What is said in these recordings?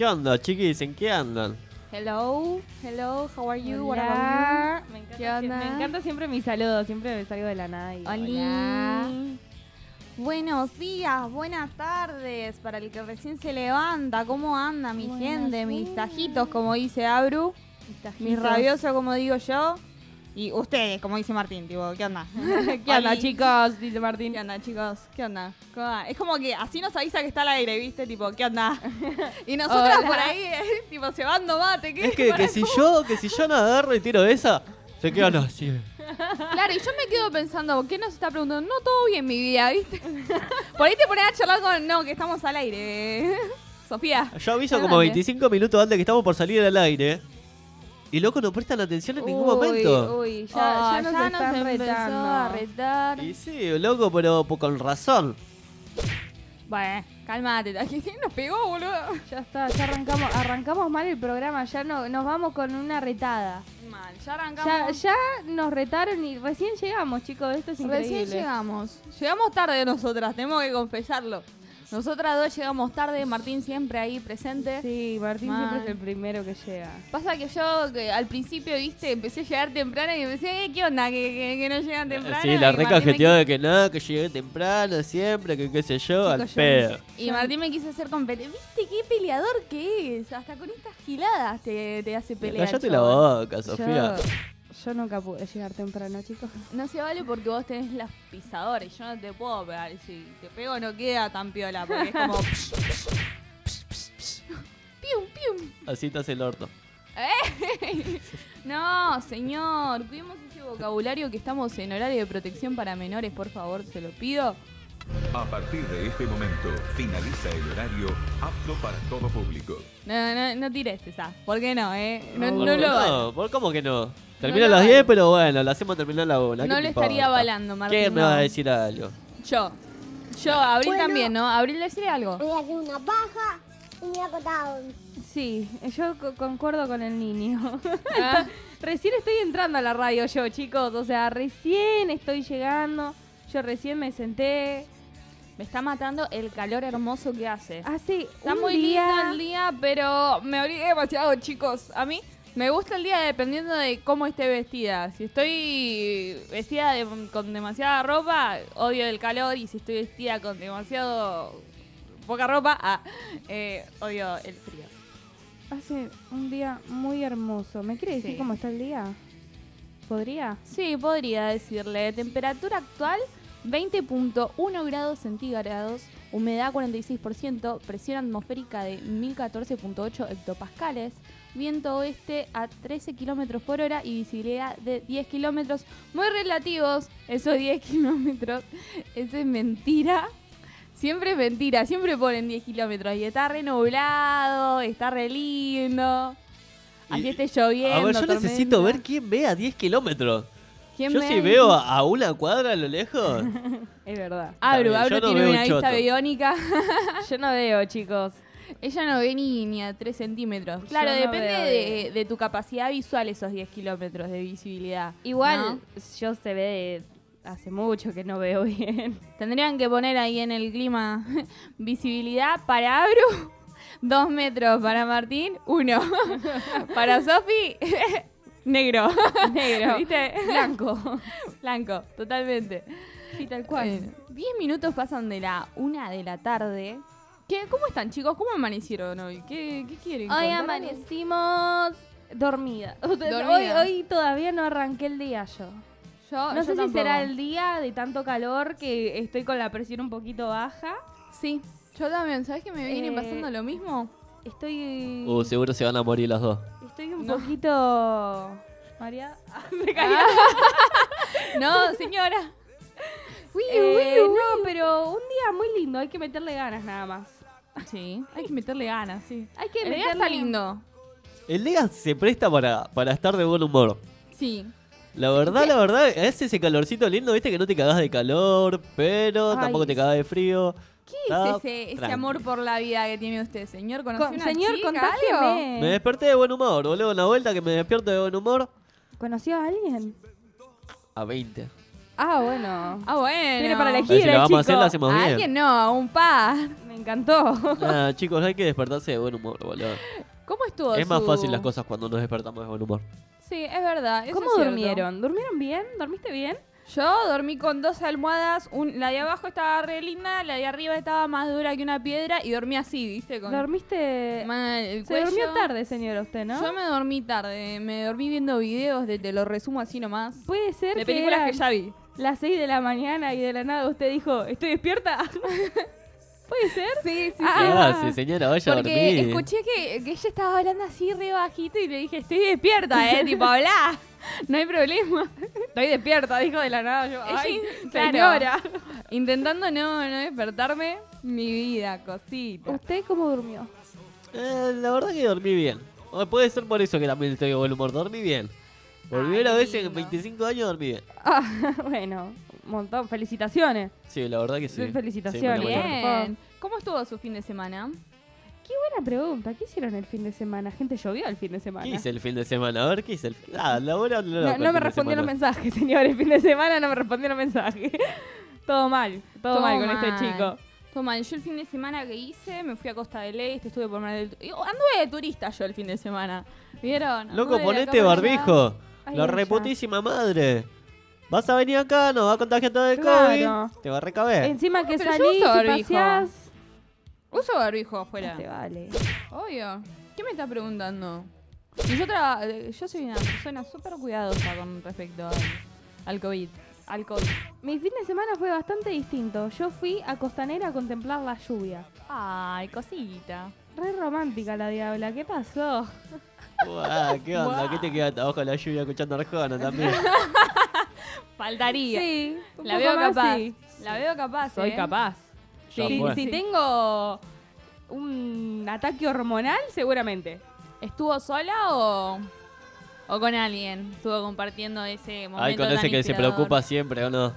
¿Qué onda, chiquis? ¿En qué andan? Hello, hello, how are you? What about Hola. Me encanta, ¿Qué onda? me encanta siempre mi saludo, siempre me salgo de la nada y you? Hola. Buenos días, buenas tardes para el que recién se levanta. ¿Cómo anda mi Buenas gente? Mis días. tajitos, como dice Abru. Mis rabiosos, como digo yo. Y ustedes, como dice Martín, tipo, ¿qué onda? ¿Qué onda, chicos? Dice Martín. ¿Qué onda, chicos? ¿Qué onda? Es como que así nos avisa que está al aire, ¿viste? Tipo, ¿qué onda? Y nosotras Hola. por ahí, eh, tipo, cebando mate. ¿qué? Es que, que si yo, que si yo no agarro y tiro esa, se quedan así. Claro, y yo me quedo pensando, ¿qué nos está preguntando? No, todo bien mi vida, ¿viste? Por ahí te pones a charlar con, no, que estamos al aire. Sofía. Yo aviso como Adelante. 25 minutos antes que estamos por salir al aire. Y loco, no prestan atención en ningún Uy, momento. Uy, ya, Oh, ya nos están empezó retando. a retar. Y sí, loco, pero con razón. Bueno, cálmate. ¿Quién nos pegó, boludo? Ya está, ya arrancamos, arrancamos mal el programa, ya no, nos vamos con una retada. Mal, ya Ya, arrancamos. ya nos retaron y recién llegamos, chicos, esto es increíble. Recién llegamos. Llegamos tarde nosotras, tenemos que confesarlo. Nosotras dos llegamos tarde, Martín siempre ahí presente. Sí, Martín siempre es el primero que llega. Pasa que yo que al principio, viste, empecé a llegar temprano y empecé, "Eh, ¿qué onda? Que, que- que no llegan temprano. Sí, la Y reca Martín me objetivo de que nada, que llegué temprano siempre, que qué sé yo, al yo- pedo. Y Martín me quiso hacer competencia. ¿Viste qué peleador que es? Hasta con estas giladas te, te hace pelear. Cállate la boca, Sofía. Yo, yo nunca pude llegar temprano, chicos. No se vale porque vos tenés las pisadoras y yo no te puedo pegar. Si te pego no queda tan piola porque es como... Pium, pium. Así estás el orto. No, señor. Cuidemos ese vocabulario que estamos en horario de protección para menores, por favor, se lo pido. A partir de este momento, finaliza el horario apto para todo público. No, no, no tires esa. ¿Por qué no, eh? No, ¿Por no lo vale. no? ¿Por cómo que no? Termina a las vale. 10, pero bueno, la hacemos terminar la 1. No le estaría avalando, Martín. ¿Quién me va a decir algo? Yo. Yo, Abril Bueno. también, ¿no? Abril, decirle algo. Voy a hacer una paja y me voy a. Sí, yo co- concuerdo con el niño. Ah, recién estoy entrando a la radio yo, chicos. O sea, recién estoy llegando. Yo recién me senté. me está matando el calor hermoso que hace. Hace Está un muy día... lindo el día, pero me abrigué demasiado, chicos. A mí me gusta el día dependiendo de cómo esté vestida. Si estoy vestida de- con demasiada ropa, odio el calor. Y si estoy vestida con demasiado poca ropa, ah, eh, odio el frío. Hace un día muy hermoso. ¿Me quiere decir Sí. cómo está el día? ¿Podría? Sí, podría decirle. Temperatura actual 20.1 grados centígrados, humedad 46%, presión atmosférica de 1014.8 hectopascales, viento oeste a 13 kilómetros por hora y visibilidad de 10 kilómetros. Muy relativos esos 10 kilómetros. Eso es mentira. Siempre es mentira, siempre ponen 10 kilómetros y está re nublado, está re lindo. Así Y- esté lloviendo. A ver, yo necesito ver quién ve a 10 kilómetros. ¿Quién Yo ve si ahí? veo a, una cuadra a lo lejos. Es verdad. Abru, Abru no tiene una un vista biónica. Yo no veo, chicos. Ella no ve ni, ni a 3 centímetros. Claro, no depende veo de, de- tu capacidad visual esos 10 kilómetros de visibilidad. Igual, ¿no? yo se ve hace mucho que no veo bien. Tendrían que poner ahí en el clima visibilidad para Abru, 2 metros. Para Martín, 1. para Sofi, negro. Negro. ¿Viste? Blanco. Blanco, totalmente. Sí, tal cual. Bueno, 10 minutos pasan de la 1 de la tarde. ¿Qué, ¿Cómo están, chicos? ¿Cómo amanecieron hoy? ¿Qué, qué quieren? Hoy contar? amanecimos dormida. Hoy, Dormida. hoy todavía no arranqué el día yo. Yo, No yo sé si será el día de tanto calor que estoy con la presión un poquito baja. Sí, yo también. ¿Sabes que me viene Eh, pasando lo mismo? Estoy. Uh, seguro se van a morir las dos. Estoy un No. poquito. María. Se cayó. No, señora. Uy, Eh, uy, uy. no, pero un día muy lindo. Hay que meterle ganas nada más. Sí, hay que meterle ganas, sí. Hay que El día meterle está lindo. El día se presta para, para estar de buen humor. Sí. La verdad, la verdad, es ese calorcito lindo, viste que no te cagás de calor, pero Ay. tampoco te cagás de frío. ¿Qué es ese, amor por la vida que tiene usted, señor? ¿Conoció Con- una señor, chica, algo? contágeme. Me desperté de buen humor, boludo, una vuelta que me despierto de buen humor ¿Conoció a alguien? a 20. Ah, bueno. Ah, bueno. Tiene para A elegir, si eh, lo vamos a hacer, chico. lo hacemos A bien. alguien no, un par. Me encantó. Ah, chicos, hay que despertarse de buen humor, boludo. ¿Cómo estuvo Es más su- fácil las cosas cuando nos despertamos de buen humor. Sí, es verdad. eso ¿Cómo es cierto. durmieron? ¿Durmieron bien? ¿Dormiste bien? Yo dormí con dos almohadas. un- la de abajo estaba re linda, la de arriba estaba más dura que una piedra y dormí así, ¿viste? Con ¿Dormiste? mal el Se durmió tarde, señora, usted, ¿no? Yo me dormí tarde. Me dormí viendo videos, de, te lo resumo así nomás. Puede ser De que películas que ya vi. las 6 de la mañana y de la nada usted dijo, ¿estoy despierta? ¿Puede ser? Sí, sí, Ah. Ah, sí, señora, vaya a Porque dormir. escuché que, que ella estaba hablando así re bajito y le dije, estoy despierta, eh, tipo, habla. No hay problema. Estoy despierta, dijo de la nada. Yo, Ella- Ay, claro. señora. Intentando no, no despertarme, mi vida, cosita. ¿Usted cómo durmió? Eh, la verdad que dormí bien. O puede ser por eso que también estoy de buen humor. Dormí bien. Por primera vez en lindo. 25 años dormí bien. Ah, bueno, montón. Felicitaciones. Sí, la verdad que sí. Felicitaciones. Sí, Bien. ¿Cómo estuvo su fin de semana? Qué buena pregunta. ¿Qué hicieron el fin de semana? Gente llovió el fin de semana. ¿Qué hice el fin de semana? A ver, ¿qué hice el fin Ah, la hora no, No, no me respondió los mensajes, señor. El fin de semana no me respondió los mensajes. todo mal, todo, Todo mal con mal. este chico. Toma, yo el fin de semana que hice, me fui a Costa del Este, estuve por Mar del... y Anduve de turista yo el fin de semana. ¿Vieron? Loco, Anduve ponete barbijo. Ay, la ella. reputísima madre. Vas a venir acá, nos va a contagiar todo el Claro. COVID. Te va a recaber. Encima que pero yo salís uso y barbijo. paseás. Uso barbijo afuera. Te vale. Obvio. ¿Qué me está preguntando? Y yo, traba- eh, yo soy una persona súper cuidadosa con respecto al, al COVID. Al COVID. Mi fin de semana fue bastante distinto. Yo fui a Costanera a contemplar la lluvia. Ay, cosita. Re romántica la diabla. ¿Qué pasó? Buah, ¿Qué onda? ¿Qué te quedaste abajo de la lluvia escuchando Arjona también? Faltaría. Sí, un La poco veo más, capaz. sí. La veo capaz. Soy ¿eh? capaz. Si, si tengo un ataque hormonal, seguramente. ¿Estuvo sola o, o con alguien? Estuvo compartiendo ese momento. Ay, con tan ese que se inspirador. preocupa siempre, ¿o no?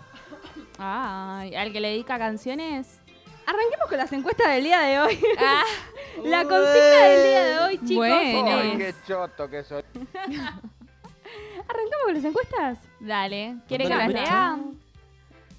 Ay, al que le dedica canciones. Arranquemos con las encuestas del día de hoy. Ah, la consigna del día de hoy, chicos. Bueno. qué choto que soy. ¿Arrancamos con las encuestas? Dale. ¿Quiere que las escucha. lea?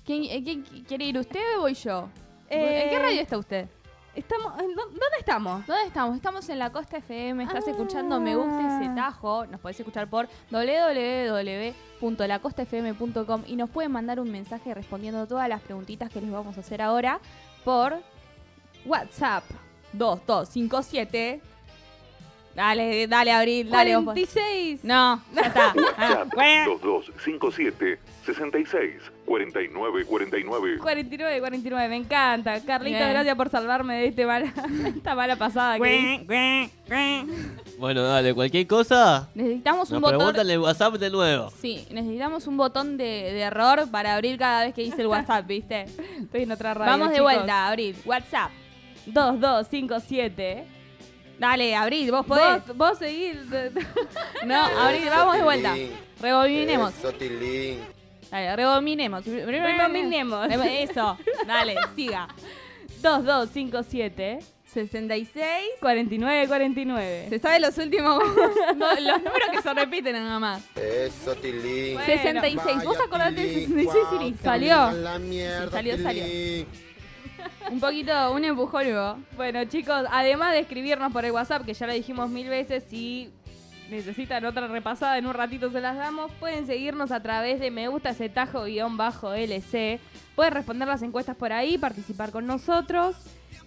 ¿Quién, eh, quién- quiere ir usted o voy yo? ¿En qué Eh, radio está usted? Estamos, ¿en dó- ¿Dónde estamos? ¿Dónde estamos? Estamos en la Costa FM. Estás Ah. escuchando Me Gusta ese Tajo. Nos podés escuchar por www.lacostafm.com y nos pueden mandar un mensaje respondiendo todas las preguntitas que les vamos a hacer ahora por WhatsApp 2257. Dale, dale, Abril, dale. vos podés. 46. No, ya está. Ah, WhatsApp bueno. 2257 66 49 49. 49, 49, me encanta. Carlita, Bien. gracias por salvarme de este mala, esta mala pasada. que Bueno, dale, cualquier cosa. Necesitamos un Nos botón. el WhatsApp de nuevo. Sí, necesitamos un botón de, de error para abrir cada vez que dice el WhatsApp, ¿viste? Estoy en otra radio. Vamos de chicos. vuelta, Abril. WhatsApp. 2257. Dale, Abril, vos podés. Vos, vos seguís. No, Abril, vamos de vuelta. Tilín, Rebobinemos. Eso, Tilín. Dale, rebobinemos. Rebobinemos. Eso, dale, siga. 2257. 66. 49, 49. Se sabe los últimos. no, los números que se repiten nada más. Eso, Tilín. Bueno, 66. Vos Vaya, acordate de Tilín, 66 y guau, listo. Salió. La mierda, Sí, salió, salió. Un poquito, un empujón. Bueno, chicos, además de escribirnos por el WhatsApp, que ya lo dijimos mil veces, si necesitan otra repasada, en un ratito se las damos, pueden seguirnos a través de me gusta ese tajo guion bajo LC. Pueden responder las encuestas por ahí, participar con nosotros.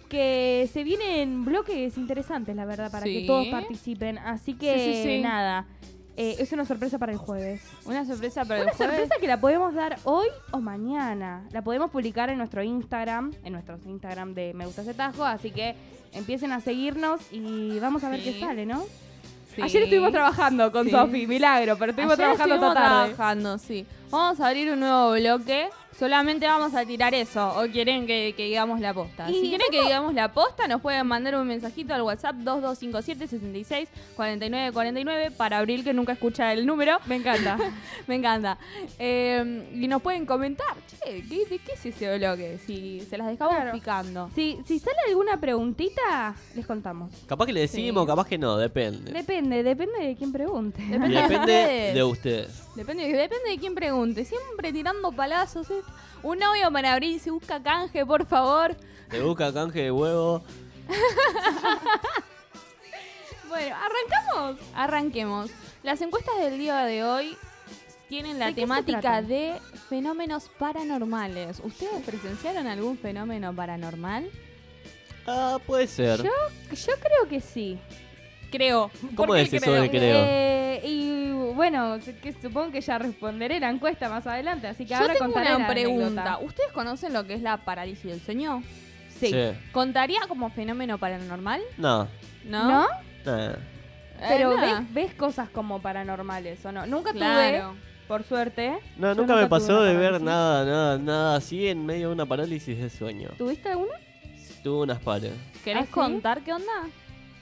Que se vienen bloques interesantes, la verdad, para Sí. que todos participen. Así que sí, sí. nada, eh, es una sorpresa para el jueves. Una sorpresa para Una el jueves. sorpresa que la podemos dar hoy o mañana. La podemos publicar en nuestro Instagram, en nuestro Instagram de Me Gusta ese Tajo. Así que empiecen a seguirnos y vamos a ver Sí. qué sale, ¿no? Sí. Ayer estuvimos trabajando con Sí. Sofi, milagro, pero estuvimos Ayer trabajando estuvimos tarde. trabajando, sí. Vamos a abrir un nuevo bloque. Solamente vamos a tirar eso. ¿O quieren que, que digamos la posta? Y si quieren que digamos la posta, nos pueden mandar un mensajito al WhatsApp 2257 66 49 49 para Abril, que nunca escucha el número. Me encanta. Me encanta. Eh, y nos pueden comentar, che, ¿qué, ¿de qué es ese bloque? Si se las dejamos Claro. picando. si, si sale alguna preguntita, les contamos. Capaz que le decimos, Sí. capaz que no, depende. Depende, depende de quién pregunte. Depende de depende de ustedes. Depende, depende de quién pregunte. Siempre tirando palazos. ¿eh? Un novio para abrir se busca canje, por favor. Te busca canje de huevo. Bueno, ¿arrancamos? Arranquemos. Las encuestas del día de hoy tienen la ¿De qué se temática de fenómenos paranormales. ¿Ustedes presenciaron algún fenómeno paranormal? Ah, puede ser. Yo, yo creo que sí. Creo. ¿Cómo es eso de creo? Eh, y bueno, sé que supongo que ya responderé la encuesta más adelante, así que Yo ahora tengo contaré una la pregunta. anécdota. ¿Ustedes conocen lo que es la parálisis del sueño? Sí. ¿Contaría como fenómeno paranormal? No. ¿No? ¿No? nah. Eh, Pero ves, ves cosas como paranormales, ¿o no? Nunca Claro. tuve, por suerte. No, nunca me pasó de ver nada, nada, nada así en medio de una parálisis de sueño. ¿Tuviste alguna? Tuve unas pares. ¿Querés ¿Ah, sí? contar qué onda?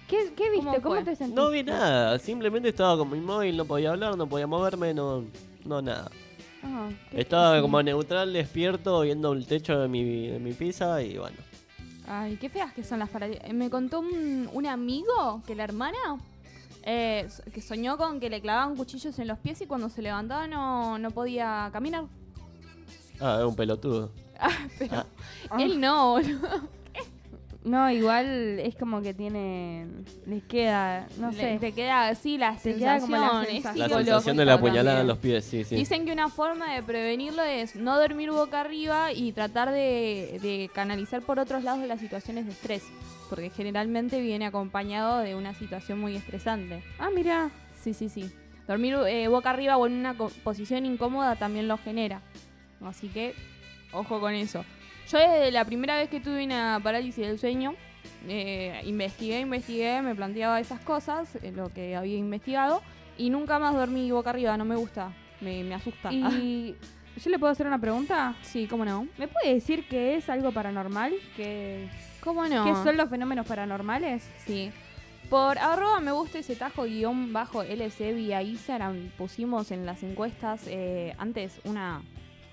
¿Qué, qué viste? ¿Cómo te sentiste? No vi nada, simplemente estaba con mi móvil, no podía hablar, no podía moverme, no, no nada. Ah, Estaba difícil. como neutral, despierto, viendo el techo de mi, de mi pizza y bueno. Ay, qué feas que son las parálisis. Me contó un, un amigo que la hermana eh, que soñó con que le clavaban cuchillos en los pies y cuando se levantaba no, no podía caminar. Ah, era un pelotudo. Pero Ah. Ah. él no, boludo. No, igual es como que tienen. Les queda. No Le- sé. Te queda así la Te queda sensación. como la sensación. La psicológico sensación de la puñalada en los pies, sí, sí. Dicen que una forma de prevenirlo es no dormir boca arriba y tratar de, de canalizar por otros lados de las situaciones de estrés. Porque generalmente viene acompañado de una situación muy estresante. Ah, mira. Sí, sí, sí. Dormir eh, boca arriba o en una co- posición incómoda también lo genera. Así que, ojo con eso. Yo desde la primera vez que tuve una parálisis del sueño, eh, investigué, investigué, me planteaba esas cosas, eh, lo que había investigado, y nunca más dormí boca arriba, no me gusta, me, me asusta. Y. ¿Yo le puedo hacer una pregunta? sí, ¿cómo no? ¿Me puede decir qué es algo paranormal? ¿Qué, ¿Cómo no? ¿Qué son los fenómenos paranormales? Sí. Por arroba me gusta ese tajo guion bajo LC vía Instagram pusimos en las encuestas eh, antes una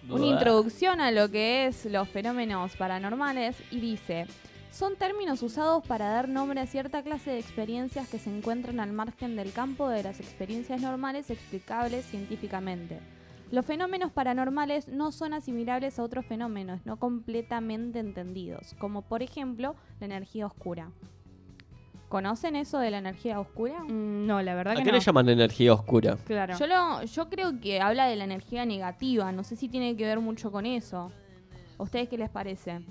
una introducción a lo que es los fenómenos paranormales y dice, son términos usados para dar nombre a cierta clase de experiencias que se encuentran al margen del campo de las experiencias normales explicables científicamente. Los fenómenos paranormales no son asimilables a otros fenómenos no completamente entendidos, como por ejemplo la energía oscura. ¿Conocen eso de la energía oscura? Mm, No, la verdad ¿A que qué no. le llaman energía oscura? Claro. Yo, lo, yo creo que habla de la energía negativa. No sé si tiene que ver mucho con eso. ¿A ustedes qué les parece?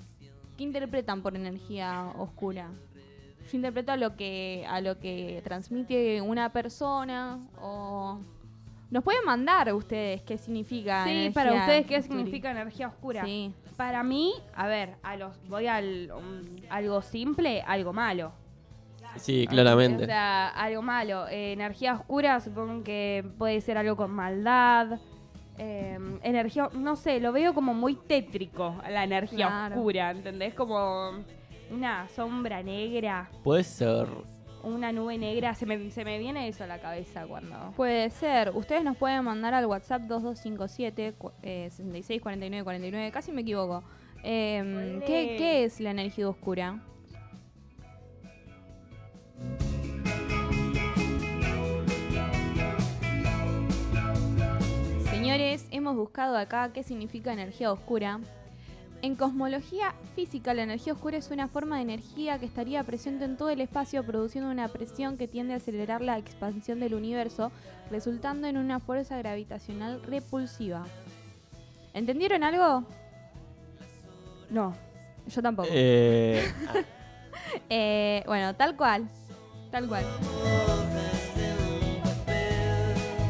¿Qué interpretan por energía oscura? Yo interpreto a lo que, a lo que transmite una persona o... Nos pueden mandar ustedes qué significa Sí, energía para ustedes, ¿qué oscura? significa energía oscura? Sí. Para mí, a ver, a los, voy al um, algo simple, algo malo. Sí, claramente. O sea, algo malo. Eh, energía oscura, supongo que puede ser algo con maldad. Eh, energía, no sé, lo veo como muy tétrico, la energía Claro. oscura, ¿entendés? Como una sombra negra, Puede ser. una nube negra. Se me, se me viene eso a la cabeza cuando. Puede ser. Ustedes nos pueden mandar al WhatsApp 2257 cu- eh, 66 49 49. Casi me equivoco. Em, ¿qué, qué es la energía oscura? Señores, hemos buscado acá qué significa energía oscura. En cosmología física, la energía oscura es una forma de energía que estaría presente en todo el espacio produciendo una presión que tiende a acelerar la expansión del universo, resultando en una fuerza gravitacional repulsiva. ¿Entendieron algo? No. Yo tampoco. Eh, Eh, bueno, tal cual. Tal cual.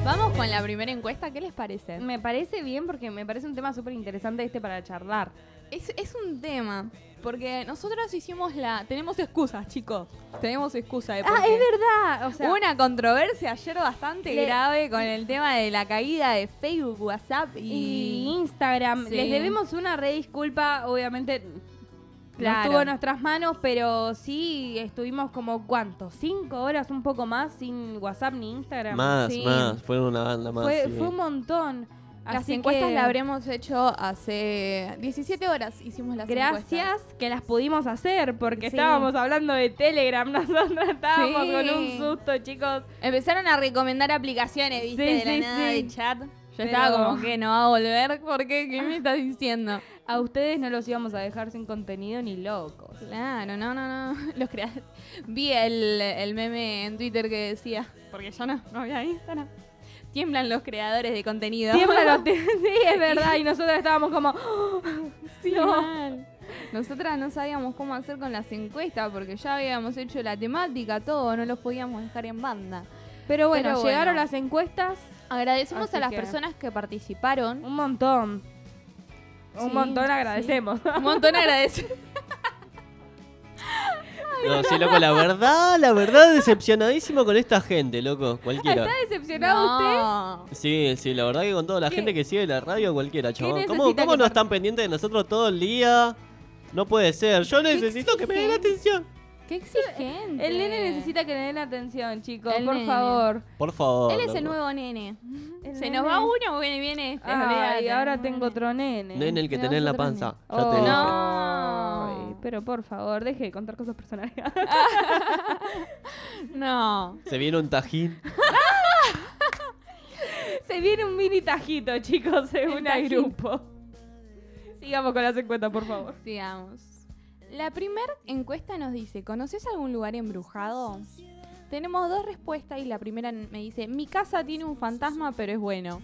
Vamos con la primera encuesta, ¿qué les parece? Me parece bien porque me parece un tema súper interesante este para charlar. Es, es un tema, porque nosotros hicimos la... Tenemos excusas, chicos. Tenemos excusas. de por Ah, qué. es verdad. O sea, Hubo una controversia ayer bastante Le- grave con el tema de la caída de Facebook, WhatsApp y y... Instagram. Sí. Les debemos una re disculpa, obviamente. Claro. No estuvo en nuestras manos, pero sí estuvimos como cuánto, cinco horas, un poco más sin WhatsApp ni Instagram. más, Sí. más. Fueron una banda más. fue, sí. fue un montón. Las Así encuestas que las habremos hecho hace 17 horas, hicimos las encuestas. Gracias que las pudimos hacer, porque Sí. estábamos hablando de Telegram, nosotros estábamos Sí. con un susto, chicos. Empezaron a recomendar aplicaciones, ¿viste? Sí, de la sí, nada sí. de chat. Yo Pero- estaba como que no va a volver. ¿Por qué? ¿Qué me estás diciendo? A ustedes no los íbamos a dejar sin contenido ni locos. Claro, no, no, no. Los crea- Vi el, el meme en Twitter que decía, porque yo no, no había Instagram. Tiemblan los creadores de contenido. Tiembla los sí, es verdad. Y nosotros estábamos como. Sí, No. mal. Nosotras no sabíamos cómo hacer con las encuestas porque ya habíamos hecho la temática, todo, no los podíamos dejar en banda. Pero bueno, Pero bueno. llegaron las encuestas. Agradecemos Así a las que- personas que participaron. Un montón. Un Sí, montón sí. agradecemos. Un montón agradecemos. No, sí, loco, la verdad, la verdad, decepcionadísimo con esta gente, loco. Cualquiera. ¿Está decepcionado usted? No. Sí, sí, la verdad que con toda la ¿Qué? gente que sigue la radio, cualquiera, chabón. ¿Cómo, necesita cómo no están pendientes de nosotros todo el día? No puede ser. Yo necesito que me den atención. Qué exigente. El nene necesita que le den atención, chicos. El por nene. favor. Por favor. Él es loco. el nuevo nene. El Se nene. nos va uno, viene, viene este. Ay, olvídate. ahora tengo otro nene. Nene, el que tenés en la otro panza. Oh, Ya te dije. No. Ay, pero por favor, deje de contar cosas personales. No. Se viene un tajín. Se viene un mini tajito, chicos, según el grupo. Sigamos con las encuestas, por favor. Sigamos. La primera encuesta nos dice, ¿conoces algún lugar embrujado? Tenemos dos respuestas y la primera me dice, mi casa tiene un fantasma, pero es bueno.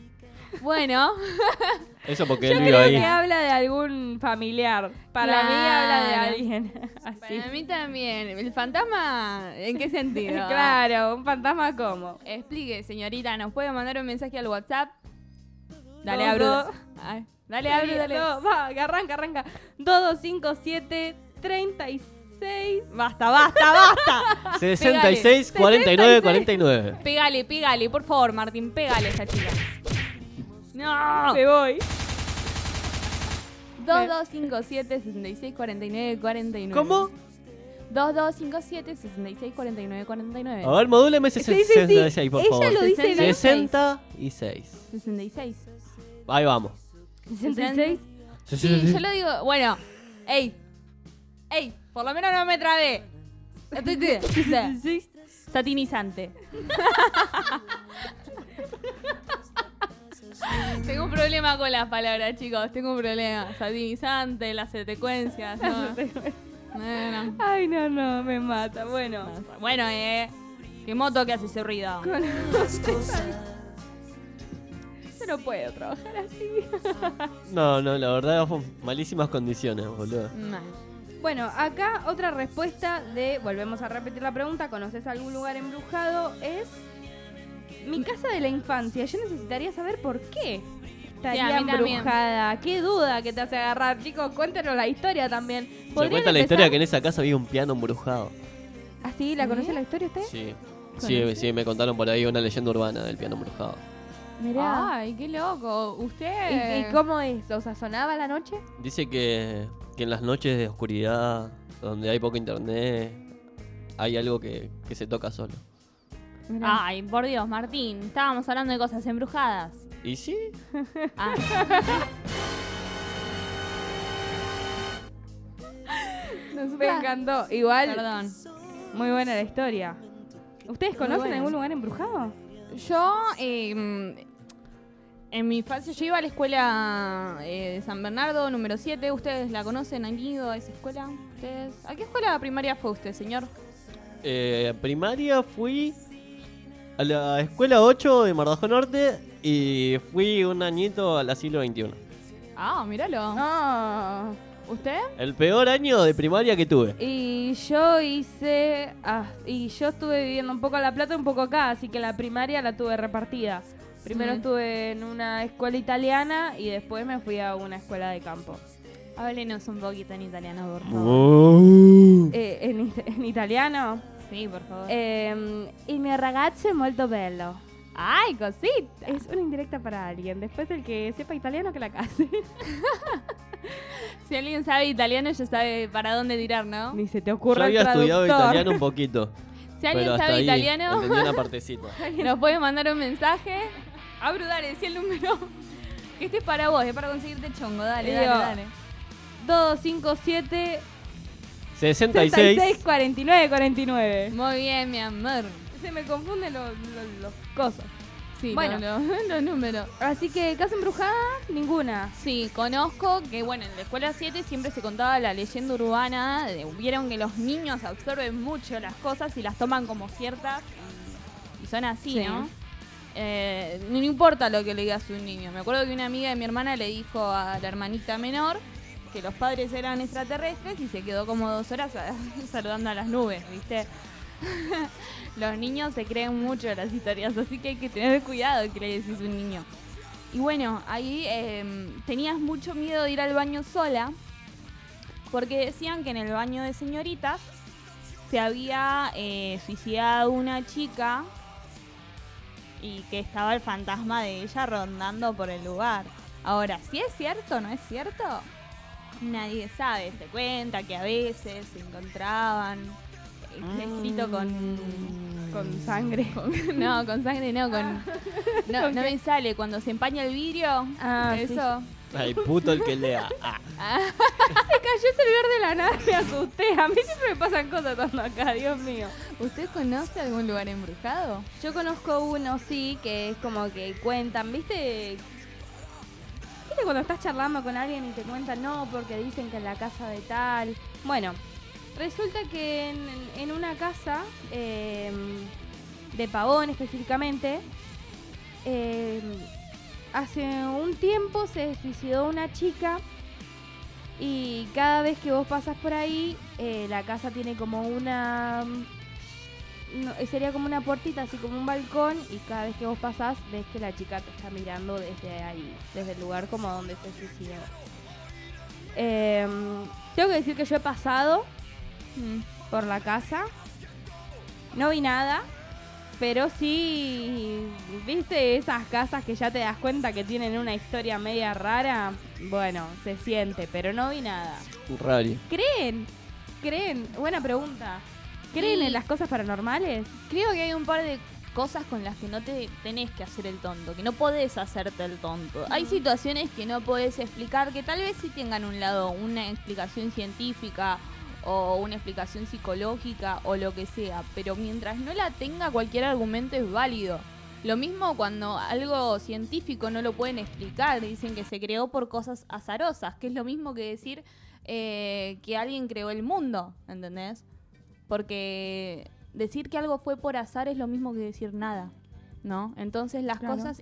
Bueno, Eso porque Yo él vive creo ahí. que habla de algún familiar. Para mí habla de alguien así. para mí también. ¿El fantasma en qué sentido? claro, un fantasma como. Explique, señorita, ¿nos puede mandar un mensaje al WhatsApp? Dale, abro. Ay, Dale, abro, dale. No, va, que arranca, arranca. 2257 36. Basta, basta, basta. 66, 49, 49. pégale, pégale, por favor, Martín, pégale a esta chica. No. Me voy. 2257 66 49 49. ¿Cómo? 2257 66 49 49. A ver, modúleme ese Sí, sí, sí. 66, por Ella favor. lo dice bien. 66. 66. Ahí vamos. 66. Sí, yo lo digo. Bueno, ey. Ey, por lo menos no me trabé. Satinizante. Tengo un problema con las palabras, chicos. Tengo un problema. Satinizante, las secuencias. No. No, no. Ay, no, no, me mata. Bueno. Bueno, eh. ¿Qué moto que hace ese ruido? Yo no puedo trabajar así. No, no, la verdad, fue malísimas condiciones, boludo. Mal. Bueno, acá otra respuesta de, volvemos a repetir la pregunta, ¿conoces algún lugar embrujado? Es mi casa de la infancia. Yo necesitaría saber por qué estaría Sí, a mí también. embrujada. Qué duda que te hace agarrar, chicos. Cuéntenos la historia también. Se ¿Podrían cuenta la historia que en esa casa había un piano embrujado. ¿Ah, sí? ¿La conoce la historia usted? Sí. Sí, sí, me contaron por ahí una leyenda urbana del piano embrujado. Mirá. Ay, qué loco. Usted. ¿Y, y cómo es? O sea, ¿sonaba la noche? Dice que, que en las noches de oscuridad, donde hay poco internet, hay algo que, que se toca solo. Ay, por Dios, Martín. Estábamos hablando de cosas embrujadas. ¿Y sí? Ah. Me encantó. Igual, Perdón. muy buena la historia. ¿Ustedes conocen algún lugar embrujado? Yo, eh, en mi infancia, yo iba a la escuela eh, de San Bernardo, número 7. ¿Ustedes la conocen? ¿Han ido a esa escuela? ¿Ustedes? ¿A qué escuela primaria fue usted, señor? Eh, primaria fui a la escuela 8 de Mardajo Norte y fui un añito al asilo 21. Ah, míralo. Ah. ¿Usted? El peor año de primaria que tuve. Y yo hice. ah, y yo estuve viviendo un poco en La Plata y un poco acá, así que la primaria la tuve repartida. Primero Sí. estuve en una escuela italiana y después me fui a una escuela de campo. Háblenos un poquito en italiano, por favor. Oh. Eh, en, it- en italiano. Sí, por favor. Eh, il mio ragazzo è molto bello. ¡Ay, cosita! Es una indirecta para alguien. Después del que sepa italiano que la case. Si alguien sabe italiano, ya sabe para dónde tirar, ¿no? Ni se te Yo ocurra había el estudiado italiano un poquito. Si alguien pero hasta sabe ahí italiano, una partecita. nos puede mandar un mensaje. Abru, dale, decí el número. Que este es para vos, es para conseguirte chongo. Dale, dale, Digo, dale. 257 66. 66 49 49. Muy bien, mi amor. Se me confunden los, los, los cosas. Sí, Bueno. bueno, los números. Así que casa embrujada, ninguna. Sí, conozco que, bueno, en la escuela 7 siempre se contaba la leyenda urbana. de- Vieron que los niños absorben mucho las cosas y las toman como ciertas y, y son así, Sí. ¿no? Eh, no importa lo que le digas a un niño. Me acuerdo que una amiga de mi hermana le dijo a la hermanita menor que los padres eran extraterrestres y se quedó como dos horas saludando a las nubes, ¿viste? los niños se creen mucho las historias, así que hay que tener cuidado que le decís a un niño. Y bueno, ahí eh, tenías mucho miedo de ir al baño sola, porque decían que en el baño de señoritas se había eh, suicidado una chica y que estaba el fantasma de ella rondando por el lugar. Ahora, si es cierto o no es cierto, nadie sabe. Se cuenta que a veces se encontraban eh, escrito con Con sangre. con- no, con sangre no, con. No, ¿Con no me sale cuando se empaña el vidrio. Ah, sí. Ay, puto el que lea. Ah. Se cayó ese lugar de la nada, me asusté. A mí siempre me pasan cosas estando acá, Dios mío. ¿Usted conoce algún lugar embrujado? Yo conozco uno, sí, que es como que cuentan, ¿viste? ¿Viste cuando estás charlando con alguien y te cuentan, no, porque dicen que en la casa de tal? Bueno, resulta que en, en una casa eh, de Pavón específicamente, eh, hace un tiempo se suicidó una chica y cada vez que vos pasas por ahí, eh, la casa tiene como una no, eh, sería como una puertita, así como un balcón, y cada vez que vos pasás ves que la chica te está mirando desde ahí, desde el lugar como donde se suicidó. Em, tengo que decir que yo he pasado Mm. por la casa, no vi nada, pero sí, viste esas casas que ya te das cuenta que tienen una historia media rara, bueno, se siente, pero no vi nada. Rari. ¿Creen? ¿Creen? Buena pregunta. ¿Creen Y- en las cosas paranormales? Creo que hay un par de cosas con las que no te tenés que hacer el tonto, que no podés hacerte el tonto. Hay situaciones que no podés explicar, que tal vez sí tengan un lado, una explicación científica o una explicación psicológica o lo que sea, pero mientras no la tenga cualquier argumento es válido. Lo mismo cuando algo científico no lo pueden explicar, dicen que se creó por cosas azarosas, que es lo mismo que decir eh, que alguien creó el mundo, ¿entendés? Porque decir que algo fue por azar es lo mismo que decir nada, ¿no? Entonces las Claro. cosas,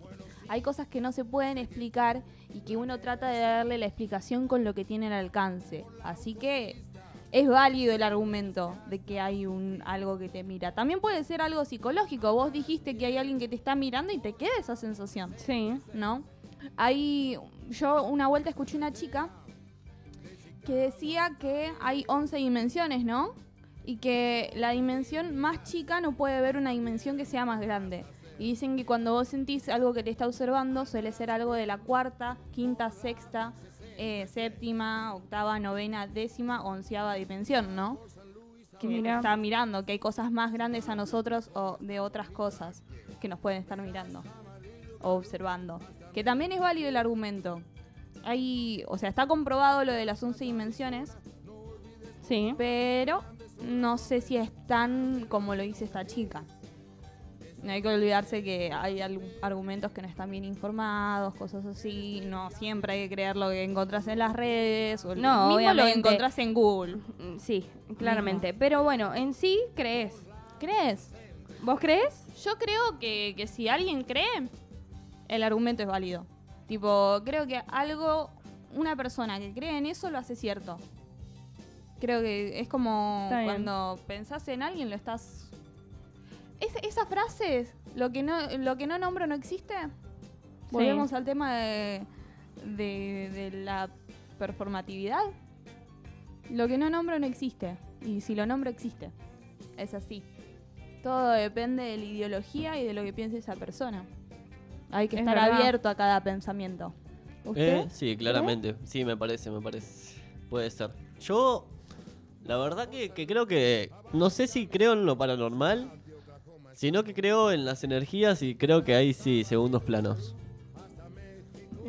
hay cosas que no se pueden explicar y que uno trata de darle la explicación con lo que tiene al alcance. Así que es válido el argumento de que hay un algo que te mira. También puede ser algo psicológico. Vos dijiste que hay alguien que te está mirando y te queda esa sensación. Sí. ¿no? Hay, yo una vuelta escuché una chica que decía que hay 11 dimensiones, ¿no? Y que la dimensión más chica no puede ver una dimensión que sea más grande. Y dicen que cuando vos sentís algo que te está observando, suele ser algo de la cuarta, quinta, sexta, eh, séptima, octava, novena, décima, onceava dimensión, ¿no? Que Mira. está mirando, que hay cosas más grandes a nosotros o de otras cosas que nos pueden estar mirando o observando. Que también es válido el argumento. Hay, o sea, está comprobado lo de las 11 dimensiones, Sí. pero no sé si es tan como lo dice esta chica. No hay que olvidarse que hay argumentos que no están bien informados, cosas así. No siempre hay que creer lo que encontrás en las redes o No, mismo lo que encontrás en Google. Mm, Sí, claramente. Pero bueno, en sí crees. ¿Crees? ¿Vos crees? Yo creo que, que si alguien cree, el argumento es válido. Tipo, creo que algo, una persona que cree en eso lo hace cierto. Creo que es como cuando pensás en alguien, lo estás... Es, esa frase, lo que, no, lo que no nombro no existe. Volvemos al tema de, de, de la performatividad. Lo que no nombro no existe. Y si lo nombro existe. Es así. Todo depende de la ideología y de lo que piense esa persona. Hay que Es estar verdad. abierto a cada pensamiento. ¿Usted? Eh, sí, claramente. Sí, me parece, me parece. Puede ser. Yo, la verdad que, que creo que. No sé si creo en lo paranormal, sino que creo en las energías y creo que hay, sí, segundos planos.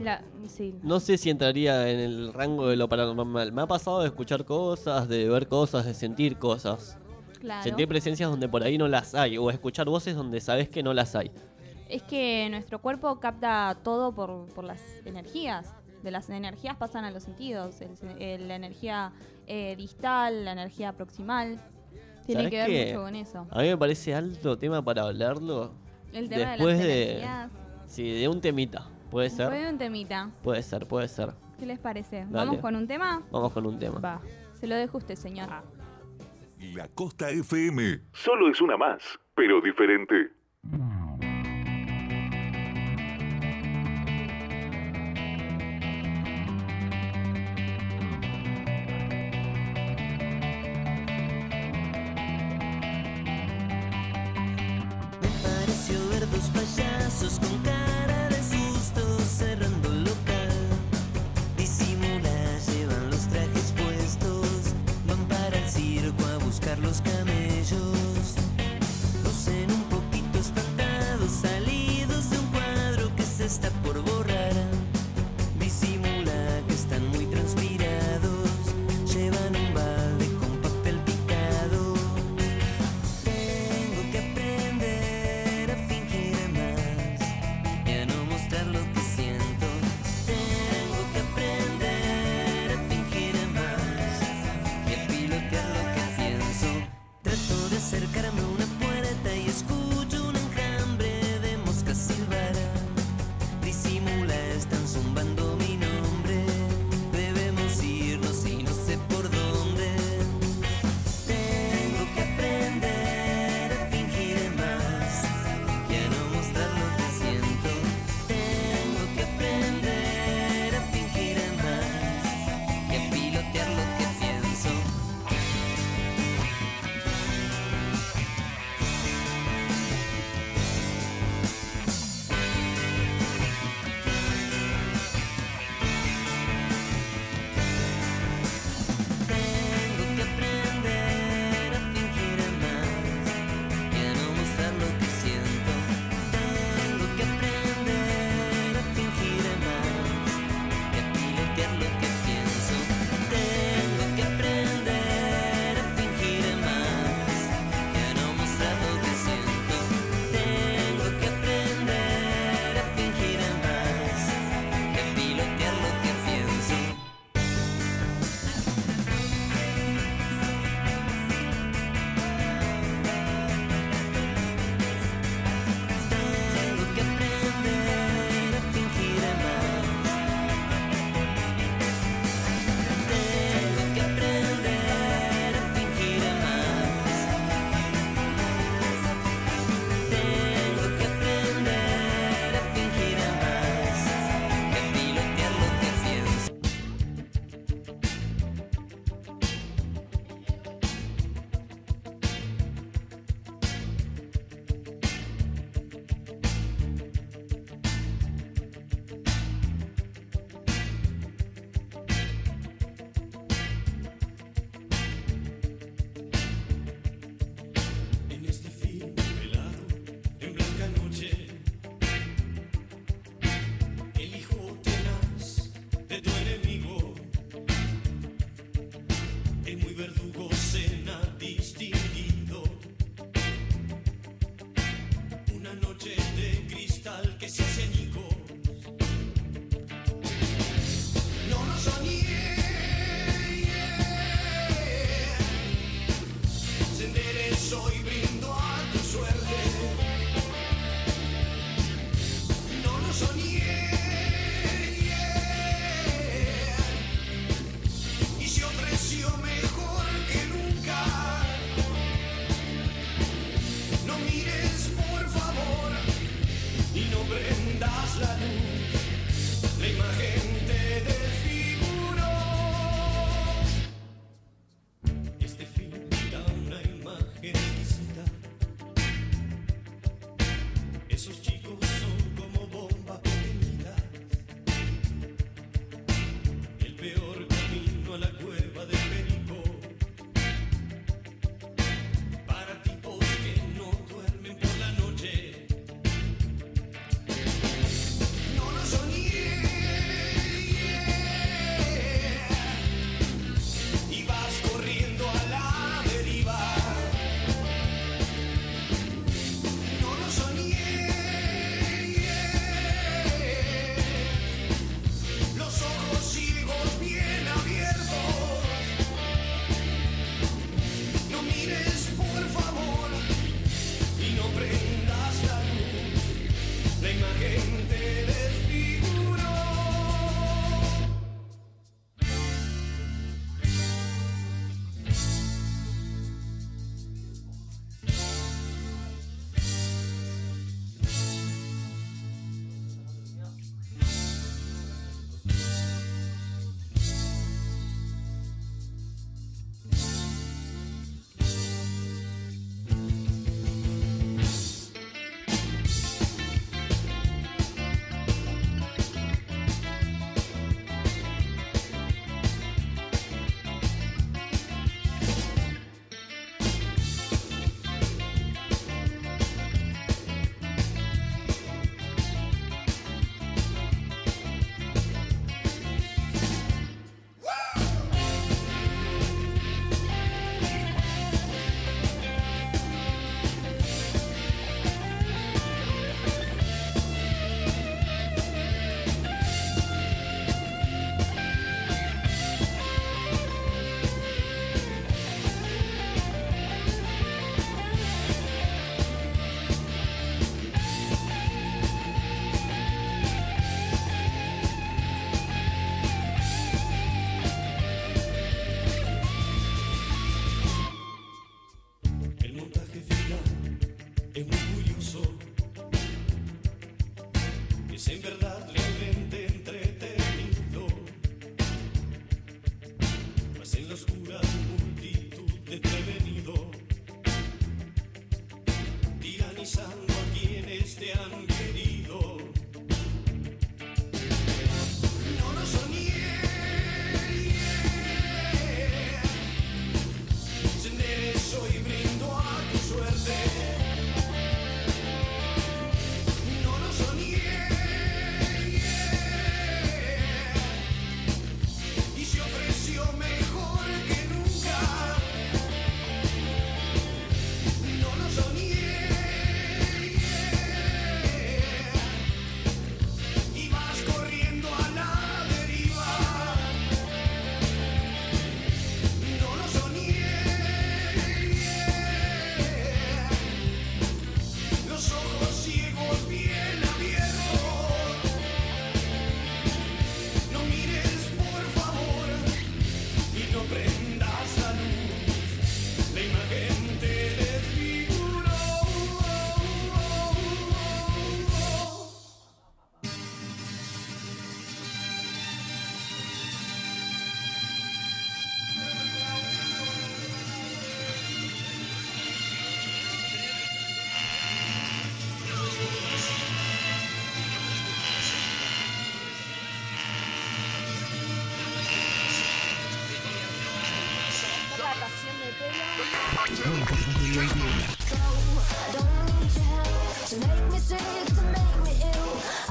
La, sí. No sé si entraría en el rango de lo paranormal. Me ha pasado de escuchar cosas, de ver cosas, de sentir cosas. Claro. Sentir presencias donde por ahí no las hay, o escuchar voces donde sabes que no las hay. Es que nuestro cuerpo capta todo por, por las energías. De las energías pasan a los sentidos. El sen- el- la energía eh, distal, la energía proximal. Tiene ¿Sabés que ver qué? mucho con eso. A mí me parece alto tema para hablarlo. El tema Después de las de- energías. Sí, de un temita. Puede ser. Fue un temita. Puede ser, puede ser. ¿Qué les parece? Dale. ¿Vamos con un tema? Vamos con un tema. Va. Se lo dejo a usted, señor. La Costa FM. Solo es una más, pero diferente. Me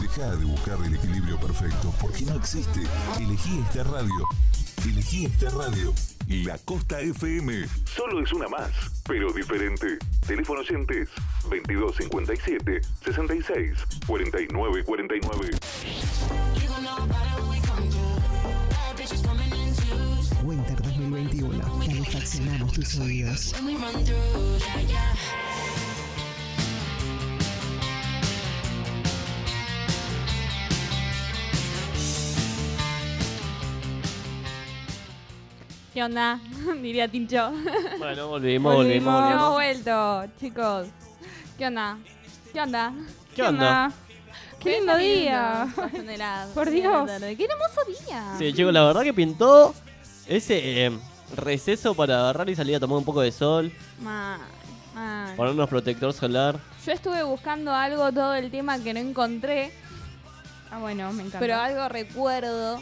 Deja de buscar el equilibrio perfecto, porque no existe. Elegí esta radio. Elegí esta radio. La Costa FM. Solo es una más, pero diferente. Teléfono oyentes 2257 66 49 49. 2021. Calefaccionamos tus oídos. ¿Qué onda? Diría Tincho. Bueno, volvimos, volvimos, Hemos volvimos. vuelto, chicos. ¿Qué onda? ¿Qué onda? ¿Qué onda? Qué lindo día. Por Dios. Qué hermoso día. Sí, chicos, la verdad que pintó ese eh, receso para agarrar y salir a tomar un poco de sol, Mal, mal. ponernos protector solar. Yo estuve buscando algo todo el tema que no encontré, Ah, bueno, me encanta. pero algo recuerdo.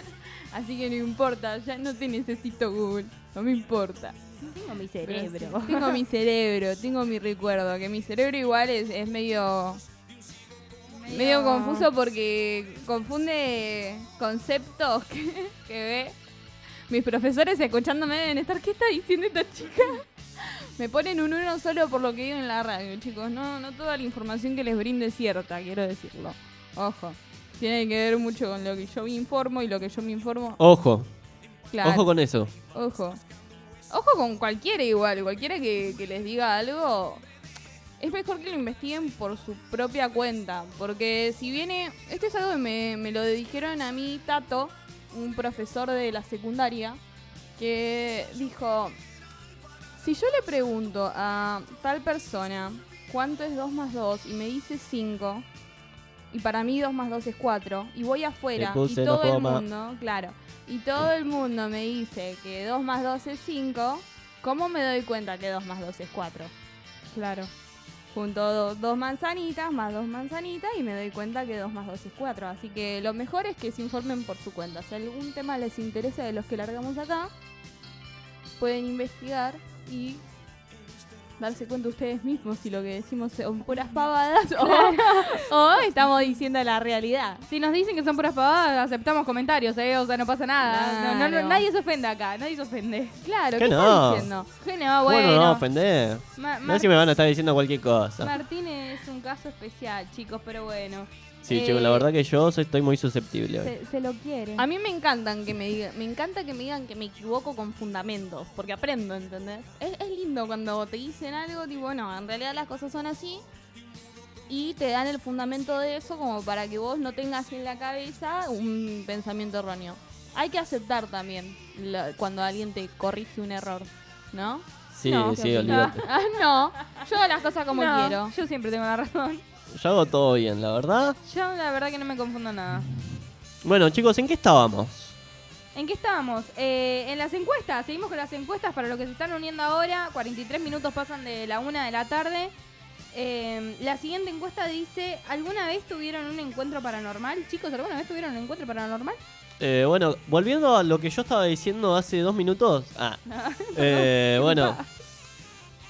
Así que no importa, ya no te necesito Google, no me importa. tengo mi cerebro. sí, tengo mi cerebro, tengo mi recuerdo, que mi cerebro igual es, es medio, medio confuso porque confunde conceptos que, que ve. Mis profesores escuchándome deben estar, ¿qué está diciendo esta chica? Me ponen un uno solo por lo que digo en la radio, chicos. No, no toda la información que les brindo es cierta, quiero decirlo. Ojo. Tiene que ver mucho con lo que yo me informo y lo que yo me informo. Ojo, Claro. ojo con eso. Ojo. Ojo con cualquiera igual, cualquiera que, que les diga algo. Es mejor que lo investiguen por su propia cuenta. Porque si viene. Esto es algo que me, me lo dijeron a mí, Tato, un profesor de la secundaria, que dijo: Si yo le pregunto a tal persona cuánto es 2 más 2 y me dice 5, y para mí 2 más 2 es 4, y voy afuera y todo el goma. mundo, claro, y todo el mundo me dice que 2 más 2 es 5, ¿cómo me doy cuenta que 2 más 2 es 4? Claro. Junto do- dos manzanitas más dos manzanitas y me doy cuenta que 2 más 2 es 4. Así que lo mejor es que se informen por su cuenta. Si algún tema les interesa de los que largamos acá, pueden investigar y darse cuenta ustedes mismos si lo que decimos son puras pavadas o, o estamos diciendo la realidad. Si nos dicen que son puras pavadas, aceptamos comentarios, ¿eh? O sea, no pasa nada. No, no, no, nadie se ofende acá, nadie se ofende. Claro, ¿Qué ¿qué, no? estás diciendo? Que no, Bueno, bueno. no ofender. No sé si me van a estar diciendo cualquier cosa. Martín es un caso especial, chicos, pero bueno. Sí, Eh, chicos, la verdad que yo soy- estoy muy susceptible hoy. Se, se lo quiere. A mí me encantan que me digan, me encanta que me digan que me equivoco con fundamentos, porque aprendo, ¿entendés? Es, es lindo cuando te dicen algo, tipo, no, en realidad las cosas son así, y te dan el fundamento de eso como para que vos no tengas en la cabeza un pensamiento erróneo. Hay que aceptar también la- cuando alguien te corrige un error, ¿no? Sí, No, sí, olvídate. Ah, no, yo hago las cosas como No, quiero. Yo siempre tengo la razón. Yo hago todo bien, la verdad. Yo la verdad que no me confundo nada. Bueno, chicos, ¿en qué estábamos? ¿En qué estábamos? Eh, en las encuestas, seguimos con las encuestas para los que se están uniendo ahora. 43 minutos pasan de la una de la tarde. Eh, la siguiente encuesta dice: ¿Alguna vez tuvieron un encuentro paranormal? Chicos, ¿alguna vez tuvieron un encuentro paranormal? Eh, bueno, volviendo a lo que yo estaba diciendo hace dos minutos. Ah, eh, bueno.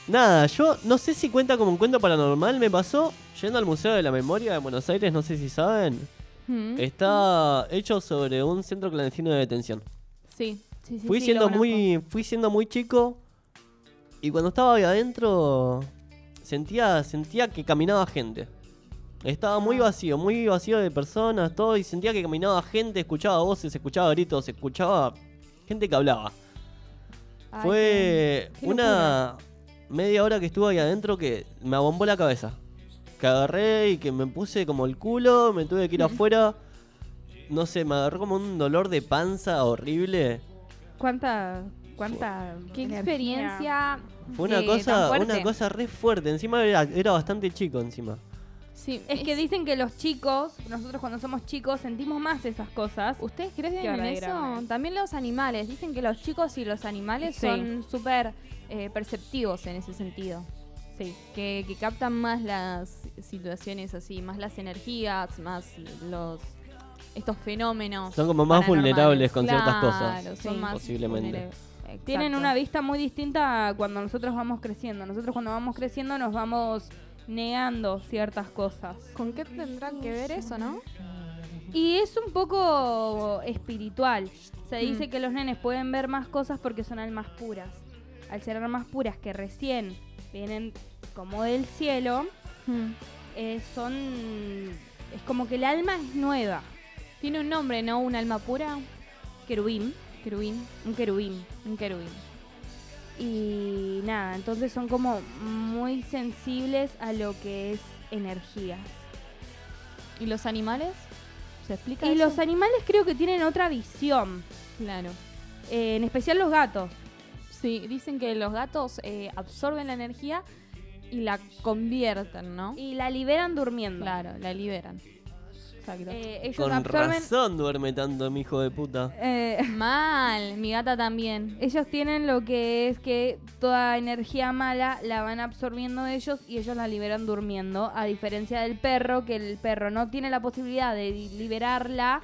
Nada, yo no sé si cuenta como un cuento paranormal. Me pasó yendo al Museo de la Memoria de Buenos Aires, no sé si saben. Mm. Está hecho sobre un centro clandestino de detención. Sí, sí, sí. Fui sí, siendo muy fui siendo muy chico y cuando estaba ahí adentro sentía sentía que caminaba gente. Estaba Ah. muy vacío, muy vacío de personas, todo y sentía que caminaba gente, escuchaba voces, escuchaba gritos, escuchaba gente que hablaba. Ay, Fue qué- qué una media hora que estuve ahí adentro que me abombó la cabeza. Que agarré y que me puse como el culo, me tuve que ir afuera. No sé, me agarró como un dolor de panza horrible. ¿Cuánta. cuánta. Qué energía? experiencia. Fue una eh, cosa, una cosa re fuerte. Encima era, era bastante chico encima. Sí, Es que dicen que los chicos, nosotros cuando somos chicos, sentimos más esas cosas. ¿Ustedes creen en eso? También los animales. Dicen que los chicos y los animales Sí. son súper eh, perceptivos en ese sentido. Sí. Que, que captan más las situaciones así, más las energías, más los estos fenómenos. Son como más vulnerables con ciertas Claro, cosas, Son sí, más posiblemente. Tienen una vista muy distinta a cuando nosotros vamos creciendo. Nosotros cuando vamos creciendo nos vamos negando ciertas cosas. ¿Con qué tendrá que ver eso, no? Y es un poco espiritual. Se dice Mm. que los nenes pueden ver más cosas porque son almas puras. Al ser almas puras que recién vienen como del cielo, Hmm. eh, son... Es como que el alma es nueva. Tiene un nombre, ¿no? Un alma pura. Querubín. Querubín. Un querubín. Un querubín. Y nada, entonces son como muy sensibles a lo que es energías. ¿Y los animales? ¿Se explica Y eso? los animales creo que tienen otra visión. Claro. eh, en especial los gatos. Sí, dicen que los gatos eh, absorben la energía y la convierten, ¿no? Y la liberan durmiendo. Claro, la liberan. Exacto. Eh, ellos Con absorben. razón duerme tanto mi hijo de puta. eh, Mal, mi gata también. ellos tienen lo que es que toda energía mala la van absorbiendo ellos y ellos la liberan durmiendo. A diferencia del perro, que el perro no tiene la posibilidad de liberarla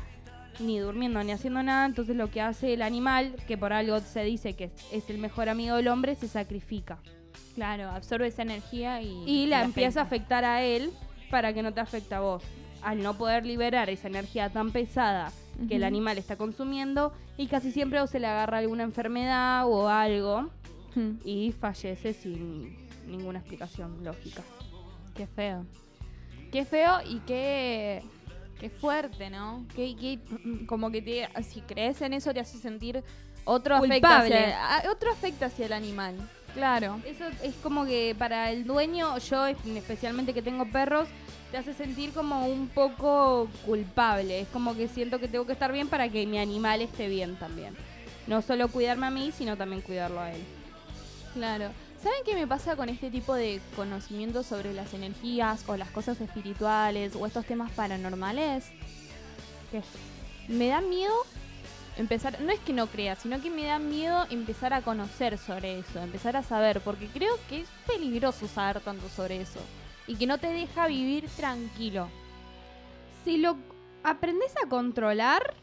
ni durmiendo ni haciendo nada. Entonces lo que hace el animal, que por algo se dice que es el mejor amigo del hombre, se sacrifica. Claro, absorbe esa energía y, Y la empieza a afecta. afectar a él para que no te afecte a vos. Al no poder liberar esa energía tan pesada que el animal está consumiendo y casi siempre o se le agarra alguna enfermedad o algo Hmm, y fallece sin ninguna explicación lógica. Qué feo. Qué feo y qué, qué fuerte, ¿no? Qué, qué- como que te, si crees en eso te hace sentir otro afecto Culpable. hacia, otro afecto hacia el animal. Claro. Eso es como que para el dueño, yo especialmente que tengo perros, te hace sentir como un poco culpable. Es como que siento que tengo que estar bien para que mi animal esté bien también. No solo cuidarme a mí, sino también cuidarlo a él. Claro. ¿Saben qué me pasa con este tipo de conocimientos sobre las energías o las cosas espirituales o estos temas paranormales? ¿Qué? Me da miedo empezar, no es que no crea, sino que me da miedo empezar a conocer sobre eso, empezar a saber, porque creo que es peligroso saber tanto sobre eso y que no te deja vivir tranquilo. Si lo aprendes a controlar,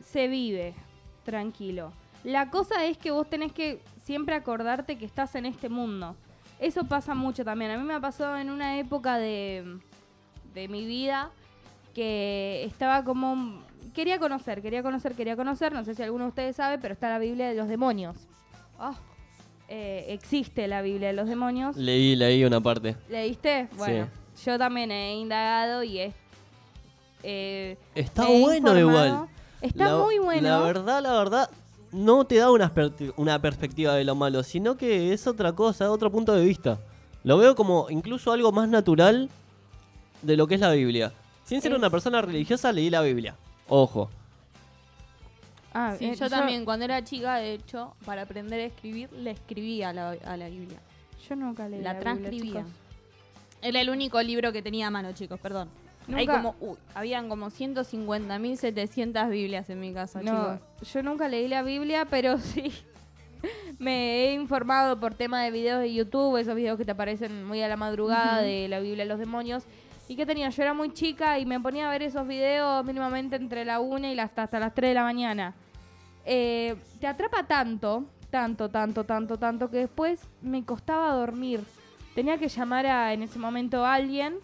se vive tranquilo. La cosa es que vos tenés que siempre acordarte que estás en este mundo. Eso pasa mucho también. A mí me ha pasado en una época de, de mi vida que estaba como... Quería conocer, quería conocer, quería conocer. No sé si alguno de ustedes sabe, pero está la Biblia de los demonios. Ah, Eh, existe la Biblia de los demonios. Leí, leí una parte. ¿Leíste? Bueno, yo también he indagado y es... eh, Está bueno informado. igual. Está La- muy bueno. La verdad, la verdad, no te da una, una perspectiva de lo malo, sino que es otra cosa, otro punto de vista. Lo veo como incluso algo más natural de lo que es la Biblia. Sin ser Es- una persona religiosa, leí la Biblia. Ojo. Ah, sí, eh, yo también, cuando era chica, de hecho, para aprender a escribir, le escribía a la, a la Biblia. Yo nunca leí La Biblia, transcribía. Era el único libro que tenía a mano, chicos, perdón. Hay Nunca- como, uy, habían como 150.700 Biblias en mi casa, No, chicos. yo nunca leí la Biblia, pero sí me he informado por tema de videos de YouTube, esos videos que te aparecen muy a la madrugada de la Biblia de los demonios. ¿Y qué tenía? Yo era muy chica y me ponía a ver esos videos mínimamente entre la 1 y las, hasta las 3 de la mañana. Eh, te atrapa tanto, tanto, tanto, tanto, tanto, que después me costaba dormir. Tenía que llamar a, en ese momento a alguien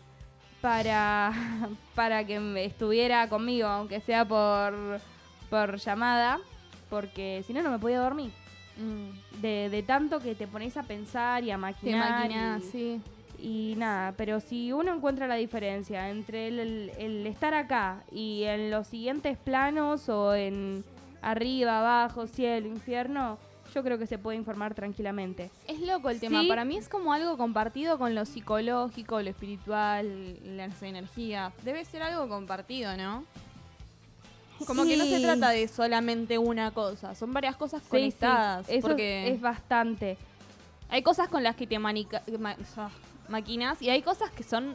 para, para que estuviera conmigo, aunque sea por, por llamada, porque si no, no me podía dormir. Mm, De, de tanto que te pones a pensar y a maquinar. maquinás, y- sí. y nada, pero si uno encuentra la diferencia entre el, el- el estar acá y en los siguientes planos o en arriba, abajo, cielo, infierno, yo creo que se puede informar tranquilamente. Es loco el tema. Para mí es como algo compartido con lo psicológico, lo espiritual, las energías. Debe ser algo compartido, ¿no? Como que no se trata de solamente una cosa, son varias cosas Sí, conectadas. eso porque es bastante. hay cosas con las que te manica- ma- maquinas y hay cosas que son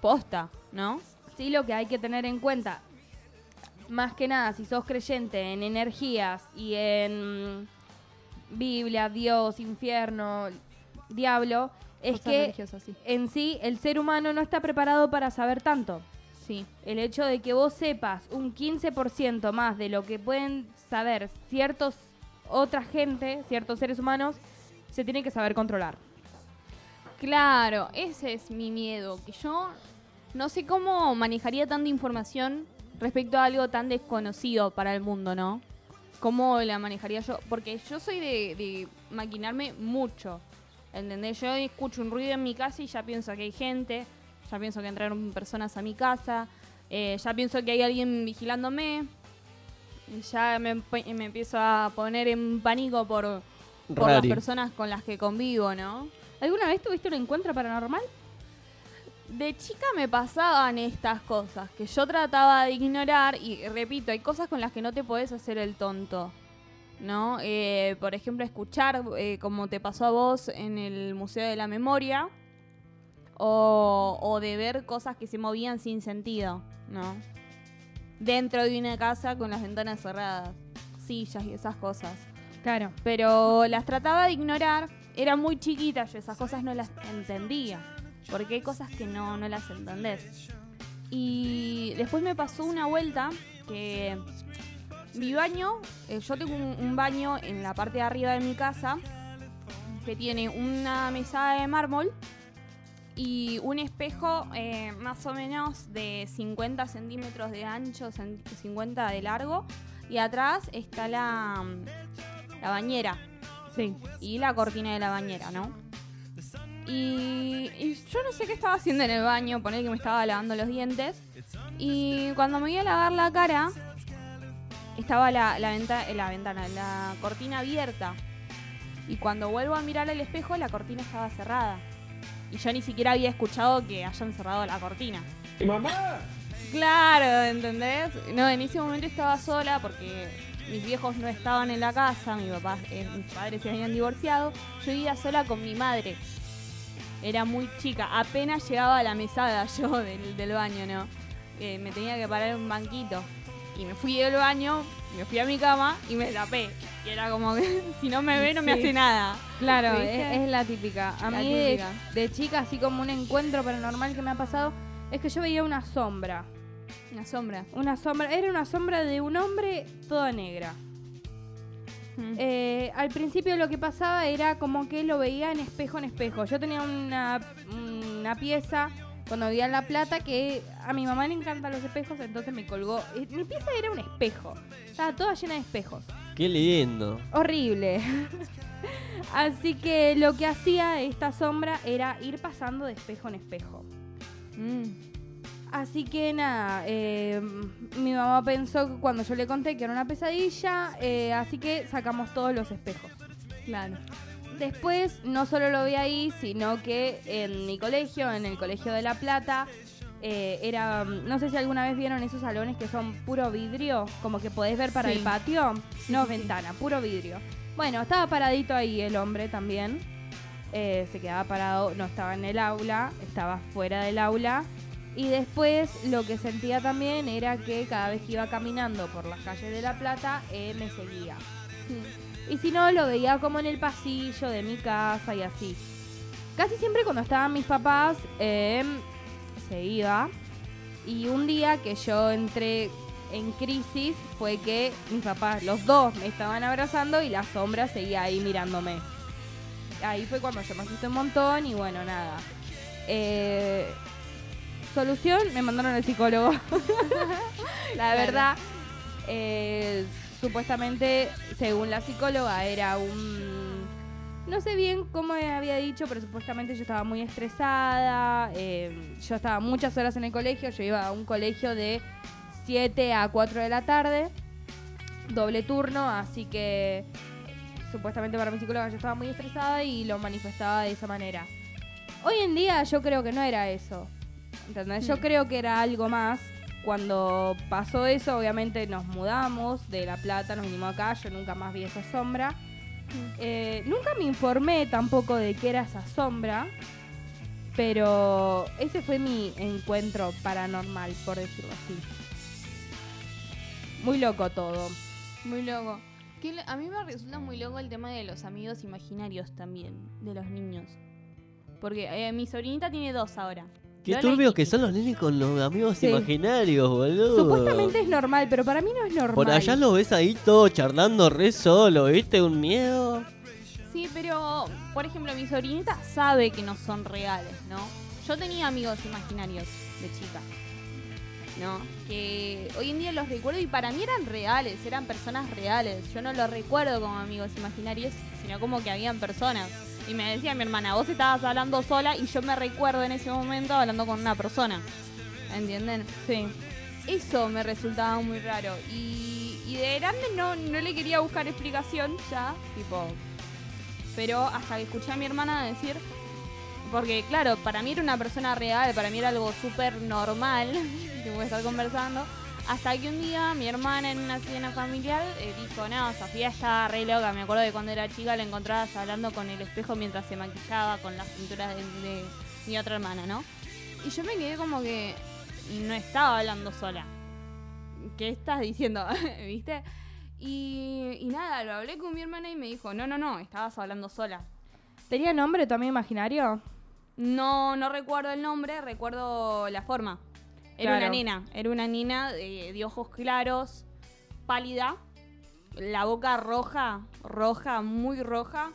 posta, ¿no? Sí, lo que hay que tener en cuenta, más que nada, si sos creyente en energías y en Biblia, Dios, infierno, diablo, es que sí. en sí el ser humano no está preparado para saber tanto. Sí. El hecho de que vos sepas un 15% más de lo que pueden saber ciertos otra gente, ciertos seres humanos, se tiene que saber controlar. Claro, ese es mi miedo, que yo no sé cómo manejaría tanta información respecto a algo tan desconocido para el mundo, ¿no? ¿Cómo la manejaría yo? Porque yo soy de, de maquinarme mucho, ¿entendés? Yo escucho un ruido en mi casa y ya pienso que hay gente, ya pienso que entraron personas a mi casa, eh, ya pienso que hay alguien vigilándome, y ya me, empiezo a poner en pánico por, por las personas con las que convivo, ¿no? ¿Alguna vez tuviste un encuentro paranormal? De chica me pasaban estas cosas que yo trataba de ignorar y repito, hay cosas con las que no te podés hacer el tonto. ¿No? Eh, por ejemplo, escuchar eh, como te pasó a vos en el Museo de la Memoria o, o de ver cosas que se movían sin sentido, ¿no? Dentro de una casa con las ventanas cerradas, sillas y esas cosas. Claro. Pero las trataba de ignorar. Era muy chiquita, yo esas cosas no las entendía. Porque hay cosas que no, no las entendés. Y después me pasó una vuelta que mi baño, eh, yo tengo un, un baño en la parte de arriba de mi casa que tiene una mesada de mármol y un espejo eh, más o menos de 50 centímetros de ancho, cen- 50 de largo. Y atrás está la, la bañera. Sí. Y la cortina de la bañera, ¿no? Y, y yo no sé qué estaba haciendo en el baño, poner que me estaba lavando los dientes. Y cuando me iba a lavar la cara, estaba la, la, venta- eh, la ventana, la cortina abierta. Y cuando vuelvo a mirar al espejo, la cortina estaba cerrada. Y yo ni siquiera había escuchado que hayan cerrado la cortina. ¡Mamá! Claro, ¿entendés? No, en ese momento estaba sola porque mis viejos no estaban en la casa, mi papá, eh, mis padres se habían divorciado. Yo vivía sola con mi madre. Era muy chica, apenas llegaba a la mesada yo del, del baño, ¿no? Eh, me tenía que parar en un banquito. Y me fui del baño, me fui a mi cama y me tapé. Y era como que si no me ve no me hace nada. Claro, es, es la típica. A La mí de, de chica, así como un encuentro paranormal que me ha pasado, es que yo veía una sombra. Una sombra. Una sombra, era una sombra de un hombre toda negra. Eh, al principio lo que pasaba era como que lo veía en espejo en espejo. Yo tenía una, una pieza cuando vivía en La Plata que a mi mamá le encantan los espejos, entonces me colgó. Mi pieza era un espejo. Estaba toda llena de espejos. Qué lindo. Horrible. Así que lo que hacía esta sombra era ir pasando de espejo en espejo. Mm. Así que nada, eh, mi mamá pensó que cuando yo le conté que era una pesadilla, eh, así que sacamos todos los espejos. Claro. Después no solo lo vi ahí, sino que en mi colegio, en el Colegio de La Plata, eh, era, no sé si alguna vez vieron esos salones que son puro vidrio, como que podés ver para Sí. el patio, no ventana, puro vidrio. Bueno, estaba paradito ahí el hombre también, se quedaba parado, no estaba en el aula, estaba fuera del aula. Y después lo que sentía también era que cada vez que iba caminando por las calles de La Plata, eh, me seguía. Y si no, lo veía como en el pasillo de mi casa y así. Casi siempre cuando estaban mis papás, eh, se iba. Y un día que yo entré en crisis fue que mis papás, los dos, me estaban abrazando y la sombra seguía ahí mirándome. Ahí fue cuando yo me asusté un montón y bueno, nada. Eh, solución, me mandaron al psicólogo. la verdad, eh, supuestamente, según la psicóloga, era un... No sé bien cómo había dicho, pero supuestamente yo estaba muy estresada. eh, yo estaba muchas horas en el colegio. Yo iba a un colegio de 7 a 4 de la tarde. Doble turno, así que supuestamente para mi psicóloga yo estaba muy estresada y lo manifestaba de esa manera. Hoy en día yo creo que no era eso. ¿Entendés? Yo Mm. creo que era algo más. Cuando pasó eso, obviamente nos mudamos de La Plata, nos vinimos acá, yo nunca más vi esa sombra. Eh, nunca me informé tampoco de qué era esa sombra, pero ese fue mi encuentro paranormal, por decirlo así. Muy loco todo. Muy loco. Que a mí me resulta muy loco el tema de los amigos imaginarios también, de los niños. Porque eh, mi sobrinita tiene dos ahora. Qué Lola y turbios que Kiki. son los nenes con los amigos Sí. imaginarios, boludo. Supuestamente es normal, pero para mí no es normal. Por allá lo ves ahí todo charlando re solo, ¿viste? Un miedo. Sí, pero, por ejemplo, mi sobrinita sabe que no son reales, ¿no? Yo tenía amigos imaginarios de chica, ¿no? Que hoy en día los recuerdo y para mí eran reales, eran personas reales. Yo no los recuerdo como amigos imaginarios, sino como que habían personas. Y me decía mi hermana, vos estabas hablando sola y yo me recuerdo en ese momento hablando con una persona. ¿Entienden? Sí. Eso me resultaba muy raro. Y, y de grande no, no le quería buscar explicación ya, tipo. Pero hasta que escuché a mi hermana decir. Porque, claro, para mí era una persona real, para mí era algo súper normal que voy a estar conversando. Hasta que un día mi hermana en una cena familiar eh, dijo, no, Sofía está re loca. Me acuerdo de cuando era chica la encontrabas hablando con el espejo mientras se maquillaba con las pinturas de, mi otra hermana, ¿no? Y yo me quedé como que no estaba hablando sola. ¿Qué estás diciendo? ¿Viste? Y, y nada, lo hablé con mi hermana y me dijo, no, no, no, estabas hablando sola. ¿Tenía nombre amigo imaginario? No, no recuerdo el nombre, recuerdo la forma. Era Claro. una nena, era una nena de, de ojos claros, pálida, la boca roja, roja, muy roja,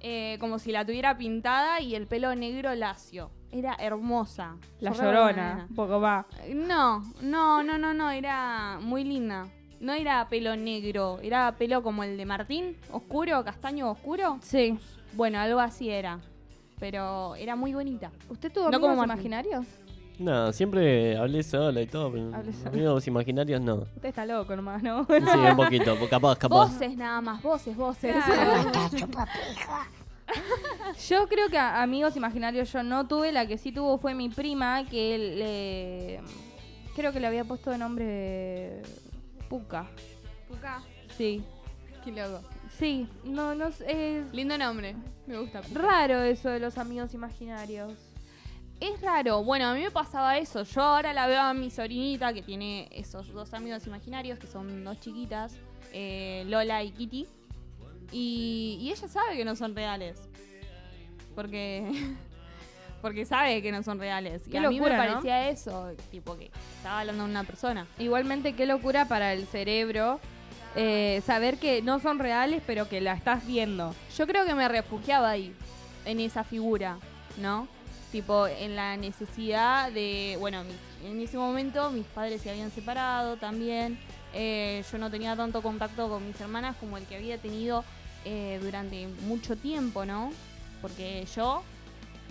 eh, como si la tuviera pintada y el pelo negro lacio. Era hermosa. La Yo llorona. Un poco más. No, no, no, no, no, era muy linda. No era pelo negro, era pelo como el de Martín, oscuro, castaño oscuro. Sí. Bueno, algo así era. Pero era muy bonita. ¿Usted tuvo No amigos como imaginarios? No, siempre hablé sola y todo, pero Hablé sola. amigos imaginarios no. Usted está loco nomás, ¿no? Sí, un poquito, capaz, capaz. Voces nada más, voces, voces. Yo creo que a- amigos imaginarios yo no tuve, la que sí tuvo fue mi prima, que le... Creo que le había puesto de nombre Puka. Puka, Sí. qué loco. Sí, no, no sé, es Lindo nombre, me gusta. Raro eso de los amigos imaginarios. Es raro. Bueno, a mí me pasaba eso. Yo ahora la veo a mi sobrinita que tiene esos dos amigos imaginarios, que son dos chiquitas, eh, Lola y Kitty. Y, y ella sabe que no son reales. Porque. Porque sabe que no son reales. Y a mí me parecía eso, tipo que estaba hablando de una persona. Igualmente, qué locura para el cerebro eh, saber que no son reales, pero que la estás viendo. Yo creo que me refugiaba ahí, en esa figura, ¿no? Tipo, en la necesidad de. Bueno, en ese momento mis padres se habían separado también. eh, yo no tenía tanto contacto con mis hermanas como el que había tenido eh, durante mucho tiempo, ¿no? Porque yo,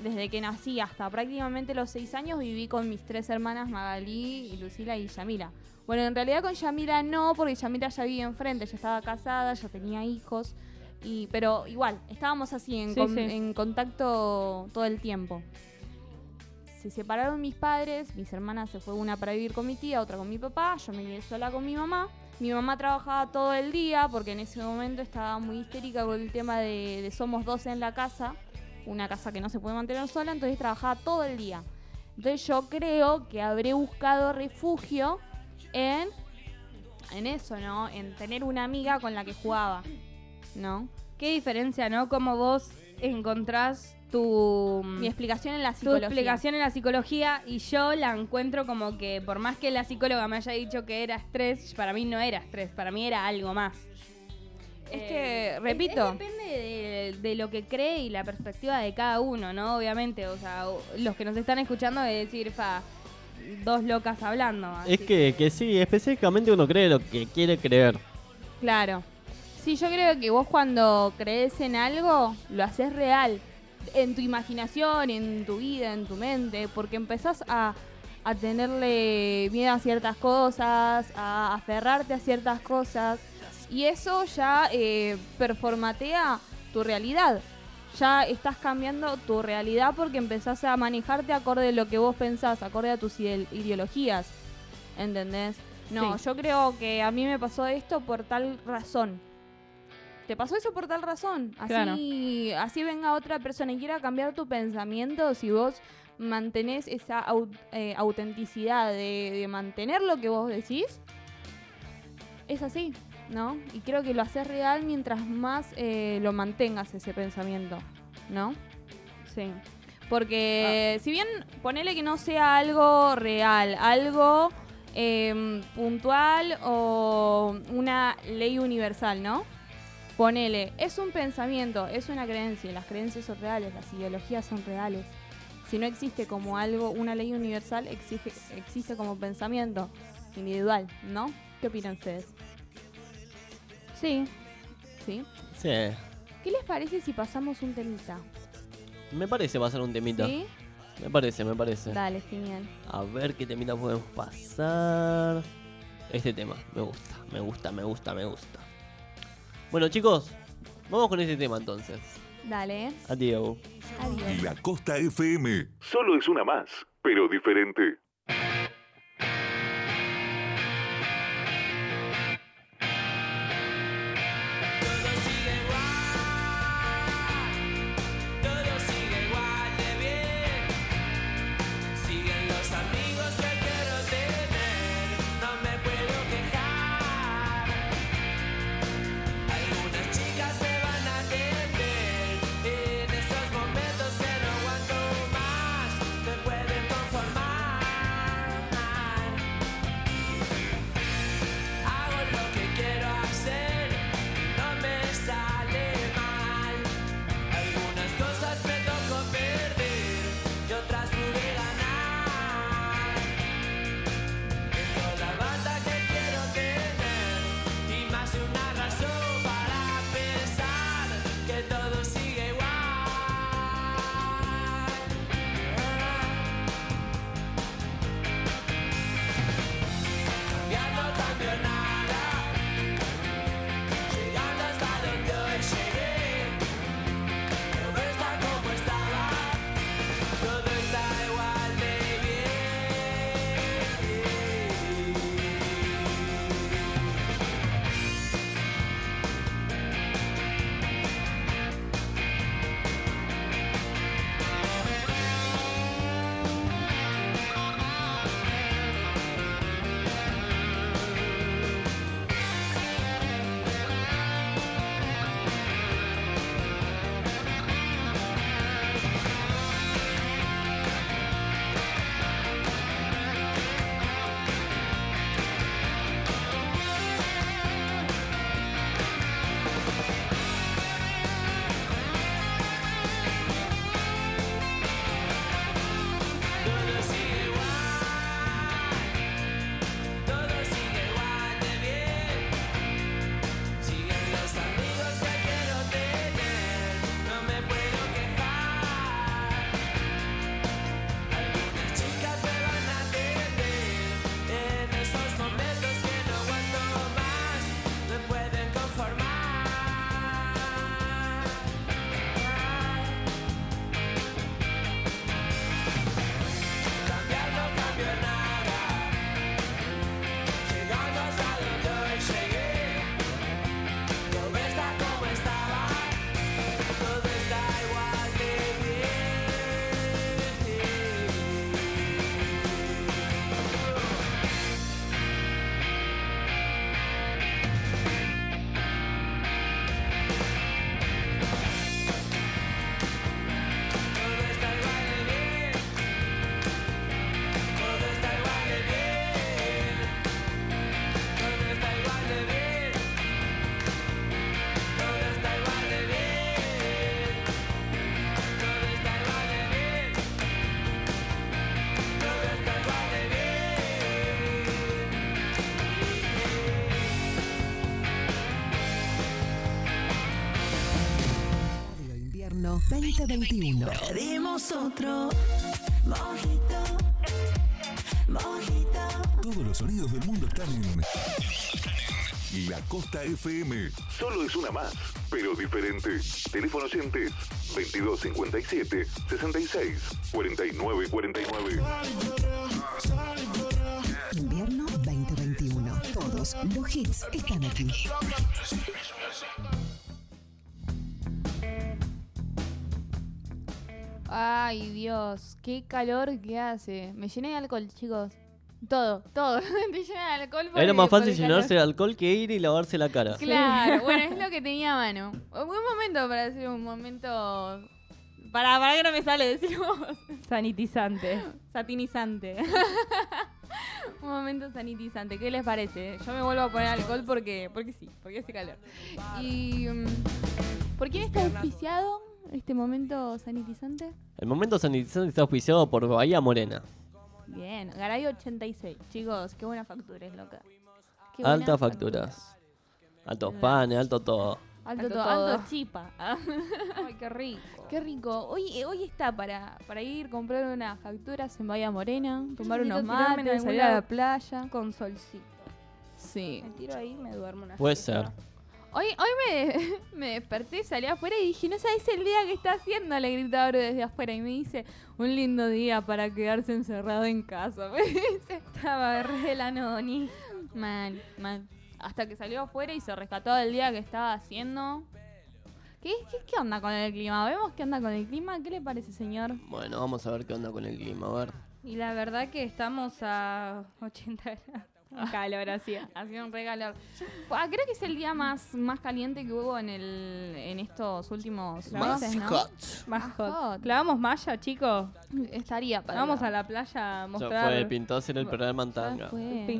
desde que nací hasta prácticamente los seis años, viví con mis tres hermanas, Magalí, y Lucila y Yamila. Bueno, en realidad con Yamila no, porque Yamila ya vivía enfrente, ya estaba casada, ya tenía hijos. Y, pero igual, estábamos así en, Sí, con- sí. en contacto todo el tiempo. Se separaron mis padres, mis hermanas se fue una para vivir con mi tía, otra con mi papá, yo me quedé sola con mi mamá. Mi mamá trabajaba todo el día porque en ese momento estaba muy histérica con el tema de, de somos dos en la casa, una casa que no se puede mantener sola, entonces trabajaba todo el día. Entonces yo creo que habré buscado refugio en, en eso, ¿no? En tener una amiga con la que jugaba, ¿no? Qué diferencia, ¿no? Como vos encontrás tu... Mi explicación en la tu psicología. explicación en la psicología y yo la encuentro como que por más que la psicóloga me haya dicho que era estrés, para mí no era estrés, para mí era algo más. Es Eh, que, es- repito, es depende de, de lo que cree y la perspectiva de cada uno, ¿no? Obviamente, o sea, los que nos están escuchando de decir, fa, dos locas hablando. Es que, que sí, específicamente uno cree lo que quiere creer. Claro. Sí, yo creo que vos cuando crees en algo, lo haces real. En tu imaginación, en tu vida, en tu mente. Porque empezás a, a tenerle miedo a ciertas cosas, a aferrarte a ciertas cosas. Y eso ya eh, performatea tu realidad. Ya estás cambiando tu realidad porque empezás a manejarte acorde a lo que vos pensás, acorde a tus ide- ideologías. ¿Entendés? No, Sí. yo creo que a mí me pasó esto por tal razón. ¿Te pasó eso por tal razón? Así, así venga otra persona y quiera cambiar tu pensamiento, si vos mantenés esa au- eh, autenticidad de, de mantener lo que vos decís, es así, ¿no? Y creo que lo haces real mientras más eh, lo mantengas ese pensamiento, ¿no? Sí. Porque si bien ponele que no sea algo real, algo em, puntual o una ley universal, ¿no? Ponele, es un pensamiento, es una creencia, las creencias son reales, las ideologías son reales. Si no existe como algo, una ley universal, exige, existe como pensamiento individual, ¿no? ¿Qué opinan ustedes? Sí. ¿Sí? Sí. ¿Qué les parece si pasamos un temita? Me parece pasar un temita. ¿Sí? Me parece, me parece. Dale, genial. A ver qué temita podemos pasar. Este tema, me gusta, me gusta, me gusta, me gusta. Bueno, chicos, vamos con este tema entonces. Dale. Adiós. Adiós. La Costa FM. Solo es una más, pero diferente. 2021. Pedimos otro mojito, mojito. Todos los sonidos del mundo están en La Costa FM. Solo es una más, pero diferente. Teléfono oyentes 2257 66 49 49. Invierno 2021. Todos los hits están aquí. Qué calor que hace. Me llené de alcohol, chicos. Todo, todo. Te llena de alcohol. Era más fácil llenarse de alcohol que ir y lavarse la cara. Claro, bueno, es lo que tenía a mano. Un buen momento para hacer un momento Para, para que no me sale, decimos. Sanitizante. Satinizante. Un momento sanitizante. ¿Qué les parece? Yo me vuelvo a poner alcohol porque, porque sí, porque hace calor. Y. mm, ¿Por quién está auspiciado este momento sanitizante? El momento sanitizante está auspiciado por Bahía Morena. Bien, Garay 86. Chicos, qué buena factura es loca. Qué Altas facturas. Altos panes, alto todo. Alto, Alto to- todo. alto chipa. Ay, qué rico. Qué rico. Hoy, hoy está para, para ir comprar unas facturas en Bahía Morena, tomar unos mates, salir a la playa. Con solcito. Sí. Me tiro ahí y me duermo una Puede ser. Hoy, hoy me, me desperté, salí afuera y dije, no sabes el día que está haciendo, le gritaba Oro desde afuera y me dice, un lindo día para quedarse encerrado en casa. Me dice, Estaba re la noni. mal, mal. Hasta que salió afuera y se rescató del día que estaba haciendo. ¿Qué, qué, qué onda con el clima? ¿Vemos qué onda con el clima? ¿Qué le parece, señor? Bueno, vamos a ver qué onda con el clima. A ver. Y la verdad que estamos a 80 grados. Un calor así. Hacía un regalor. Ah, creo que es el día más, más caliente que hubo en el en estos últimos Más meses, ¿no? hot. Más hot. hot. ¿Clavamos malla, chicos? Estaría para Vamos a la playa a Ya mostrar. fue, pintó hacer el programa en Ya tanga. fue.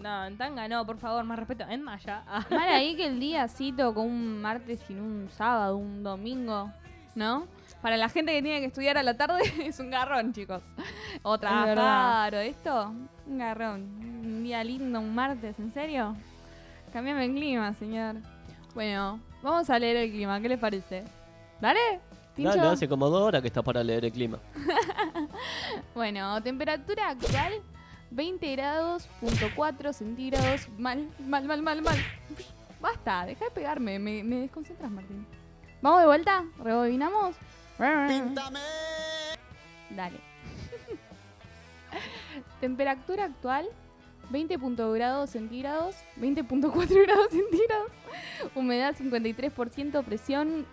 No, en tanga no, por favor, más respeto. En malla. Ah. Mal ahí que el día sí tocó un martes sin un sábado, un domingo, ¿no? Para la gente que tiene que estudiar a la tarde es un garrón, chicos. O trabajar o esto, un garrón. Un día lindo, un martes, ¿en serio? Cambiame el clima, señor. Bueno, vamos a leer el clima, ¿qué les parece? ¿Dale? ¿Tincho? Dale, hace como dos horas que está para leer el clima. Bueno, temperatura actual 20 grados, punto 4 centígrados. Mal, mal, mal, mal, mal. Basta, deja de pegarme, me, me desconcentras, Martín. ¿Vamos de vuelta? ¿Rebobinamos? Dale. temperatura actual 20 punto grados centígrados, 20.4 grados centígrados. Humedad 53%, presión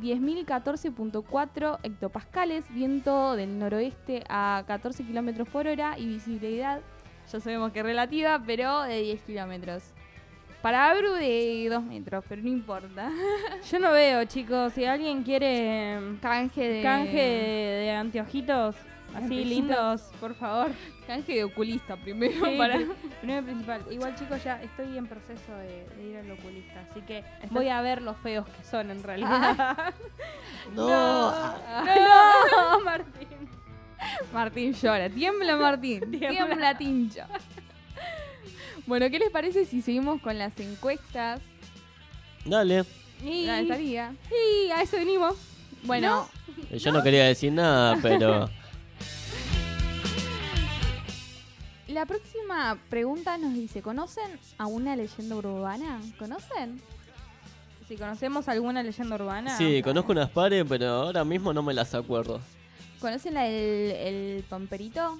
10.014.4 hectopascales, viento del noroeste a 14 kilómetros por hora y visibilidad, ya sabemos que es relativa, pero de 10 kilómetros. Para Abru de 2 metros, pero no importa. Yo no veo, chicos. Si alguien quiere Canje de. canje de, de anteojitos así Anteojitos. lindos, por favor. Canje de oculista primero. Sí, para... pri- primero principal. Igual, chicos, ya estoy en proceso de, de ir al oculista. Así que voy a ver los feos que son en realidad. No. no, Martín. Martín llora. Tiembla Martín. Tiembla. Tiembla Tincho. Bueno, ¿qué les parece si seguimos con las encuestas? Dale. Y, La estaría. y a eso venimos. Bueno, Eh, Yo no quería decir nada, pero. la próxima pregunta nos dice, ¿conocen a una leyenda urbana? ¿Conocen? Si conocemos alguna leyenda urbana. Sí, conozco unas pares, pero ahora mismo no me las acuerdo. ¿Conocen la del el pomperito?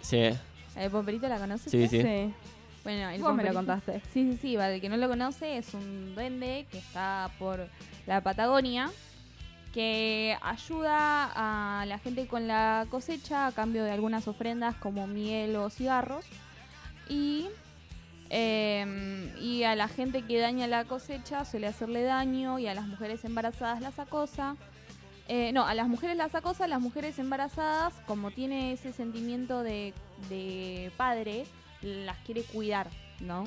Sí, ¿El pomperito la conoces? sí, sí. Sí. Bueno, el Vos me lo contaste. Sí, sí, sí, para el que no lo conoce, es un duende que está por la Patagonia que ayuda a la gente con la cosecha a cambio de algunas ofrendas como miel o cigarros. Y, eh, y a la gente que daña la cosecha suele hacerle daño y a las mujeres embarazadas las acosa. Eh, no, a las mujeres las acosa, las mujeres embarazadas, como tiene ese sentimiento de, de padre, las quiere cuidar, ¿no?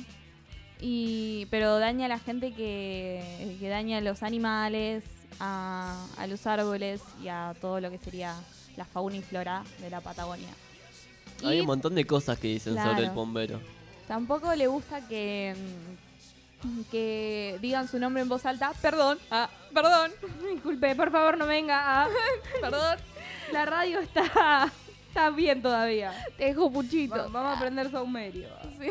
Y, pero daña a la gente que, que daña a los animales, a, a los árboles y a todo lo que sería la fauna y flora de la Patagonia. Hay Y un montón de cosas que dicen sobre el bombero. tampoco le gusta que, que digan su nombre en voz alta. Perdón, ah, perdón, Disculpe, por favor, no venga. a- perdón. La radio está, está bien todavía. Te dejo puchito. Va- Vamos a aprender saumerio.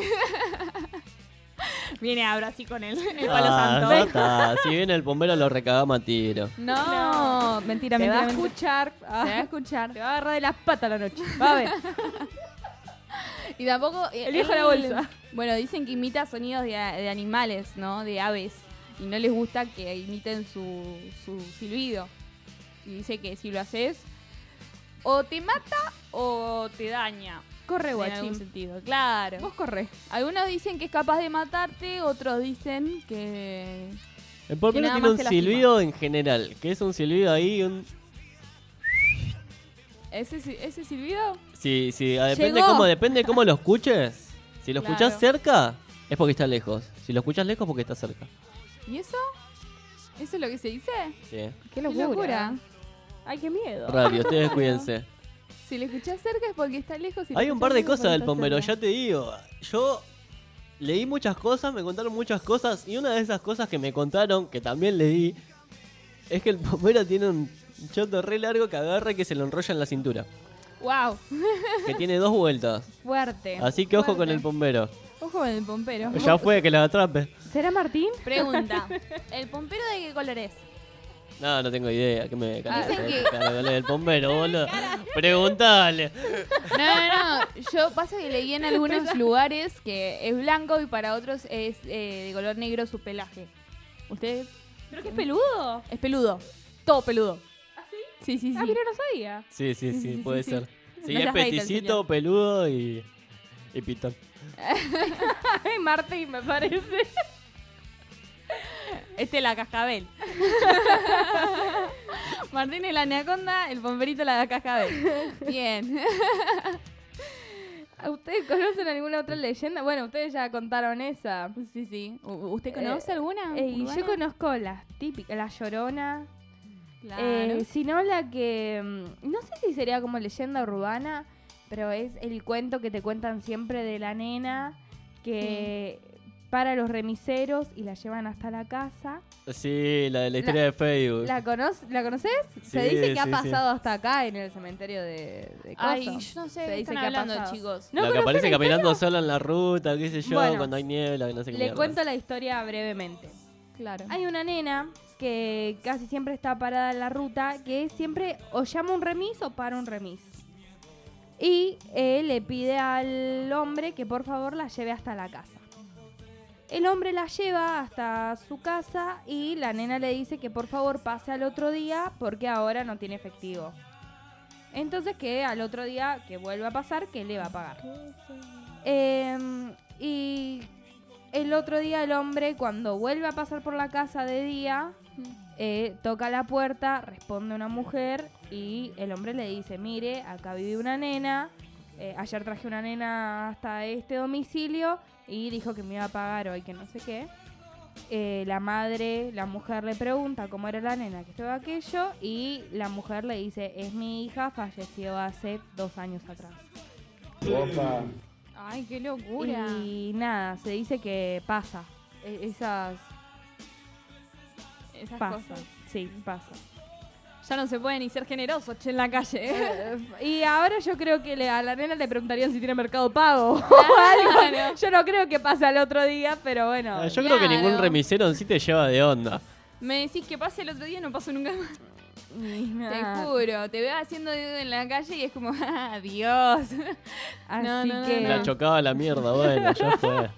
Viene ahora así con el, el palo Ah, santo. ya está. Si viene el bombero lo recagamos a tiro. No, mentira, Te va mentira. a mentira. escuchar. Te va a ah, escuchar. Te va a agarrar de las patas la noche. Va a ver. Y tampoco. eh, El viejo de la él- bolsa. Bueno, dicen que imita sonidos de, a- de animales, ¿no? De aves. Y no les gusta que imiten su, su silbido. Y dice que si lo haces, o te mata o te daña. Corre, En algún guachín. sentido, claro. Vos corre. Algunos dicen que es capaz de matarte, otros dicen que. El nada tiene más un silbido en general, que es un silbido ahí, un... ¿Ese, ese silbido? Sí, sí, ah, depende Llegó. cómo, depende cómo lo escuches. Si lo escuchás Claro. cerca, es porque está lejos. Si lo escuchás lejos, porque está cerca. ¿Y eso? ¿Eso es lo que se dice? Sí. Qué Qué locura. Ay, qué miedo. Radio, ustedes cuídense. Si lo escuchás cerca es porque está lejos. si Hay un par de cosas del cerca. ya te digo. Yo leí muchas cosas, me contaron muchas cosas, y una de esas cosas que me contaron, que también leí, es que el bombero tiene un choto re largo que agarra y que se lo enrolla en la cintura. Wow, Que tiene dos vueltas. fuerte. Así que ojo con el bombero. Ojo con el pompero. Ya fue que lo atrape. ¿Será Martín? Pregunta. ¿El pompero de qué color es? No, no tengo idea. ¿Qué me Ah, dicen que- el bombero, boludo? Preguntale. No, no, no. Yo pasa que leí en algunos lugares que es blanco y para otros es eh, de color negro su pelaje. ¿Ustedes? ¿Pero qué peludo? Es peludo. Todo peludo. ¿Ah, sí? Sí, sí, sí. Ah, mira, no sabía. Sí, sí, Sí, sí, sí, puede sí, ser. sí. No es peticito, peludo y, y pitón. Ay, Martín, me parece. Este es la cascabel. Martín es la anaconda, el pomperito la cascabel. Bien. ¿A ¿Ustedes conocen alguna otra leyenda? Bueno, ustedes ya contaron esa. Sí, sí. U- ¿Usted Eh, conoce alguna? Eh, yo conozco las típicas, la llorona. Claro. Eh, si no, la que. mm, No sé si sería como leyenda urbana, pero es el cuento que te cuentan siempre de la nena que para los remiseros y la llevan hasta la casa. Sí, la de la historia de Facebook. ¿La, cono- ¿la conoces? Se dice que ha sí. pasado hasta acá en el cementerio de, de Ay, yo no sé Se dice están que ha hablando, pasado. chicos. ¿No la que aparece caminando sola en la ruta, qué sé yo, Bueno, cuando hay niebla, no sé qué Le mierda. cuento la historia brevemente. Claro. Hay una nena que casi siempre está parada en la ruta, que siempre o llama un remis o para un remis. Y eh, le pide al hombre que por favor la lleve hasta la casa. El hombre la lleva hasta su casa y la nena le dice que por favor pase al otro día porque ahora no tiene efectivo. Entonces que al otro día que vuelva a pasar, que le va a pagar. Em, y el otro día el hombre cuando vuelve a pasar por la casa de día, eh, toca la puerta, responde una mujer y el hombre le dice, mire, acá vive una nena, eh, ayer traje una nena hasta este domicilio y dijo que me iba a pagar hoy, que no sé qué. Eh, la madre, la mujer le pregunta cómo era la nena, que todo aquello, y la mujer le dice, es mi hija, falleció hace dos años atrás. Ay, qué locura. Y nada, se dice que pasa. E- esas Esas pasa. cosas. Sí, pasa. Ya no se puede ni ser generoso, che, en la calle. Eh, y ahora yo creo que le- a la nena le preguntarían si tiene mercado pago. o Claro. algo. Yo no creo que pase al otro día, pero bueno. Ah, Yo creo que ningún remisero en sí te lleva de onda. Me decís que pase el otro día, no paso nunca más. Te juro, te veo haciendo dedo en la calle y es como, adiós. Así No, no, no, que. no. La chocaba la mierda, bueno, ya fue.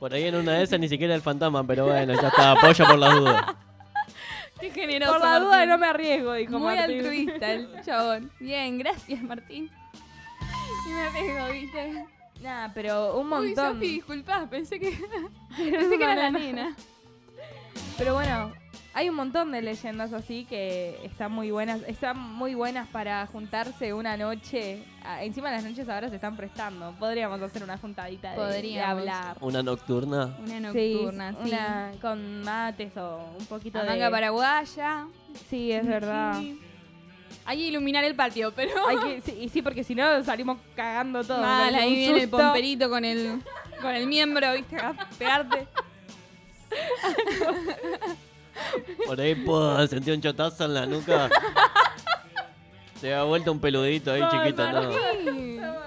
Por ahí en una de esas ni siquiera el fantasma, pero bueno, ya está, apoyo por las dudas. Qué generoso. Por la duda no me arriesgo, dijo Muy Martín. altruista el chabón. Bien, gracias, Martín. Y me arriesgo, ¿viste? Nada, pero un Uy, montón. Sofi, disculpá, pensé que, pensé que era la nena. Pero bueno, hay un montón de leyendas así que están muy buenas, están muy buenas para juntarse una noche. Ah, encima las noches ahora se están prestando. Podríamos hacer una juntadita de, hablar. Una nocturna. Una nocturna, sí. una con mates o un poquito La de manga paraguaya. Sí, es verdad. Sí. Hay que iluminar el patio, pero... Hay que, sí, y sí, porque si no salimos cagando todo. Mal, ahí viene el pomperito con el, con el miembro, ¿viste? A pegarte. Por ahí puedo sentir un chotazo en la nuca. Se da vuelta un peludito ahí chiquito, no. Sigamos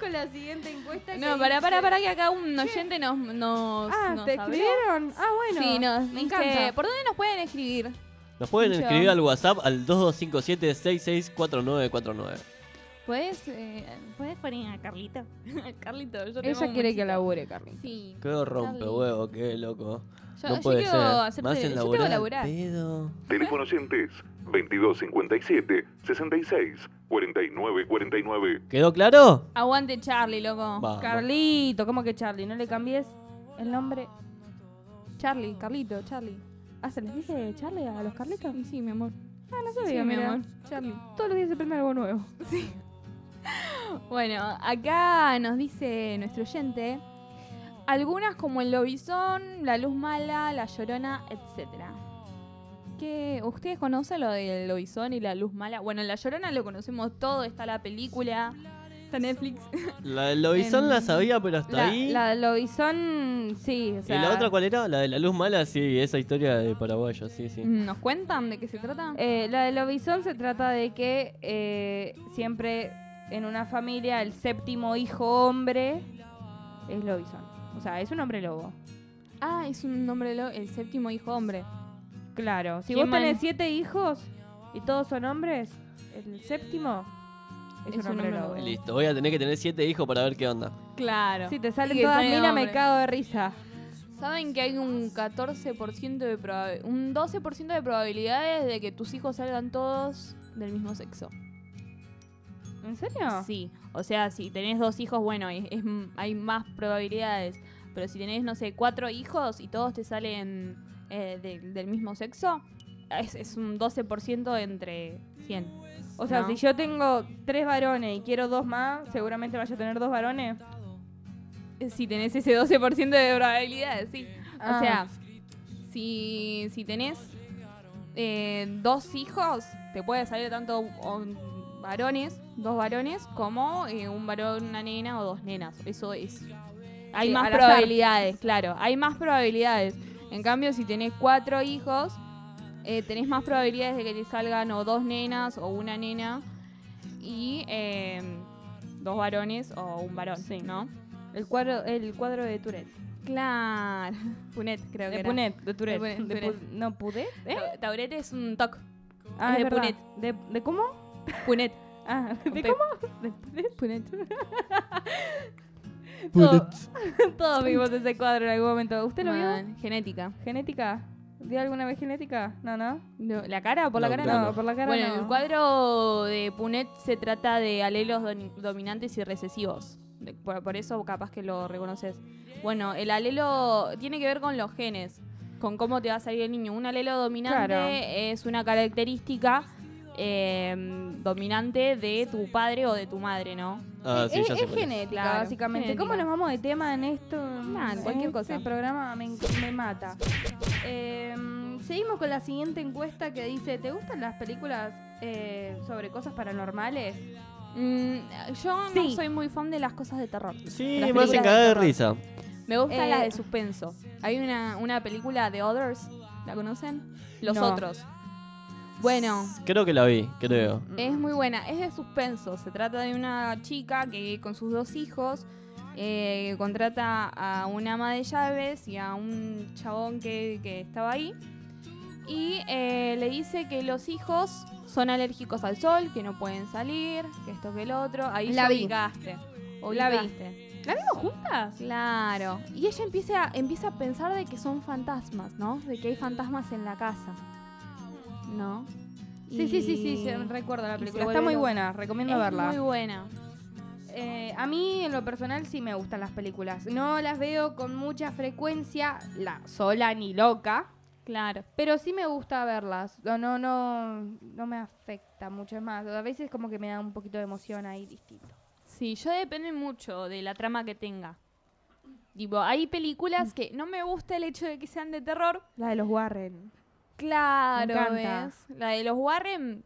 con la siguiente encuesta. que No, para, dice- para, para que acá un oyente nos, nos, Ah, nos ¿te habló. escribieron? Ah, bueno. Sí, nos me dice, encanta. ¿por dónde nos pueden escribir? Nos pueden Mucho. escribir al WhatsApp al 2257-664949. ¿Puedes, eh, ¿Puedes poner a Carlito? Carlito, yo te Ella quiere que labure, Carlin. Sí. Qué rompe huevo, qué loco. Yo- no yo puede quiero ser. hacerte- Más en yo tengo laburar. que laburar. pedo. Teléfono oyentes 2257 66 49 49. ¿Quedó claro? Aguante Charlie, loco. Vamos. Carlito, ¿cómo que Charlie? ¿No le cambies el nombre? Charlie, Carlito, Charlie. Ah, ¿se les dice Charlie a los Carlitos? Sí, sí, mi amor. Ah, no sabía, Sí, mi mira. amor. Charlie. Todos los días se aprende algo nuevo. Bueno, acá nos dice nuestro oyente algunas como el lobizón, la luz mala, la llorona, etcétera. ¿Qué, ¿Ustedes conocen lo del lobizón y la luz mala? Bueno, la llorona lo conocemos todo, está la película, está Netflix. La del lobizón la Em, sabía, pero hasta La, ahí. la Lobizón, sí, o sea... ¿Y la otra cuál era? La de la luz mala, sí, esa historia de paraguayo, sí, sí. ¿Nos cuentan de qué se trata? Eh, la de Lobizón se trata de que eh, siempre en una familia el séptimo hijo hombre es Lobizón. O sea, es un hombre lobo. ah, es un nombre, lo- el séptimo hijo hombre. Claro, si Qué vos tenés siete hijos y todos son hombres, el séptimo es, un hombre lobo. Listo, voy a tener que tener siete hijos para ver qué onda. Claro. Si te salen todas minas, me hombre. cago de risa. ¿Saben que hay un 14% de proba- un 12% de probabilidades de que tus hijos salgan todos del mismo sexo? ¿En serio? Sí, o sea, si tenés dos hijos, bueno, es- es m- hay más probabilidades. Pero si tenés, no sé, cuatro hijos y todos te salen eh, de- del mismo sexo, es, es un 12% entre 100. O sea, ¿no? si yo tengo tres varones y quiero dos más, seguramente vaya a tener dos varones. Si tenés ese 12% de probabilidades, sí. Ah. O sea, si, si tenés eh, dos hijos, te puede salir tanto varones, dos varones, como eh, un varón, una nena o dos nenas. Eso es. Hay Sí, más azar. probabilidades, claro. Hay más probabilidades. En cambio, si tenés cuatro hijos, eh, tenés más probabilidades de que te salgan o dos nenas o una nena y eh, dos varones o un varón, Sí. ¿no? El cuadro, el cuadro de Tourette. Claro. Punet, creo que De era. Punet, de Tourette. De Punet, De Tourette. Pu- no, ¿Pudet? ¿Eh? Ta- Taurete es un toc. Ah, es de verdad. Punet. ¿De, ¿De cómo? Punet. Ah, ¿de Pe- cómo? ¿De Punet? Punet. Todos, todos vimos ese cuadro en algún momento. ¿Usted lo vio? Genética. ¿Genética? ¿Vio alguna vez genética? No, no. No, ¿La cara? ¿Por la No, cara? claro. No. No, por la cara Bueno, no. el cuadro de Punet se trata de alelos dominantes y recesivos. Por, por eso capaz que lo reconoces. Bueno, el alelo tiene que ver con los genes, con cómo te va a salir el niño. Un alelo dominante Claro. es una característica eh, dominante de tu padre o de tu madre, ¿no? Ah, sí, es ya sé es cuál es. genética, Claro, básicamente. genética. ¿Cómo nos vamos de tema en esto? Nada, En cualquier este cosa. programa me, me mata. Eh, seguimos con la siguiente encuesta que dice: ¿Te gustan las películas eh, sobre cosas paranormales? Mm, yo Sí. no soy muy fan de las cosas de terror. Sí, Las me hacen cagar de risa. Me gustan Eh, las de suspenso. Hay una, una película de Others, ¿la conocen? Los No. otros. Bueno, Creo que la vi, creo. es muy buena, es de suspenso. Se trata de una chica que con sus dos hijos eh, contrata a una ama de llaves y a un chabón que, que estaba ahí. Y eh, le dice que los hijos son alérgicos al sol, que no pueden salir, que esto que el otro. Ahí La vi. ubicaste. La vi. Ubicaste. ¿La vimos juntas? Claro. Y ella empieza, empieza a pensar de que son fantasmas, ¿no? De que hay fantasmas en la casa. ¿No? Sí, sí, sí, sí, recuerdo la película. Está muy buena, recomiendo Es verla. muy buena. Eh, a mí, en lo personal, sí me gustan las películas. No las veo con mucha frecuencia, la sola ni loca, Claro. pero sí me gusta verlas. No, no, no, no me afecta mucho. Más, a veces como que me da un poquito de emoción ahí distinto. Sí, yo depende mucho de la trama que tenga. Tipo, hay películas que no me gusta el hecho de que sean de terror. La de los Warren. Claro, Me. ¿ves? La de los Warren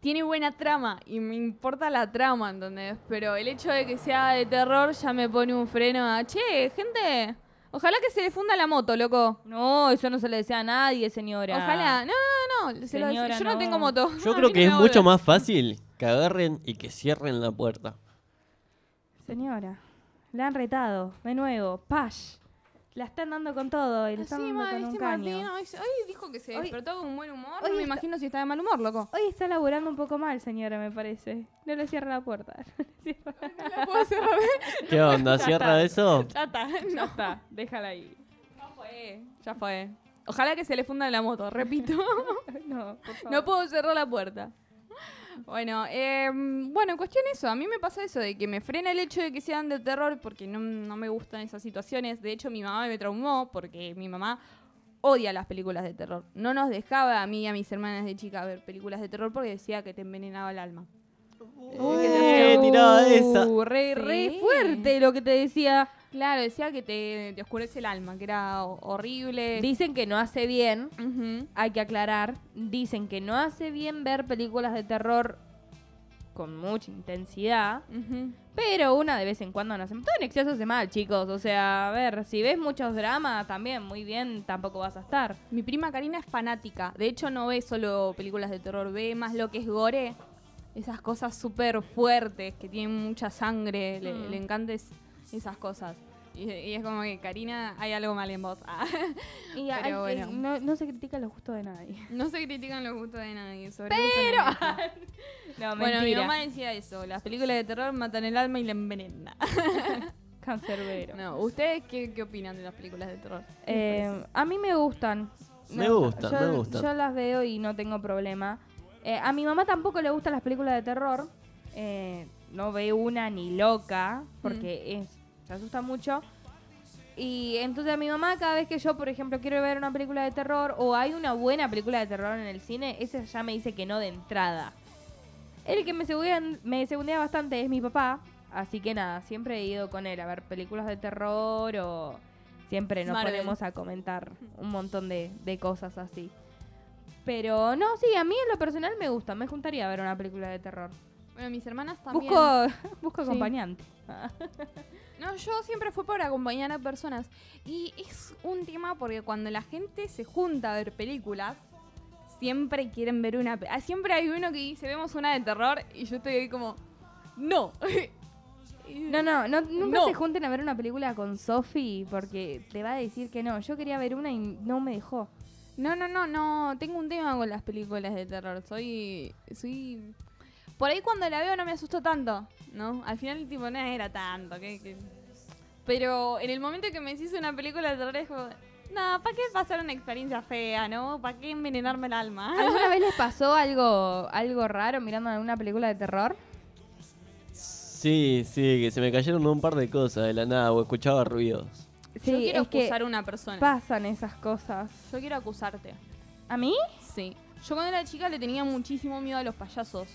tiene buena trama y me importa la trama, ¿entendés? Pero el hecho de que sea de terror ya me pone un freno a, che, gente, ojalá que se le funda la moto, loco. No, eso no se le desea a nadie, señora. Ojalá. No, no, no. se lo- Señora, yo no. no. tengo moto. Yo creo que es mucho más fácil que agarren y que cierren la puerta. Señora, la han retado, de nuevo, Pash. La están dando con todo y le están dando con un caño. Martín, hoy, hoy dijo que se Hoy- despertó con un buen humor. hoy no me está- imagino si está de mal humor, loco. Hoy está laburando un poco mal, señora, me parece. No le cierra la puerta. No le cierra. ¿Qué onda? Ya ¿Cierra está. eso? Ya está. Ya No, está, déjala ahí. ya fue. Ya fue. Ojalá que se le funda la moto, repito. No, por favor. no puedo cerrar la puerta. Bueno, eh, bueno, en cuestión eso, a mí me pasa eso, de que me frena el hecho de que sean de terror porque no, no me gustan esas situaciones. De hecho, mi mamá me traumó porque mi mamá odia las películas de terror. No nos dejaba a mí y a mis hermanas de chica ver películas de terror porque decía que te envenenaba el alma. Eh, tiraba esa. Uh, re, re Sí. fuerte lo que te decía. Claro, decía que te, te oscurece el alma, que era ho- horrible. Dicen que no hace bien, hay que aclarar, dicen que no hace bien ver películas de terror con mucha intensidad, pero una de vez en cuando no hace Todo en exceso hace mal, chicos. O sea, a ver, si ves muchos dramas también, muy bien, tampoco vas a estar. Mi prima Karina es fanática. De hecho, no ve solo películas de terror, ve más lo que es gore. Esas cosas súper fuertes, que tienen mucha sangre. Le, Mm. le encantan es- esas cosas. Y, y es como que, Karina, hay algo mal en vos. Ah. Y Pero hay- bueno. eh, no, no se critica los gustos de nadie. No se critican los gustos de nadie. Sobre Pero... No, Bueno, mi mamá decía eso. Las películas de terror matan el alma y la envenenan. Cancerbero. No, ¿ustedes qué, qué opinan de las películas de terror? Eh, a mí me gustan. Me No, gustan, yo, me gustan. Yo las veo y no tengo problema. Eh, a mi mamá tampoco le gustan las películas de terror. Eh, no ve una ni loca, porque es- se asusta mucho. Y entonces a mi mamá, cada vez que yo, por ejemplo, quiero ver una película de terror o hay una buena película de terror en el cine, ese ya me dice que no de entrada. El que me segundea, me segundea bastante es mi papá. Así que nada, siempre he ido con él a ver películas de terror o siempre nos Marvel. ponemos a comentar un montón de, de cosas así. Pero no, sí, a mí en lo personal me gusta. Me juntaría a ver una película de terror. Bueno, mis hermanas también. Busco, busco Sí. No, yo siempre fui por acompañar a personas. Y es un tema porque cuando la gente se junta a ver películas, siempre quieren ver una. ah, Siempre hay uno que dice, vemos una de terror, y yo estoy ahí como, no. No, no, no nunca No. se junten a ver una película con Sophie porque te va a decir que no. Yo quería ver una y no me dejó. No, no, no, no. Tengo un tema con las películas de terror. Soy. Soy. Por ahí cuando la veo no me asustó tanto, ¿no? Al final, tipo, no era tanto. que- que- Pero en el momento que me decís una película de terror es como. No, ¿para qué pasar una experiencia fea, no? ¿Para qué envenenarme el alma? ¿Alguna vez les pasó algo, algo raro mirando alguna película de terror? Sí, sí, que se me cayeron un par de cosas de la nada o escuchaba ruidos. Yo quiero es que acusar a una persona. pasan esas cosas. Yo quiero acusarte. ¿A mí? Sí. Yo cuando era chica le tenía muchísimo miedo a los payasos.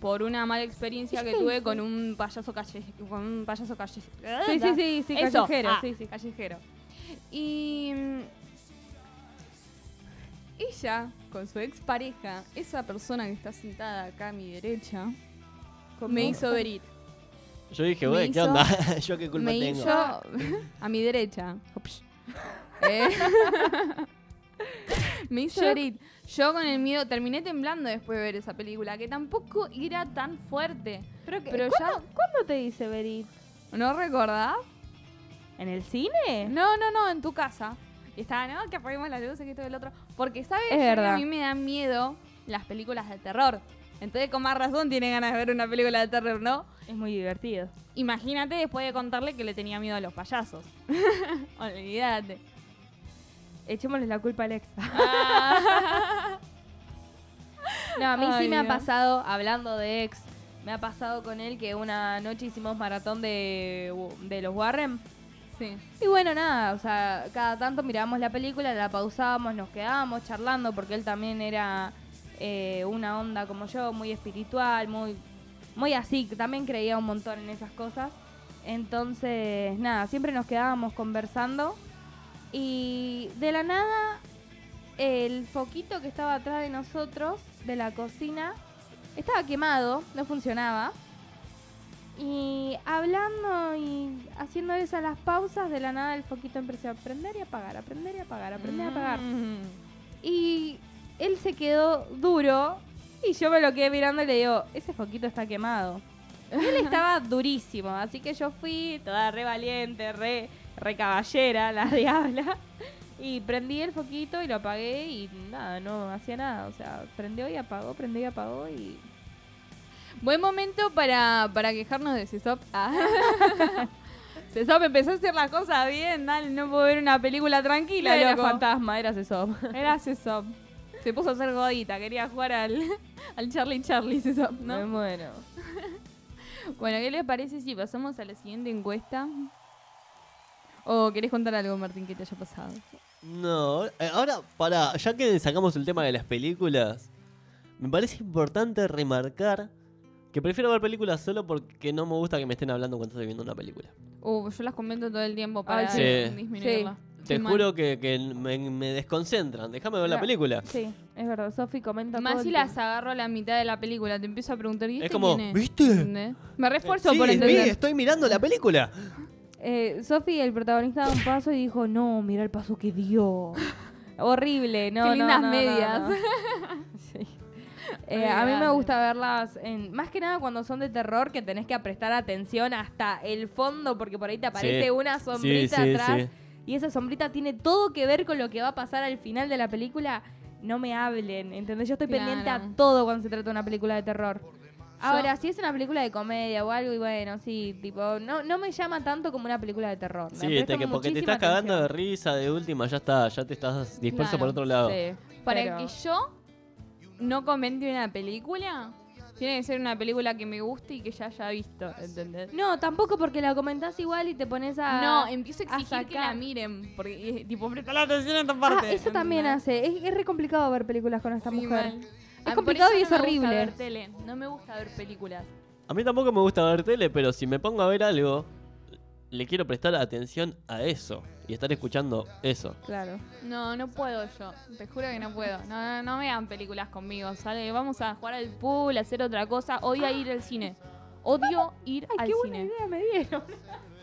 Por una mala experiencia que tuve sí. con un payaso calle, con un payaso calle. Sí, sí, sí, sí, Eso. callejero, Ah, sí, sí. callejero. Y mm, ella, con su expareja, esa persona que está sentada acá a mi derecha, me hizo venir. Yo dije, güey, ¿qué hizo- onda? ¿Yo qué culpa Me tengo? hizo a mi derecha. Eh, me hizo Yo- venir. Yo con el miedo terminé temblando después de ver esa película, que tampoco era tan fuerte. Pero, que- Pero ¿cuándo, ¿cuándo te dice venir? ¿No recordás? ¿En el cine? No, no, no, en tu casa. Y estaba, no, que apaguemos las luces, que esto y el otro. Porque, ¿sabes? Es verdad. a mí me dan miedo las películas de terror. Entonces, con más razón, tiene ganas de ver una película de terror, ¿no? Es muy divertido. Imagínate después de contarle que le tenía miedo a los payasos. Olvídate. Echémosle la culpa al ex. Ah. No, a mí Ay, sí me ha pasado, hablando de ex, me ha pasado con él que una noche hicimos maratón de, de los Warren. Sí. Y bueno, nada, o sea, cada tanto mirábamos la película, la pausábamos, nos quedábamos charlando porque él también era eh, una onda como yo, muy espiritual, muy, muy así, que también creía un montón en esas cosas. Entonces, nada, siempre nos quedábamos conversando y de la nada el foquito que estaba atrás de nosotros, de la cocina, estaba quemado, no funcionaba. Y hablando y haciendo esas las pausas, de la nada el foquito empezó a prender y apagar, a prender y apagar, a prender y apagar. Mm. Y él se quedó duro y yo me lo quedé mirando y le digo, ese foquito está quemado. Y él estaba durísimo, así que yo fui toda re valiente, re, re caballera, la diabla. Y prendí el foquito y lo apagué y nada, no hacía nada. O sea, prendió y apagó, prendió y apagó y... Buen momento para, para quejarnos de Cesop. Ah. Cesop empezó a hacer las cosas bien, dale, no puedo ver una película tranquila, era loco. fantasma, era eso. Era Cesop. Se puso a hacer godita, quería jugar al, al Charlie Charlie Cesop, Me ¿no? muero. Bueno, ¿qué les parece si pasamos a la siguiente encuesta? ¿O querés contar algo, Martín, que te haya pasado? No, eh, ahora, para, ya que sacamos el tema de las películas, me parece importante remarcar que prefiero ver películas solo porque no me gusta que me estén hablando cuando estoy viendo una película. Uh, yo las comento todo el tiempo para sí. disminuirla. Te juro que, que me, me desconcentran. Déjame ver la película. Sí, es verdad. Sofi comenta Más todo si las agarro a la mitad de la película, te empiezo a preguntar, ¿y Es este como, quién es? ¿viste? ¿Entendés? Me refuerzo Sí, por vi, entender. estoy mirando la película. Eh, Sofi, el protagonista, da un paso y dijo, no, mira el paso que dio. Horrible, no, Qué no, lindas no, no, medias. no. Sí. Eh, a mí me gusta verlas, en, más que nada cuando son de terror, que tenés que prestar atención hasta el fondo, porque por ahí te aparece Sí. una sombrita sí, atrás, sí. y esa sombrita tiene todo que ver con lo que va a pasar al final de la película. No me hablen, ¿entendés? Yo estoy pendiente a todo cuando se trata de una película de terror. Ahora, si es una película de comedia o algo, y bueno, sí, tipo, no, no me llama tanto como una película de terror. Me Sí, te- que porque te estás cagando de atención. risa, de última, ya está, ya te estás disperso Claro, por otro lado. Sí, Para pero- que yo no comente una película, tiene que ser una película que me guste y que ya haya visto, ¿entendés? No, tampoco porque la comentás igual y te pones a... No, empiezo a a exigir que la miren, porque eh, tipo, presta la atención a esta Ah, parte. eso también hace. Es, es re complicado ver películas con esta Sí, mujer. mal. Es complicado y es no me gusta horrible. ver tele, no me gusta ver películas. A mí tampoco me gusta ver tele, pero si me pongo a ver algo, le quiero prestar atención a eso y estar escuchando eso. Claro. No, no puedo yo. Te juro que no puedo. No, no, no vean películas conmigo. Sale, vamos a jugar al pool, a hacer otra cosa. Odio ir al cine. Odio ir Ay, al qué buena cine. idea me dieron.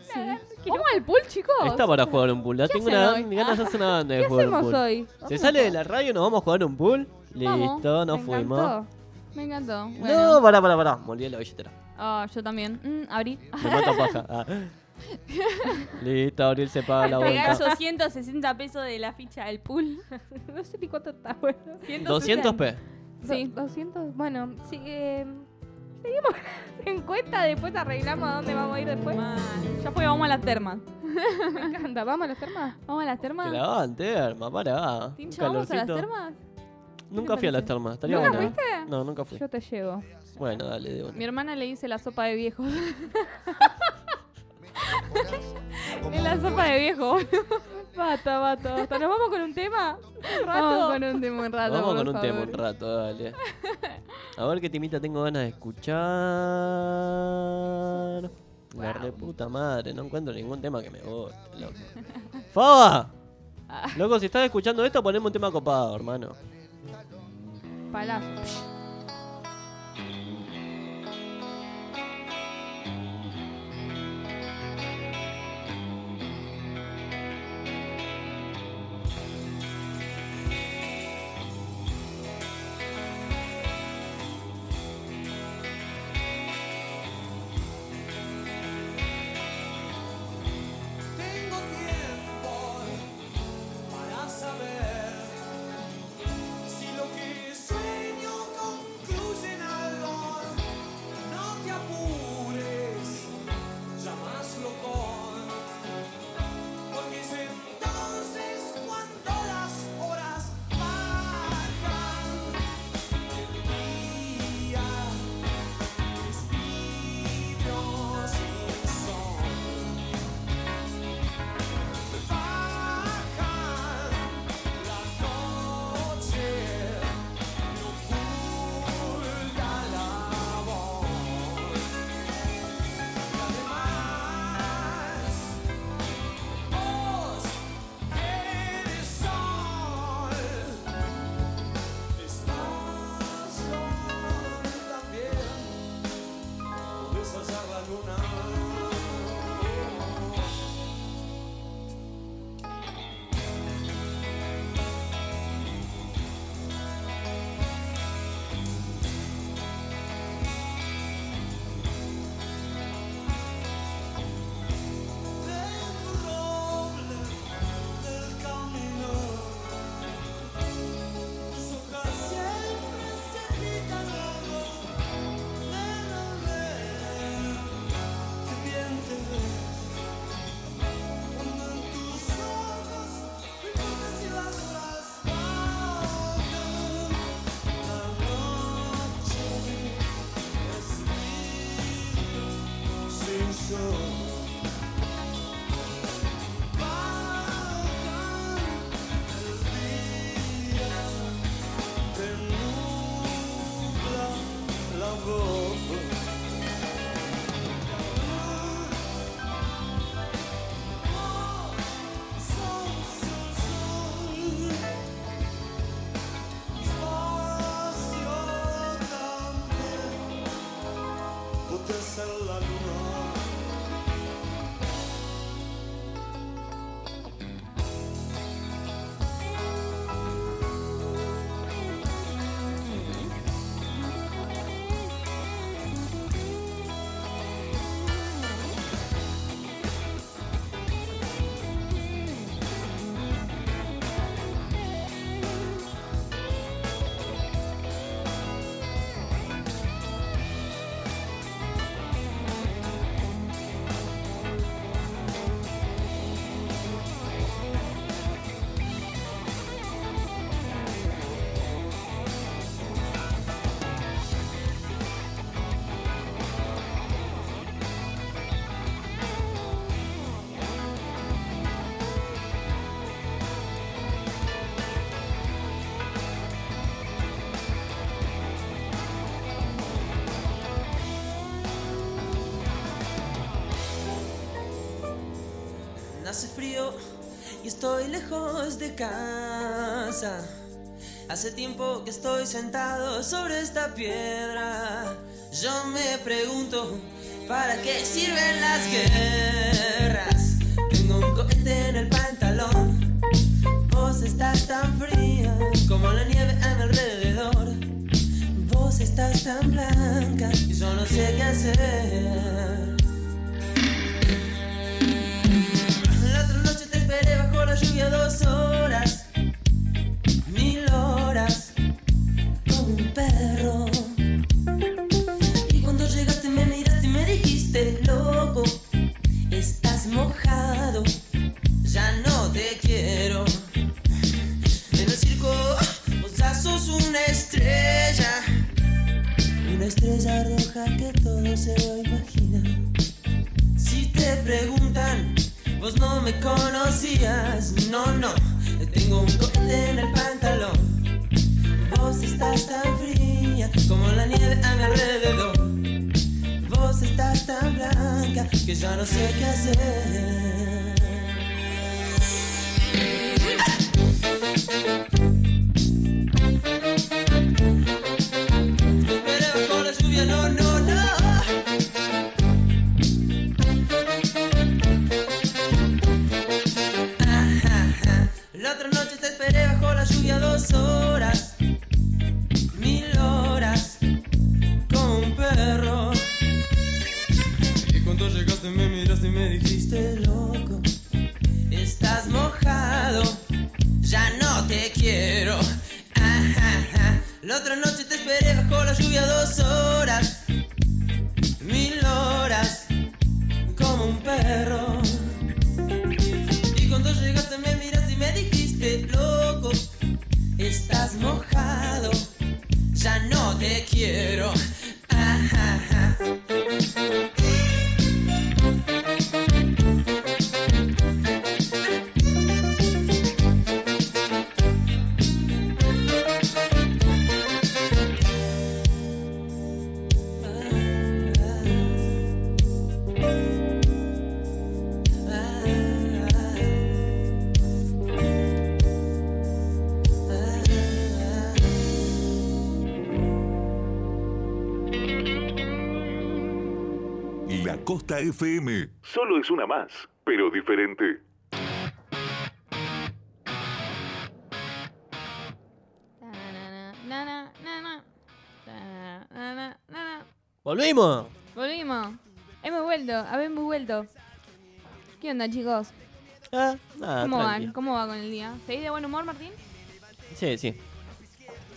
Sí. Vamos al pool, chicos. Está para jugar un pool. La tengo una ganas de hacer una banda de ¿Qué jugar un hacemos pool. hoy? Se sale de la radio, nos vamos a jugar un pool. Vamos, Listo, nos Me fuimos. encantó. Me encantó. No, pará, pará, pará. Olvidé la billetera. Ah, yo también. Mm, abrí. Me mata paja. Ah. Listo, Abril se paga la Pegar vuelta. esos 160 pesos de la ficha del pool. no sé ni cuánto está bueno. 200 p. Sí. Do- 200. Bueno, sí, eh, seguimos en cuenta. Después arreglamos a dónde vamos a ir después. Man, Ya fue, vamos a las termas. Me encanta. ¿Vamos a las termas? Vamos a las Que termas. la hagan terma, pará. Tincho, ¿vamos a las termas? Nunca fui a las termas, estaría ¿Nunca bueno. fuiste? No, nunca fui. Yo te llevo. Bueno, dale, de una. Mi hermana le dice la sopa de viejos. es la sopa de viejo. Bata, bata, bata. ¿Nos vamos con un tema? Un rato. Vamos con un tema un rato. Vamos por con un favor. tema un rato, dale. A ver qué timita tengo ganas de escuchar. La reputa madre, no encuentro ningún tema que me guste, loco. ¡Faba! Loco, si estás escuchando esto, poneme un tema copado, hermano. Palazo. Estoy lejos de casa. Hace tiempo que estoy sentado sobre esta piedra. Yo me pregunto, ¿para qué sirven las guerras? Que ya no sé qué hacer. Pero FM solo es una más, pero diferente. ¡Volvimos! Volvimos. Hemos vuelto, habemos vuelto. ¿Qué onda, chicos? Ah, nada, ¿Cómo tranqui. van? ¿Cómo va con el día? ¿Seguís de buen humor, Martín? Sí, sí.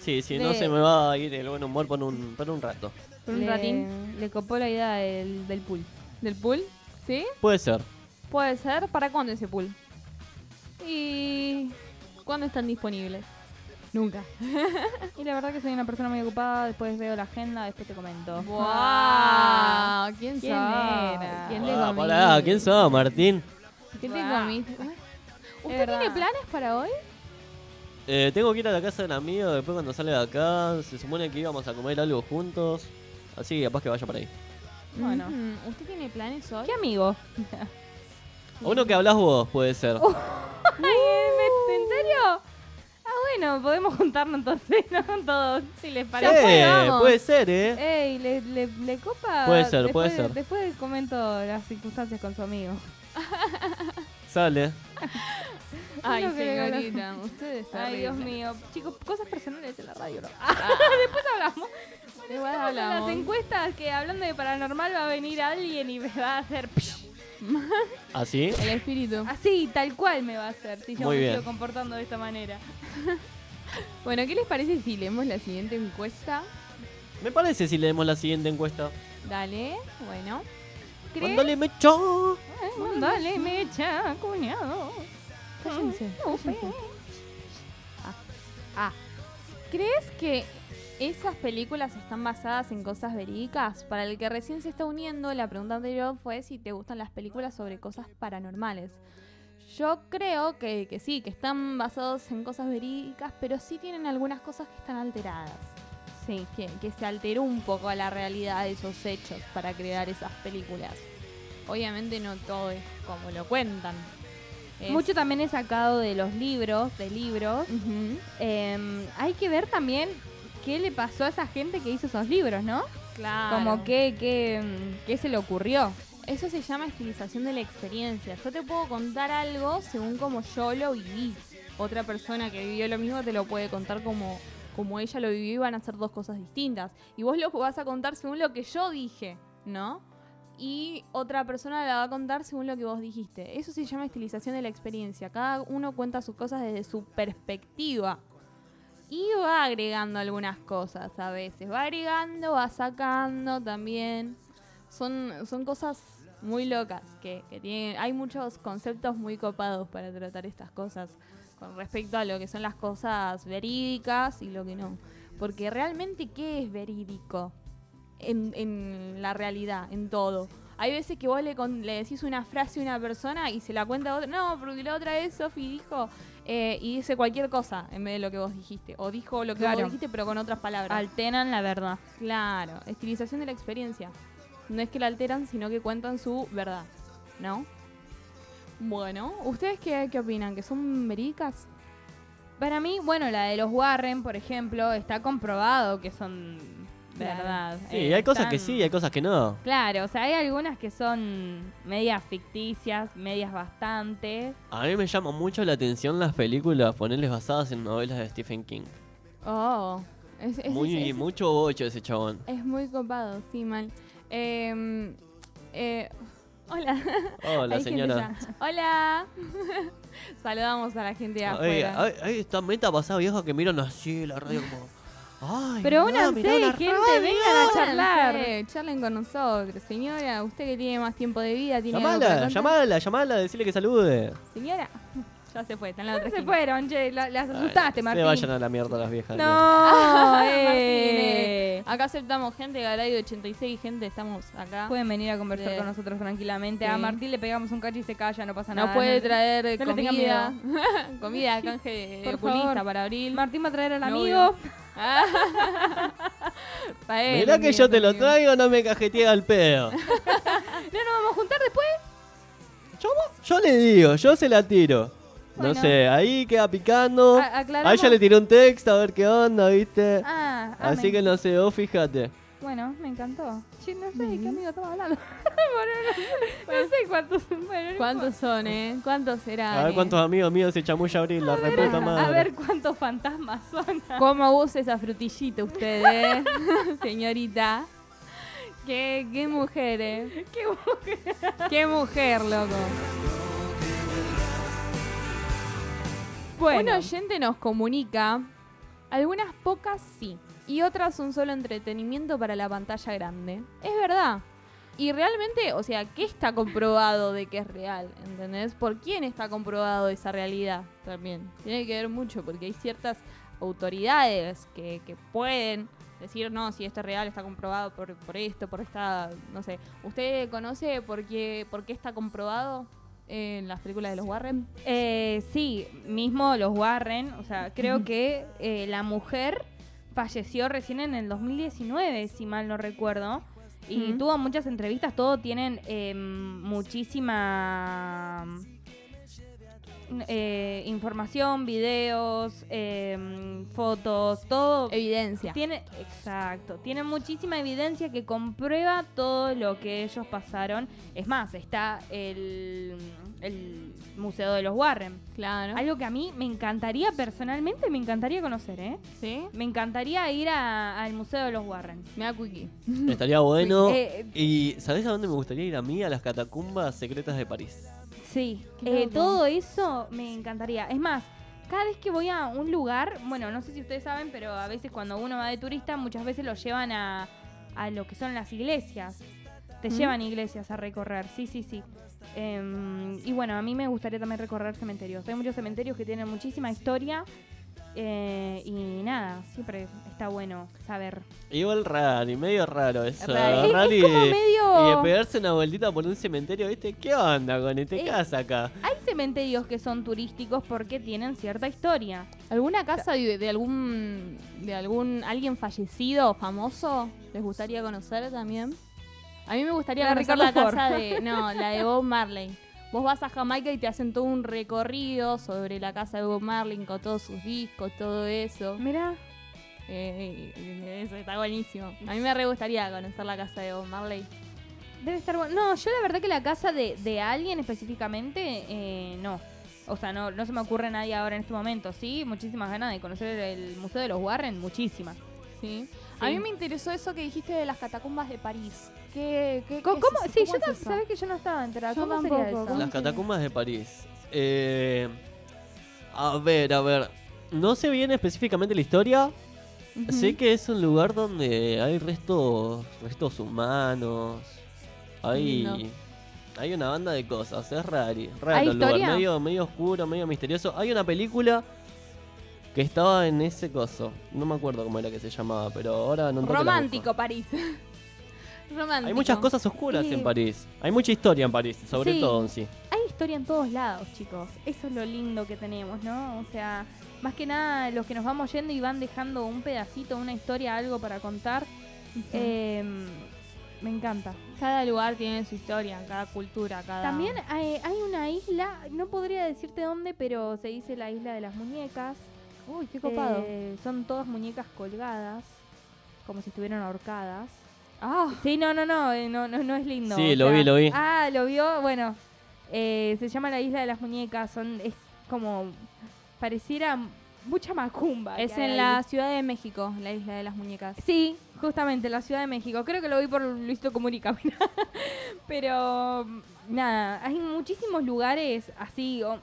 Sí, sí, no se me va a ir el buen humor por un, por un rato. Por un Le- ratín. Le copó la idea del, del pool. ¿Del pool? ¿Sí? Puede ser. Puede ser. ¿Para cuándo ese pool? ¿Y cuándo están disponibles? Nunca. y la verdad que soy una persona muy ocupada. Después veo la agenda, después te comento. ¡Wow! ¿Quién, ¿Quién era? ¿Quién le Ah, pará, ¿quién sos, Martín? ¿Qué te Guau. comiste? ¿Usted tiene planes para hoy? Eh, tengo que ir a la casa de un amigo, después cuando sale de acá, se supone que íbamos a comer algo juntos. Así que capaz que vaya por ahí. Bueno. ¿Usted tiene planes hoy? ¿Qué amigo? Uno que hablas vos, puede ser. Ay, ¿me- ¿En serio? Ah, bueno, podemos juntarnos entonces, ¿no? Todos, si les Sí, parece. fue, vamos. puede ser, ¿eh? Ey, ¿le, le, le copa? Puede ser, Después- puede ser. Después comento las circunstancias con su amigo. Sale. Ay, No creo que señorita, usted está Ay, Dios mío. Chicos, cosas personales en la radio, ¿no? Ah. Después hablamos. Igual Estamos en las hablamos. encuestas que hablando de paranormal va a venir alguien y me va a hacer... ¿Así? El espíritu. Así, tal cual me va a hacer si yo Muy me bien. sigo comportando de esta manera. Bueno, ¿qué les parece si leemos la siguiente encuesta? Me parece si leemos la siguiente encuesta. Dale, bueno. ¿Crees? Mándale mecho. Dale, mecha, cuñado. Cállense, cállense. fe. Ah. ¿Crees que esas películas están basadas en cosas verídicas? Para el que recién se está uniendo, la pregunta anterior fue si te gustan las películas sobre cosas paranormales. Yo creo que, que sí, que están basados en cosas verídicas, pero sí tienen algunas cosas que están alteradas. Sí, que, que se alteró un poco a la realidad de esos hechos para crear esas películas. Obviamente no todo es como lo cuentan, Es- Mucho también he sacado de los libros, de libros. Em, hay que ver también qué le pasó a esa gente que hizo esos libros, ¿no? Claro. Como qué, qué, mm, qué se le ocurrió. Eso se llama estilización de la experiencia. Yo te puedo contar algo según como yo lo viví. Otra persona que vivió lo mismo te lo puede contar como, como ella lo vivió y van a ser dos cosas distintas. Y vos lo vas a contar según lo que yo dije, ¿no? Y otra persona la va a contar según lo que vos dijiste. Eso se llama estilización de la experiencia. Cada uno cuenta sus cosas desde su perspectiva. Y va agregando algunas cosas a veces. Va agregando, va sacando también. Son, son cosas muy locas que, que tienen. Hay muchos conceptos muy copados para tratar estas cosas con respecto a lo que son las cosas verídicas y lo que no. Porque realmente, ¿qué es verídico? En, en la realidad, en todo. Hay veces que vos le, con- le decís una frase a una persona y se la cuenta a otra. No, porque la otra vez Sofi dijo eh, y dice cualquier cosa en vez de lo que vos dijiste. O dijo lo que Claro. vos dijiste, pero con otras palabras. Alteran la verdad. Claro, estilización de la experiencia. No es que la alteran, sino que cuentan su verdad, ¿no? Bueno, ¿ustedes qué, qué opinan? ¿Que son verídicas? Para mí, bueno, la de los Warren, por ejemplo, está comprobado que son. Verdad. Sí, Eh, hay cosas que sí y hay cosas que no. Claro, o sea, hay algunas que son medias ficticias, medias bastante. A mí me llama mucho la atención las películas, ponerles basadas en novelas de Stephen King. Oh, es, es- Muy, es- mucho bocho ese chabón. es muy copado, sí, mal. Eh, eh, hola. Hola, señora. Hola. Saludamos a la gente de afuera. ay, esta meta pasada vieja que miran así la radio como. Ay, Pero únanse, la gente, radio. vengan a charlar. Charlen, charlen con nosotros. Señora, usted que tiene más tiempo de vida, tiene Llamala, llamala, llamala, decirle que salude. Señora, ya se fue, está en la otra Se esquina. fueron, che, la- las asustaste, Se Martín. vayan a la mierda las viejas. No, Ah, eh. Martínez. Acá aceptamos gente, Garayo 86, gente, estamos acá. Pueden venir a conversar con nosotros tranquilamente. Sí. A Martín le pegamos un cacho y se calla, no pasa nada. Nos puede No- traer no le tengan comida, comida, canje de Por oculista favor. para abril. Martín va a traer al Novio. amigo. Él, Mirá que yo te lo conmigo. traigo, no me cajeteé al pedo. ¿No nos vamos a juntar después? Yo le digo, yo se la tiro. No Bueno. sé, ahí queda picando. A- ella le tiré un texto a ver qué onda, ¿viste? Ah, Así que no sé, vos fíjate. Bueno, me encantó. Sí, no sé de qué amigo estamos hablando. Bueno, no, no sé cuántos. Bueno, no ¿Cuántos son, eh? ¿Cuántos serán? A ver eh? cuántos amigos míos se chamulla abril, la reputa madre. A ver cuántos fantasmas son. ¿Cómo usa esa frutillita usted, eh? Señorita. Qué, qué mujer, eh. Qué mujer. Qué mujer, loco. Bueno, Un oyente nos comunica, algunas pocas sí, y otras son solo entretenimiento para la pantalla grande. Es verdad. Y realmente, o sea, ¿qué está comprobado de que es real? ¿Entendés? ¿Por quién está comprobado esa realidad? También. Tiene que ver mucho, porque hay ciertas autoridades que, que pueden decir, no, si esto es real, está comprobado por, por esto, por esta, no sé. ¿Usted conoce por qué, por qué está comprobado en las películas de los Warren? Eh, sí, mismo los Warren, o sea, creo que eh, la mujer falleció recién en el 2019, si mal no recuerdo. Y tuvo muchas entrevistas, todo tienen eh, muchísima eh, información, videos, eh, fotos, todo. Evidencia. Tiene, exacto, tiene muchísima evidencia que comprueba todo lo que ellos pasaron. Es más, está el, el Museo de los Warren. Claro. Algo que a mí me encantaría, personalmente, me encantaría conocer, ¿eh? ¿Sí? Me encantaría ir a- al Museo de los Warren. Me da quickie. Estaría bueno. Eh, Y ¿sabés a dónde me gustaría ir a mí? A las catacumbas secretas de París. Sí, eh, todo eso me encantaría. Es más, cada vez que voy a un lugar, bueno, no sé si ustedes saben, pero a veces cuando uno va de turista, muchas veces lo llevan a, a lo que son las iglesias. Te ¿Mm? llevan iglesias a recorrer, sí, sí, sí. Em, y bueno, a mí me gustaría también recorrer cementerios. Hay muchos cementerios que tienen muchísima historia. Eh, y nada, siempre está bueno saber. Igual raro, y medio raro eso. Es- y, como de, medio- y de pegarse una vueltita por un cementerio, ¿viste? ¿Qué onda con este Eh, casa acá? Hay cementerios que son turísticos porque tienen cierta historia. ¿Alguna casa de, de algún de algún alguien fallecido famoso les gustaría conocer también? A mí me gustaría La conocer la Ford. casa de no, la de Bob Marley, vos vas a Jamaica y te hacen todo un recorrido sobre la casa de Bob Marley con todos sus discos, todo eso. Mira, Eh, eso está buenísimo. A mí me re gustaría conocer la casa de Bob Marley. debe estar bueno. No, yo la verdad que la casa de, de alguien específicamente, eh, no. O sea, no, no se me ocurre nadie ahora en este momento. Sí, muchísimas ganas de conocer el Museo de los Warren, muchísimas. ¿sí? A mí me interesó eso que dijiste de las catacumbas de París. ¿Qué, qué, ¿Cómo? qué es? Sí, ¿Cómo yo es sabés que yo no estaba enterada. Yo ¿Cómo sería eso? Las catacumbas de París. Eh, a ver, a ver. No sé bien específicamente la historia. Sé que es un lugar donde hay restos, restos humanos. Hay, hay una banda de cosas. Es raro, raro ¿Hay el lugar, medio, medio oscuro, medio misterioso. Hay una película que estaba en ese coso. No me acuerdo cómo era que se llamaba, pero ahora no Romántico, París. Romántico. Hay muchas cosas oscuras Eh, en París. Hay mucha historia en París, sobre sí. todo en sí. Hay historia en todos lados, chicos. Eso es lo lindo que tenemos, ¿no? O sea, más que nada los que nos vamos yendo y van dejando un pedacito, una historia, algo para contar. eh, me encanta. Cada lugar tiene su historia, cada cultura, cada... También hay, hay una isla, no podría decirte dónde, pero se dice la isla de las muñecas. Uy, qué copado. Eh, son todas muñecas colgadas, como si estuvieran ahorcadas. Ah, Sí, no, no, no, eh, no, no, no es lindo. Sí, lo sea- vi, lo vi. Ah, lo vio, bueno. eh, se llama la isla de las muñecas, son, es como, pareciera mucha macumba. es en ahí. la Ciudad de México, la isla de las muñecas. Sí, justamente, la Ciudad de México. Creo que lo vi por Luisito Comunica. Pero nada, hay muchísimos lugares así o-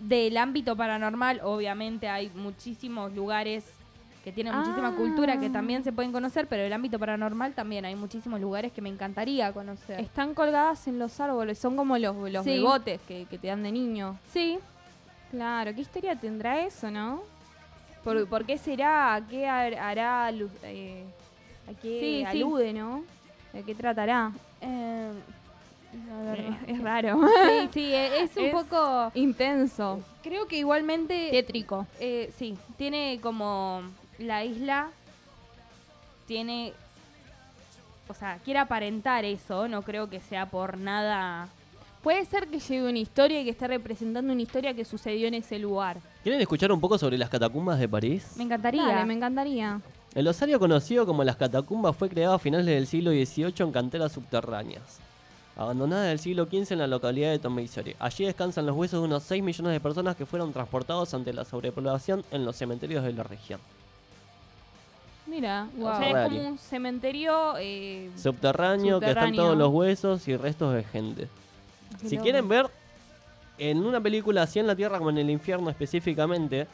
del ámbito paranormal. Obviamente hay muchísimos lugares que tienen muchísima Ah. cultura que también se pueden conocer, pero el ámbito paranormal también hay muchísimos lugares que me encantaría conocer. Están colgadas en los árboles, son como los, los Sí. bebotes que, que te dan de niño. Sí, Claro, ¿qué historia tendrá eso, no? ¿Por, por qué será? ¿A qué har- hará? eh, ¿A qué Sí, sí. alude, no? ¿De qué tratará? eh. Eh, es raro. Sí, sí, eh, es un Es- poco... Intenso. Creo que igualmente... Tétrico. Eh, sí, tiene como la isla tiene o sea, quiere aparentar eso, no creo que sea por nada. Puede ser que lleve una historia y que esté representando una historia que sucedió en ese lugar. ¿Quieren escuchar un poco sobre las catacumbas de París? Me encantaría. Dale, me encantaría. El osario conocido como las catacumbas fue creado a finales del siglo XVIII en canteras subterráneas. Abandonada en el siglo XV en la localidad de Tomeisori. Allí descansan los huesos de unos 6 millones de personas que fueron transportados ante la sobrepoblación en los cementerios de la región. Mira, Wow. o sea, es como un cementerio. eh, Subterráneo, que están todos los huesos y restos de gente. qué Si loco. quieren ver en una película así en la Tierra como en el infierno específicamente,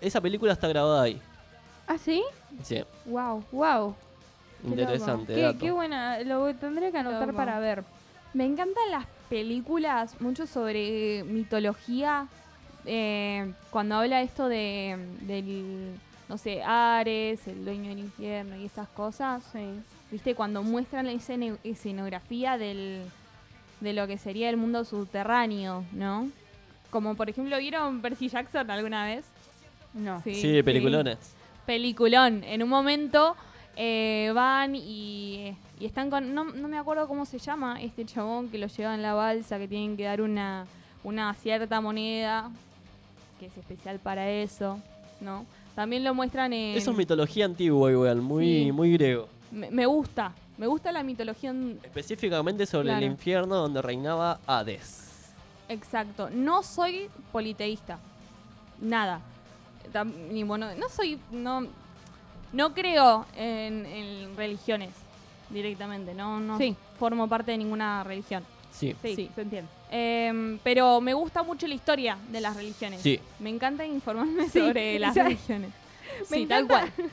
esa película está grabada ahí. ¿Ah, sí? Sí, Wow. Wow. interesante. Qué, qué buena, lo tendré que anotar Loco. para ver. Me encantan las películas, mucho sobre mitología. eh, cuando habla esto de del, no sé, Ares, el dueño del infierno y esas cosas. ¿Viste? Cuando muestran la escenografía del, de lo que sería el mundo subterráneo, ¿no? Como por ejemplo, ¿vieron Percy Jackson alguna vez? No. Sí, peliculones. Peliculón. En un momento eh, van y, y están con. No, no me acuerdo cómo se llama este chabón que lo lleva en la balsa, que tienen que dar una, una cierta moneda, que es especial para eso, ¿no? También lo muestran en. Eso es mitología antigua igual, muy, Sí. muy griego. me, me gusta. Me gusta la mitología. en- Específicamente sobre Claro. el infierno donde reinaba Hades. Exacto. No soy politeísta. Nada. Ni bueno, no soy. No, no creo en, en religiones directamente. No, no Sí. formo parte de ninguna religión. Sí. Sí, Sí. se entiende. Em, pero me gusta mucho la historia de las religiones. Sí. Me encanta informarme Sí, sobre las religiones. me sí, tal encanta. cual.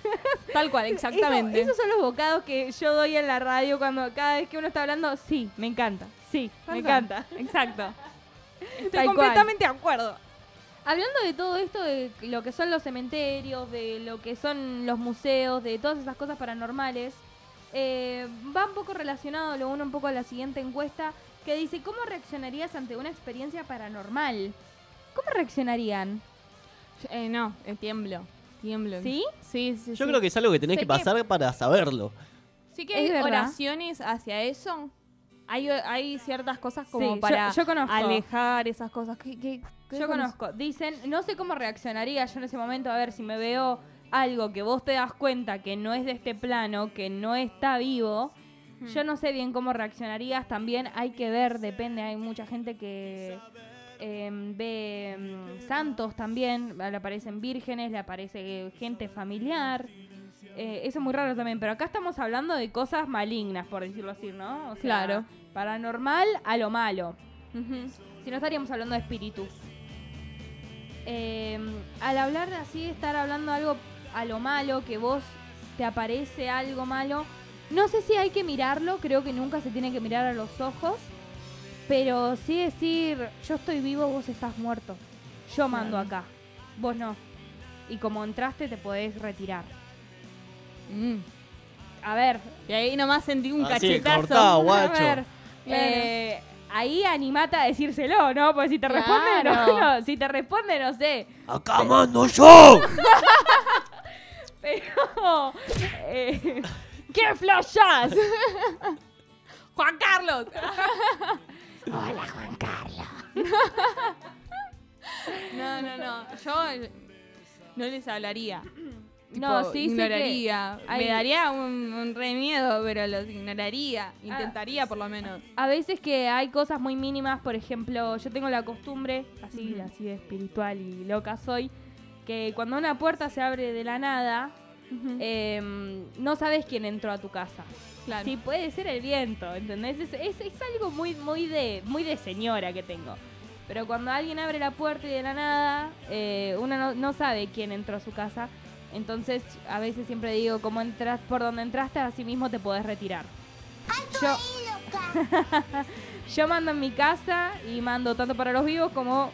tal cual, exactamente. Eso- esos son los bocados que yo doy en la radio cuando cada vez que uno está hablando. Sí, me encanta. Sí, me encanta. Exacto. Estoy Tal cual. completamente de acuerdo. Hablando de todo esto, de lo que son los cementerios, de lo que son los museos, de todas esas cosas paranormales, eh, va un poco relacionado, lo uno un poco a la siguiente encuesta, que dice, ¿cómo reaccionarías ante una experiencia paranormal? ¿Cómo reaccionarían? Eh, no, eh, tiemblo. Tiemblo. ¿Sí? Sí, sí. Yo sí. creo que es algo que tenés Sé que pasar para saberlo. Sí que hay oraciones hacia eso. hay, hay ciertas cosas como Sí, para yo alejar esas cosas. ¿Qué- qué- qué Yo conozco. Dicen, no sé cómo reaccionaría yo en ese momento, a ver si me veo algo que vos te das cuenta que no es de este plano, que no está vivo. Yo no sé bien cómo reaccionarías. También hay que ver, depende. Hay mucha gente que em, ve em, santos también. Le aparecen vírgenes, le aparece gente familiar. Eh, eso es muy raro también. Pero acá estamos hablando de cosas malignas, por decirlo así, ¿no? O sea, Claro. Paranormal a lo malo. Si no estaríamos hablando de espíritus. Eh, al hablar así, estar hablando algo a lo malo, que vos te aparece algo malo, no sé si hay que mirarlo, creo que nunca se tiene que mirar a los ojos, pero sí decir, yo estoy vivo, vos estás muerto. Yo mando Claro. acá, vos no. Y como entraste, te podés retirar. Mm. A ver, Y ahí nomás sentí un Así, cachetazo. a guacho. ver, eh, ahí animate a decírselo, ¿no? Porque si te responde, no, Claro. no. Si te responde, no sé. ¡Acá mando yo! Pero. Eh, ¿Qué flashás? Juan Carlos. Hola, Juan Carlos. No, no, no. Yo no les hablaría. No, Tipo, sí, sí que ignoraría. hay- Me daría un, un re miedo, pero los ignoraría. Intentaría por lo menos. A veces que hay cosas muy mínimas, por ejemplo, yo tengo la costumbre, así, así de espiritual y loca soy, que cuando una puerta se abre de la nada, em, no sabes quién entró a tu casa. Claro. Sí, puede ser el viento, ¿entendés? Es, es- es algo muy, muy, de, muy de señora que tengo. Pero cuando alguien abre la puerta y de la nada, eh, uno no, no sabe quién entró a su casa. Entonces, a veces siempre digo, como entras, por donde entraste, así mismo te podés retirar. Yo, yo mando en mi casa y mando tanto para los vivos como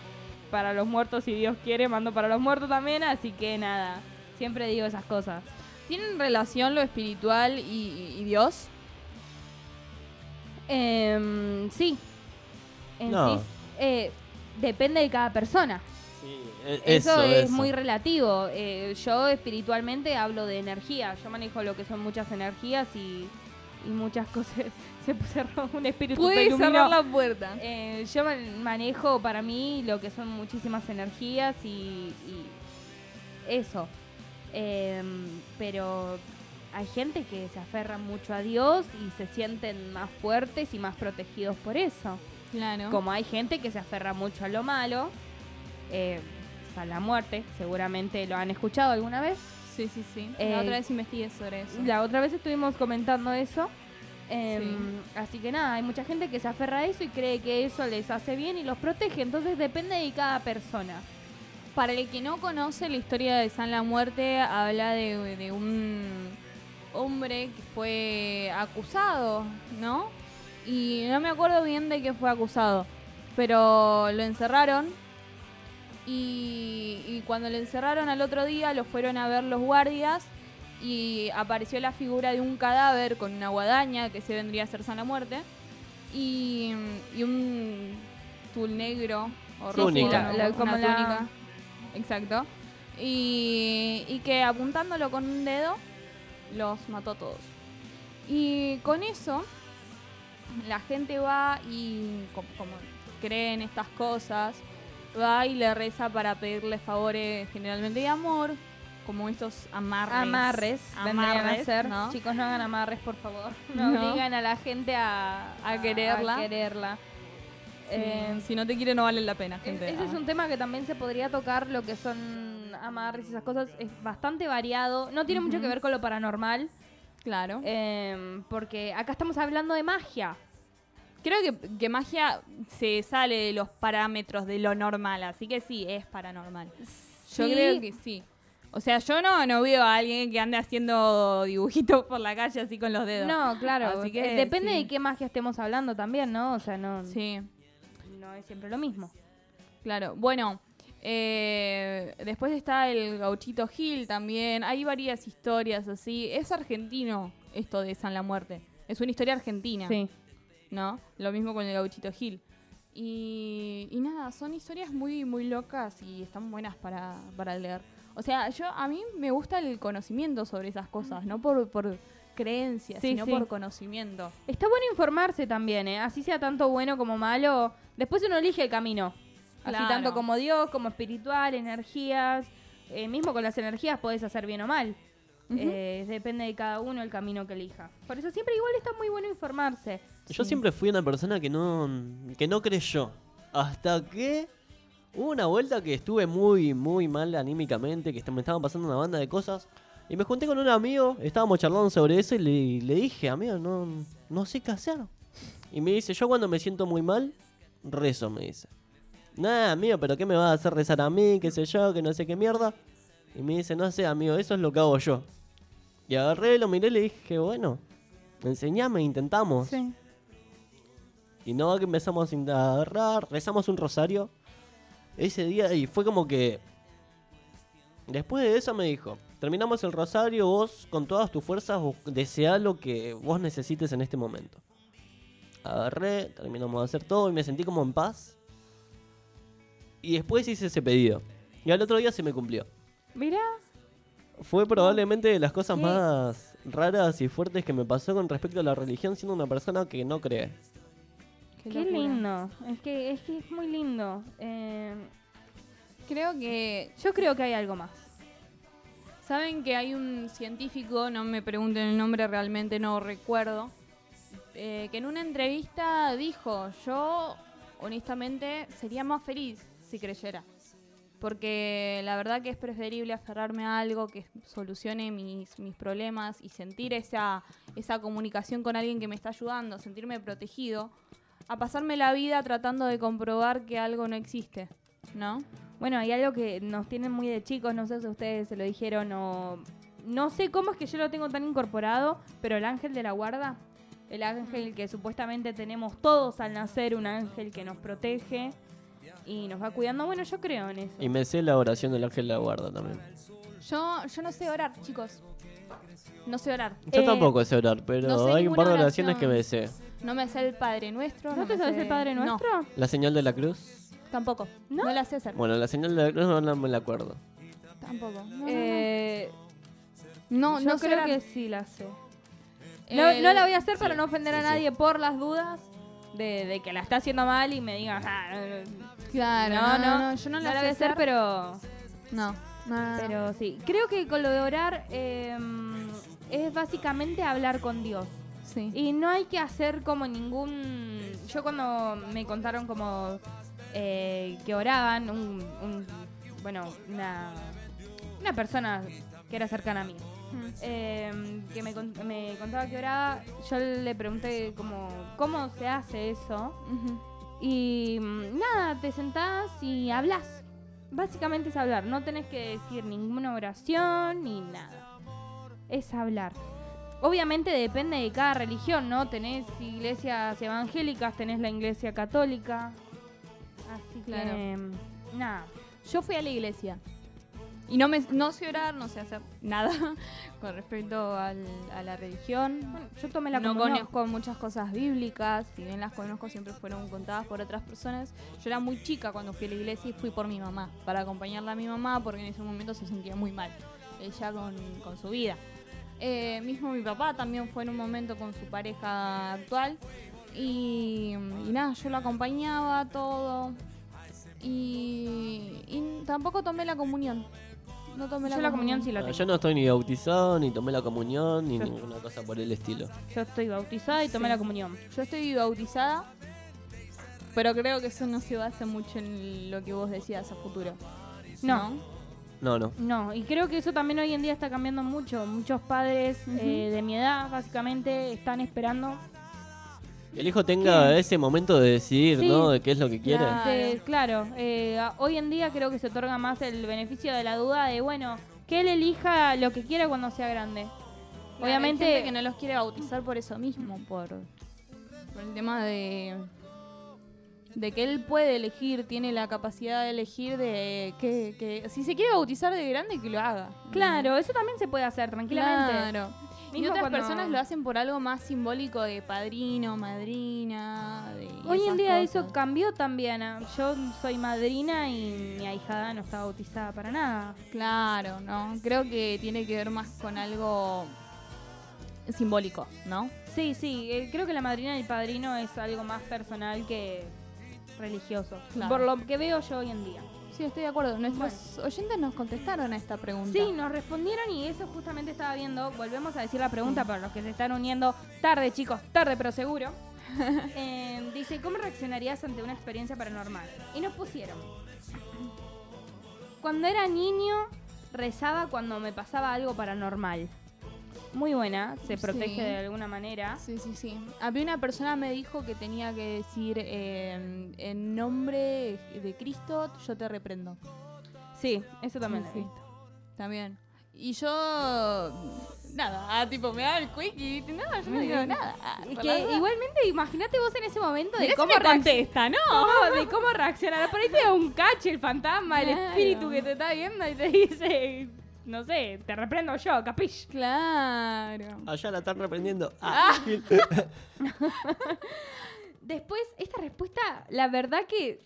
para los muertos, si Dios quiere, mando para los muertos también. Así que nada, siempre digo esas cosas. ¿Tienen relación lo espiritual y, y Dios? Em, sí. En No. sí, eh, depende de cada persona. Sí, e- Eso, es eso. muy relativo. Eh, yo espiritualmente hablo de energía. Yo manejo lo que son muchas energías y, y muchas cosas. Se cerró un espíritu. iluminó. cerrar la puerta. Eh, yo man- manejo para mí lo que son muchísimas energías y, y eso. Em, pero hay gente que se aferra mucho a Dios y se sienten más fuertes y más protegidos por eso. Claro. Como hay gente que se aferra mucho a lo malo, eh, a la muerte, seguramente lo han escuchado alguna vez. Sí, sí, sí. Eh, la otra vez investigué sobre eso. La otra vez estuvimos comentando eso. Em, Así que nada, hay mucha gente que se aferra a eso y cree que eso les hace bien y los protege. Entonces depende de cada persona. Para el que no conoce la historia de San la Muerte, habla de, de un hombre que fue acusado, ¿no? Y no me acuerdo bien de qué fue acusado, pero lo encerraron y, y cuando lo encerraron al otro día lo fueron a ver los guardias y apareció la figura de un cadáver con una guadaña que se vendría a ser San la Muerte y, y un tul negro o rojo, Túnica. La- como la- túnica. Exacto. Y, y que apuntándolo con un dedo los mató a todos. Y con eso la gente va y co- como, cree en estas cosas, va y le reza para pedirle favores generalmente de amor, como estos amarres. Amarres, vendrían a Amarres, ser. ¿no? Chicos, no hagan amarres, por favor. No, No. obligan a la gente a, A quererla. a quererla. Eh, si no te quiere no vale la pena, gente. Ese es un tema que también se podría tocar, lo que son amarres y esas cosas. Es bastante variado. No tiene mucho que ver con lo paranormal. Claro. em, porque acá estamos hablando de magia. Creo que, que magia se sale de los parámetros de lo normal, así que sí, es paranormal. Yo creo que sí. O sea, yo no, no veo a alguien que ande haciendo dibujitos por la calle así con los dedos. No, claro. Así eh, que depende sí. de qué magia estemos hablando también, ¿no? O sea, no, Sí, no es siempre lo mismo. claro. Bueno, eh, después está el gauchito Gil también. Hay varias historias así. Es argentino esto de San la Muerte. Es una historia argentina. Sí. ¿no? Lo mismo con el gauchito Gil. Y, y nada, son historias muy, muy locas y están buenas para, para leer. O sea, yo a mí me gusta el conocimiento sobre esas cosas, no por, por creencia, Sí, sino sí. por conocimiento. Está bueno informarse también, ¿eh? Así sea tanto bueno como malo. Después uno elige el camino. Así Claro. tanto como Dios, como espiritual, energías. Eh, mismo con las energías podés hacer bien o mal. Eh, depende de cada uno el camino que elija. Por eso siempre igual está muy bueno informarse. Yo siempre fui una persona que no, que no creyó. Hasta que hubo una vuelta que estuve muy, muy mal anímicamente, que me estaban pasando una banda de cosas. Y me junté con un amigo, estábamos charlando sobre eso y le, le dije, amigo, no, no sé qué hacer. Y me dice, yo cuando me siento muy mal, rezo, me dice. Nada, amigo, pero ¿qué me va a hacer rezar a mí? ¿Qué sé yo? Que no sé qué mierda. Y me dice, no sé, amigo, eso es lo que hago yo. Y agarré, lo miré y le dije, bueno, enseñame, intentamos. Sí. Y no que empezamos a agarrar, rezamos un rosario ese día y fue como que... Después de eso me dijo, terminamos el rosario, vos con todas tus fuerzas deseá lo que vos necesites en este momento. Agarré, terminamos de hacer todo y me sentí como en paz. Y después hice ese pedido. Y al otro día se me cumplió. Mira, Fue probablemente de las cosas ¿Qué? más raras y fuertes que me pasó con respecto a la religión siendo una persona que no cree. qué, lindo. Es que, es que es muy lindo. Eh, Creo que yo creo que hay algo más. Saben que hay un científico, no me pregunten el nombre, realmente no recuerdo, eh, que en una entrevista dijo, yo honestamente sería más feliz si creyera. Porque la verdad que es preferible aferrarme a algo que solucione mis, mis problemas y sentir esa, esa comunicación con alguien que me está ayudando, sentirme protegido, a pasarme la vida tratando de comprobar que algo no existe, ¿no? Bueno, hay algo que nos tienen muy de chicos, no sé si ustedes se lo dijeron o... No sé cómo es que yo lo tengo tan incorporado, pero el ángel de la guarda, el ángel que supuestamente tenemos todos al nacer, un ángel que nos protege y nos va cuidando, bueno, yo creo en eso. Y me sé la oración del ángel de la guarda también. Yo, yo no sé orar, chicos. No sé orar. Yo Eh, tampoco sé orar, pero no sé hay un par de oraciones que me sé. No me sé el Padre Nuestro. ¿No te sabes sé- el Padre No, Nuestro? La señal de la cruz. Tampoco. ¿No? la sé hacer. Bueno, la señal de la cruz no, no me la acuerdo. Tampoco. No, no, Eh, no. no, yo no creo que sí la sé. No, El- no la voy a hacer para no ofender a sí. nadie por las dudas de, de que la está haciendo mal y me digan, "Ah, Claro, no, no, no, yo no la, la sé voy a hacer, pero, No, no, no, no. pero sí. Creo que con lo de orar eh, es básicamente hablar con Dios. Sí. Y no hay que hacer como ningún... Yo cuando me contaron como eh, que oraban, un, un- bueno, una, una persona que era cercana a mí, Mm. eh, que me, con- me contaba que oraba, yo le pregunté como, ¿cómo se hace eso? Y mm, nada, te sentás y hablas. Básicamente es hablar, no tenés que decir ninguna oración ni nada. Es hablar. Obviamente depende de cada religión, ¿no? Tenés iglesias evangélicas, tenés la iglesia católica. Así Claro. que, nada. Yo fui a la iglesia. Y no, me, no sé orar, no sé hacer nada con respecto al- a la religión. Bueno, yo tomé la no comunión. conozco muchas cosas bíblicas, si bien las conozco siempre fueron contadas por otras personas. Yo era muy chica cuando fui a la iglesia y fui por mi mamá, para acompañarla a mi mamá porque en ese momento se sentía muy mal, ella con, con su vida. Eh, mismo mi papá también fue en un momento con su pareja actual y, y nada, yo lo acompañaba todo y, y tampoco tomé la comunión. No tomé Yo la comunión sí la tengo. Yo no estoy ni bautizado, ni tomé la comunión, ni Yo- ninguna cosa por el estilo. Yo estoy bautizada y tomé Sí. la comunión. Yo estoy bautizada, pero creo que eso no se basa mucho en lo que vos decías a futuro. No. No, no. No, y creo que eso también hoy en día está cambiando mucho. Muchos padres eh, de mi edad, básicamente, están esperando. Que el hijo tenga ¿Qué? ese momento de decidir, Sí. ¿no? De qué es lo que quiere. Claro. de- claro, eh, hoy en día creo que se otorga más el beneficio de la duda de, bueno, que él elija lo que quiera cuando sea grande. Obviamente- Hay gente que no los quiere bautizar por eso mismo, por, por el tema de de que él puede elegir, tiene la capacidad de elegir de que, que si se quiere bautizar de grande que lo haga. Claro, eso también se puede hacer tranquilamente. Claro. Y otras cuando- personas lo hacen por algo más simbólico de padrino, madrina. de- Hoy en día cosas. eso cambió también. ah. Yo soy madrina y mi ahijada no está bautizada para nada. Claro, ¿no? Creo que tiene que ver más con algo simbólico, ¿no? Sí, sí, eh, creo que la madrina y el padrino es algo más personal que religioso. Claro. Por lo que veo yo hoy en día. Sí, estoy de acuerdo. Nuestros oyentes nos contestaron a esta pregunta. Sí, nos respondieron y eso justamente estaba viendo. Volvemos a decir la pregunta para los que se están uniendo tarde, chicos, tarde pero seguro. Eh, dice, ¿cómo reaccionarías ante una experiencia paranormal? Y nos pusieron. Cuando era niño, rezaba cuando me pasaba algo paranormal. Muy buena, se protege Sí. de alguna manera. Sí, sí, sí. A mí una persona me dijo que tenía que decir eh, en nombre de Cristo, yo te reprendo. Sí, eso también lo he sí. visto. También. Y yo, nada, ah, tipo, me da el quick y no, yo no digo nada. Es que igualmente, imagínate vos en ese momento de Mirá si cómo reacc- contesta, ¿no? de cómo reaccionar. Por ahí te da un cache el fantasma, el espíritu que te está viendo y te dice, no sé, te reprendo yo, capish. Claro. Allá la están reprendiendo. Ah, Después, esta respuesta, la verdad que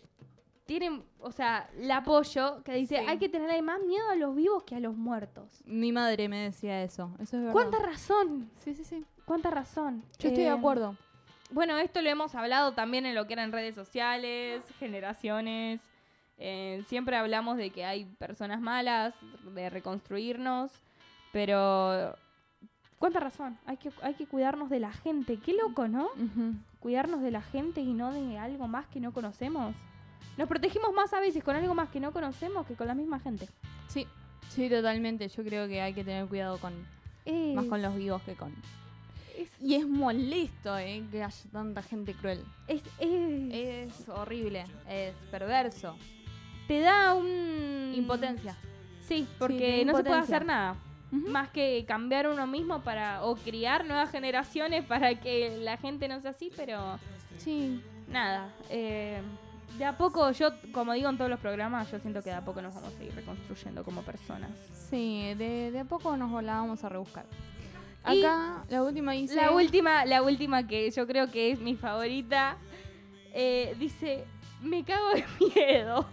tiene, o sea, la apoyo, que dice, Sí. hay que tenerle más miedo a los vivos que a los muertos. Mi madre me decía eso. Eso es verdad. ¿Cuánta razón? Sí, sí, sí. ¿Cuánta razón? Yo estoy de Eh, acuerdo. Bueno, esto lo hemos hablado también en lo que eran redes sociales, generaciones. Eh, siempre hablamos de que hay personas malas, de reconstruirnos, pero cuánta razón. Hay que, hay que cuidarnos de la gente. Qué loco, ¿no? Cuidarnos de la gente y no de algo más que no conocemos. Nos protegimos más a veces con algo más que no conocemos que con la misma gente. Sí, sí, totalmente. Yo creo que hay que tener cuidado con más con los vivos que con. Y es molesto, ¿eh? Que haya tanta gente cruel. Es, es- Es horrible, es perverso. Te da un... Impotencia. Sí, porque no se puede hacer nada. Más que cambiar uno mismo para o criar nuevas generaciones para que la gente no sea así, pero Sí. nada. eh, de a poco, yo, como digo en todos los programas, yo siento que de a poco nos vamos a ir reconstruyendo como personas. Sí, de, de a poco nos la vamos a rebuscar. Y Acá, la última dice. La última, la última que yo creo que es mi favorita, eh, dice, me cago de miedo.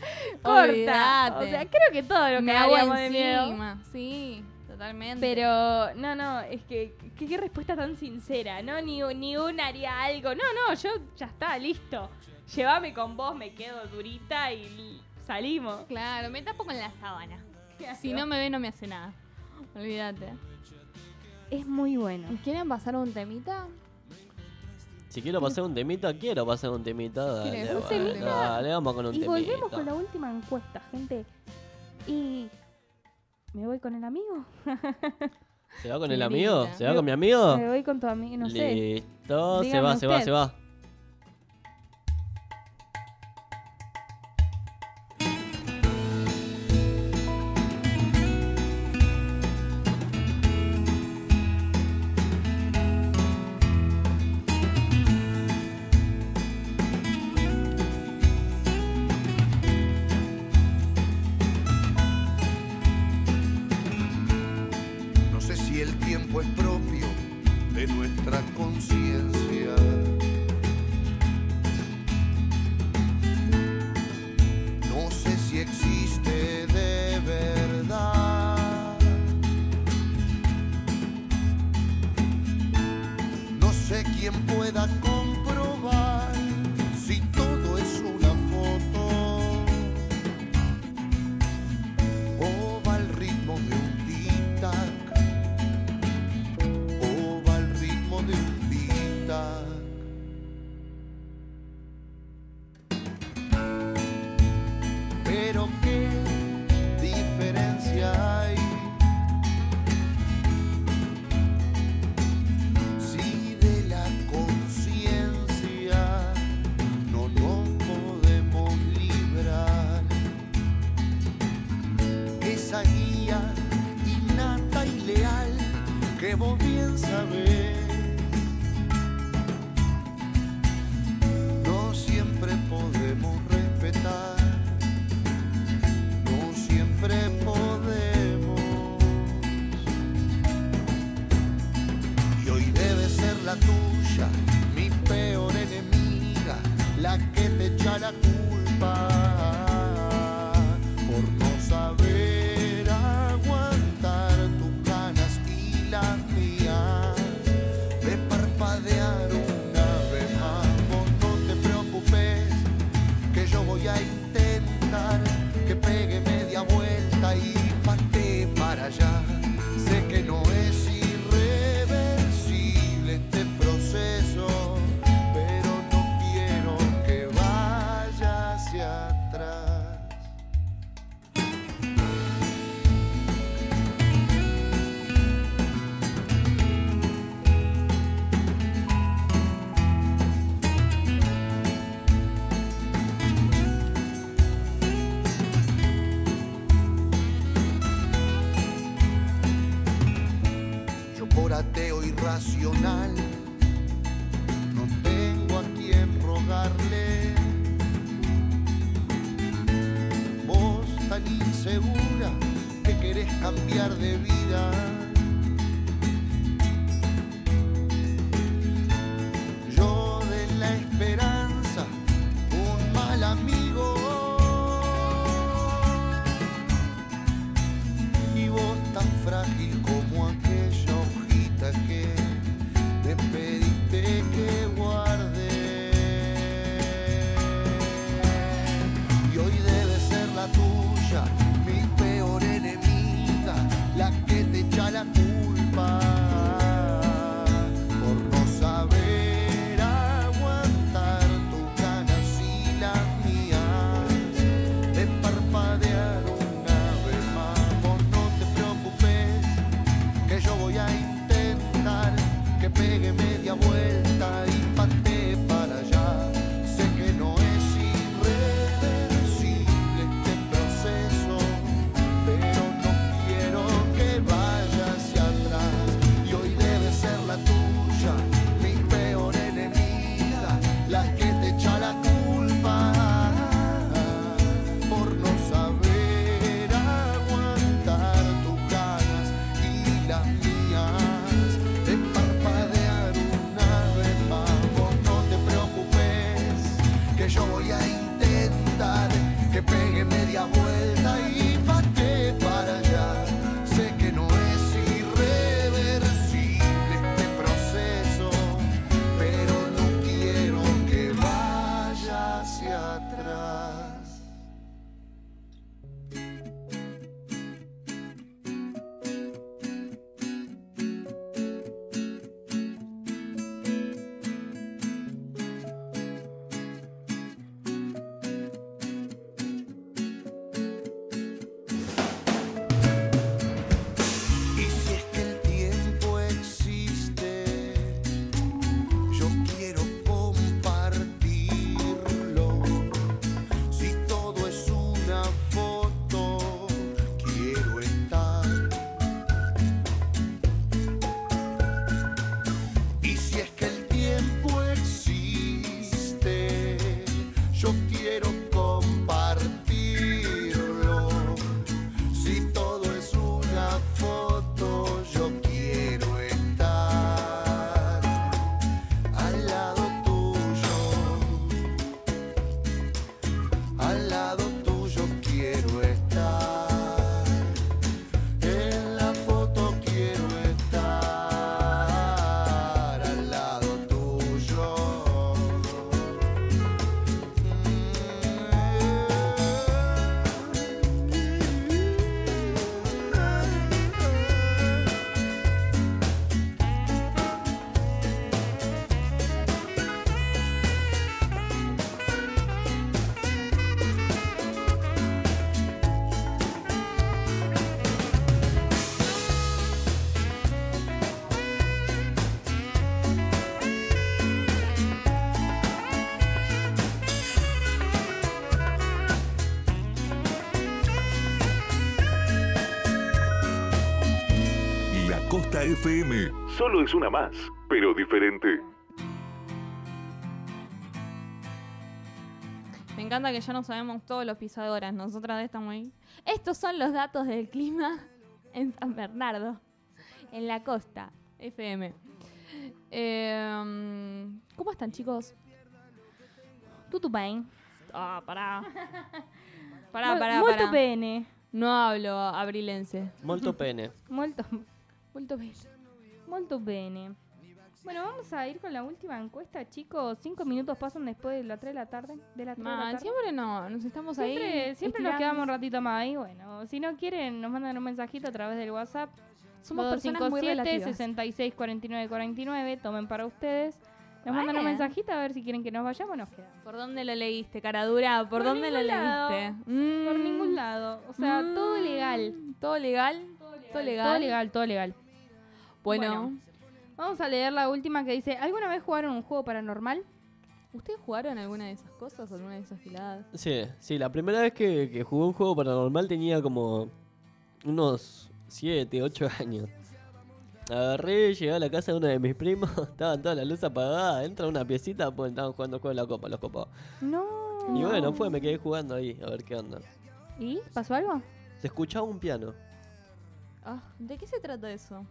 Corta. O sea, creo que todo lo que hago de miedo. Sí, totalmente. Pero, no, no, es que, qué, qué respuesta tan sincera, ¿no? Ni, ni una haría algo. No, no, yo ya está, listo. Llévame con vos, me quedo durita y salimos. Claro, me tapo con la sábana. Si no me ve, no me hace nada. Olvídate. Es muy bueno. ¿Quieren pasar un temita? Si quiero pasar un temita, quiero pasar un temita. Dale, ¿Quieres un bueno, temita? dale, vamos con un Y temita. volvemos con la última encuesta, gente. Y... ¿Me voy con el amigo? ¿Se va con el amigo? ¿Se va con mi amigo? Me voy con tu amigo, no sé. Listo, se va, se va, se va. Media vuelta amor. Solo es una más, pero diferente. Me encanta que ya no sabemos todos los pisadoras. Nosotras estamos ahí. Estos son los datos del clima en San Bernardo, en la costa, FM. Eh, ¿Cómo están, chicos? Tutu bem. Ah, pará. Pará, pará, molto pará. bene. No hablo abrilense. Molto pene. Molto, Molto bene. Molto bene. Bueno, vamos a ir con la última encuesta, chicos. Cinco minutos pasan después de las 3 de la tarde. De las 3 de la Man, tarde. siempre no, nos estamos Siempre, ahí. siempre nos quedamos un ratito más ahí. Bueno, si no quieren, nos mandan un mensajito a través del WhatsApp. Somos personas muy relativas. 66 49 49. Tomen para ustedes. Nos mandan un mensajito a ver si quieren que nos vayamos o nos quedamos. ¿Por dónde lo leíste, cara dura? ¿Por, Por dónde lo lado. leíste? Por ningún lado. O sea, todo Mm. legal. ¿Todo legal? Todo legal. Todo legal, todo legal. Bueno, Bueno. Vamos a leer la última que dice, ¿alguna vez jugaron un juego paranormal? ¿ustedes jugaron alguna de esas cosas? ¿Alguna de esas giladas? Sí, sí, la primera vez que, que jugué un juego paranormal tenía como unos 7, 8 años. Agarré, llegué a la casa de uno de mis primos, estaban todas las luces apagadas, entra una piecita, pues estaban jugando juego de la copa, los copados. No. Y bueno, fue, me quedé jugando ahí, a ver qué onda. ¿Y? ¿Pasó algo? Se escuchaba un piano. Ah, ¿De qué se trata eso?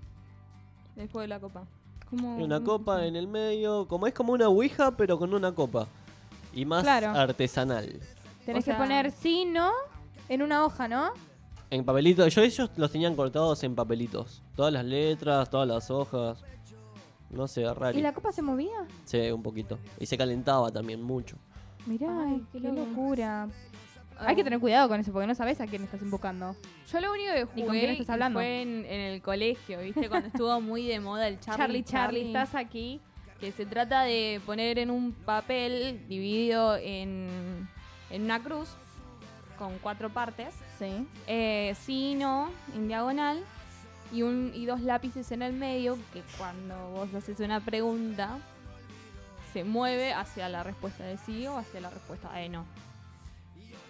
Juego de la copa. Como Y una copa en el medio, como es como una ouija, pero con una copa. Y más Claro. artesanal. Tenés O sea- que poner sí, no, en una hoja, ¿no? En papelitos, yo ellos los tenían cortados en papelitos. Todas las letras, todas las hojas. No sé, raro. ¿Y la copa se movía? Sí, un poquito. Y se calentaba también mucho. Mirá, Ay, qué, qué loco. locura. Ah. Hay que tener cuidado con eso porque no sabes a quién estás invocando. Yo lo único que jugué con quién estás hablando. fue en, en el colegio, ¿viste? Cuando estuvo muy de moda el Charlie, Charlie, Charlie, estás aquí. que se trata de poner en un papel dividido en, en una cruz con cuatro partes, Sí. eh, sí, no, en diagonal y, un, y dos lápices en el medio que cuando vos haces una pregunta se mueve hacia la respuesta de sí o hacia la respuesta de no.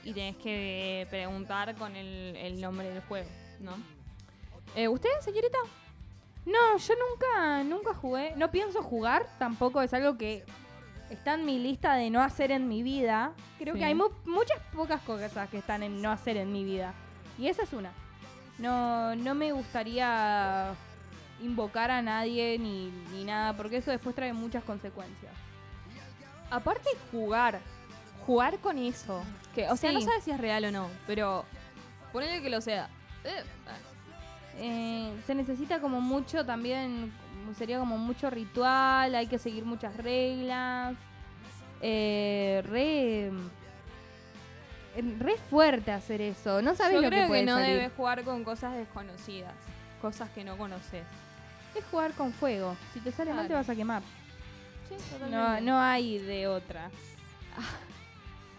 Y tenés que preguntar con el, el nombre del juego, ¿no? Eh, ¿Usted, señorita? No, yo nunca, nunca jugué. No pienso jugar, tampoco es algo que está en mi lista de no hacer en mi vida. Creo Sí. que hay mu- muchas pocas cosas que están en no hacer en mi vida. Y esa es una. No, no me gustaría invocar a nadie ni, ni nada, porque eso después trae muchas consecuencias. Aparte jugar, jugar con eso. Que, o sea, no sabes si es real o no, pero ponele que lo sea. Eh, Eh, se necesita como mucho también, sería como mucho ritual, hay que seguir muchas reglas. Eh, re, re fuerte hacer eso. No sabes Yo lo creo que puede no salir. debes jugar con cosas desconocidas, cosas que no conoces. Es jugar con fuego. Si te sale mal te vas a quemar. Sí, No, no hay de otra.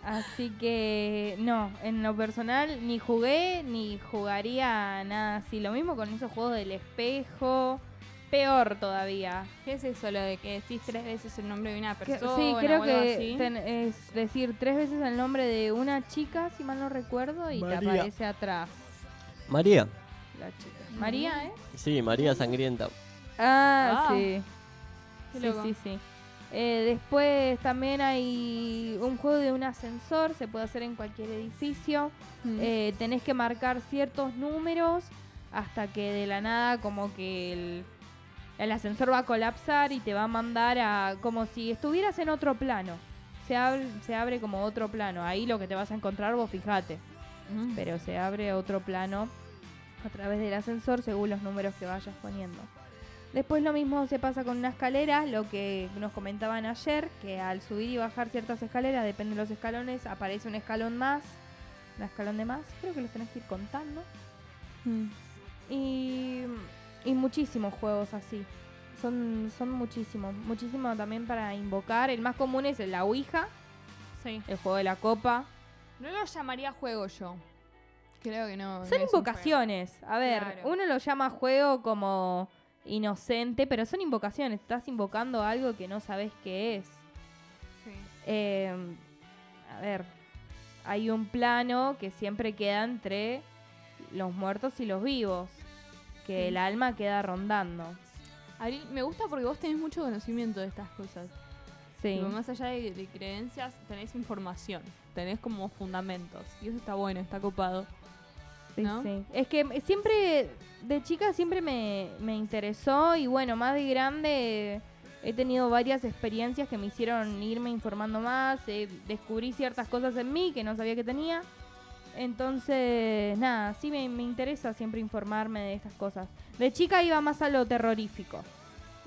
Así que no, en lo personal ni jugué ni jugaría nada así. Lo mismo con esos juegos del espejo. Peor todavía. ¿Qué es eso lo de que decís tres veces el nombre de una persona? sí, o creo algo que así? ten- es decir tres veces el nombre de una chica, si mal no recuerdo, y te María. aparece atrás María. la chica. María, ¿eh? Sí, María Sangrienta. Ah, Ah. sí. Qué Sí, loco. sí, sí. Eh, después también hay un juego de un ascensor, se puede hacer en cualquier edificio. Mm. Eh, tenés que marcar ciertos números hasta que de la nada como que el, el ascensor va a colapsar y te va a mandar a como si estuvieras en otro plano. Se, abre se abre como otro plano. Ahí lo que te vas a encontrar vos fijate. Mm. Pero se abre otro plano a través del ascensor según los números que vayas poniendo. Después lo mismo se pasa con una escalera, lo que nos comentaban ayer, que al subir y bajar ciertas escaleras, depende de los escalones, aparece un escalón más, un escalón de más, creo que los tenés que ir contando. Mm. Y, y muchísimos juegos así. Son, son muchísimos. Muchísimo también para invocar. El más común es el la Ouija, Sí. el juego de la copa. No lo llamaría juego yo. Creo que no. Son invocaciones. A ver, Claro. uno lo llama juego como inocente, pero son invocaciones. Estás invocando algo que no sabes qué es. Sí. Eh, a ver, hay un plano que siempre queda entre los muertos y los vivos. Que Sí. el alma queda rondando. Ari, me gusta porque vos tenés mucho conocimiento de estas cosas. Sí. Más allá de, de creencias, tenés información. Tenés como fundamentos. Y eso está bueno, está copado. Sí, ¿no? sí. Es que siempre, de chica siempre me, me interesó y bueno, más de grande he tenido varias experiencias que me hicieron irme informando más, eh, descubrí ciertas cosas en mí que no sabía que tenía. Entonces, nada, sí me, me interesa siempre informarme de estas cosas. De chica iba más a lo terrorífico.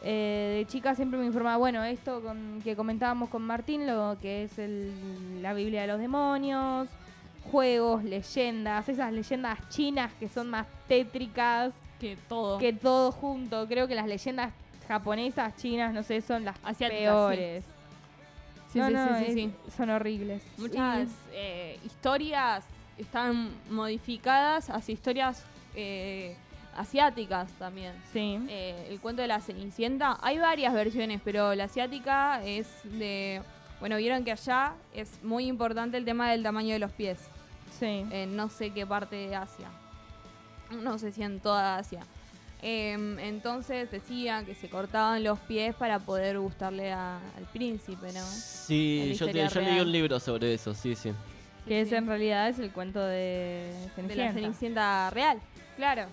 Eh, de chica siempre me informaba, bueno, esto con, que comentábamos con Martín, lo que es el- la Biblia de los demonios, juegos, leyendas, esas leyendas chinas que son más tétricas Que todo. que todo junto. Creo que las leyendas japonesas, chinas, no sé, son las Asiáticas, peores. Sí, No, sí, no, sí, sí, es- sí. Son horribles. Muchas eh, historias están modificadas hacia historias eh, asiáticas también. Sí. Eh, el cuento de la Cenicienta, hay varias versiones, pero la asiática es de... Bueno, vieron que allá es muy importante el tema del tamaño de los pies. Sí. En no sé qué parte de Asia. No sé si en toda Asia. Em, entonces decían que se cortaban los pies para poder gustarle a- al príncipe, ¿no? Sí, yo, te- yo leí un libro sobre eso, sí, sí. Que sí. ese en realidad es el cuento de De la Cenicienta real. Claro.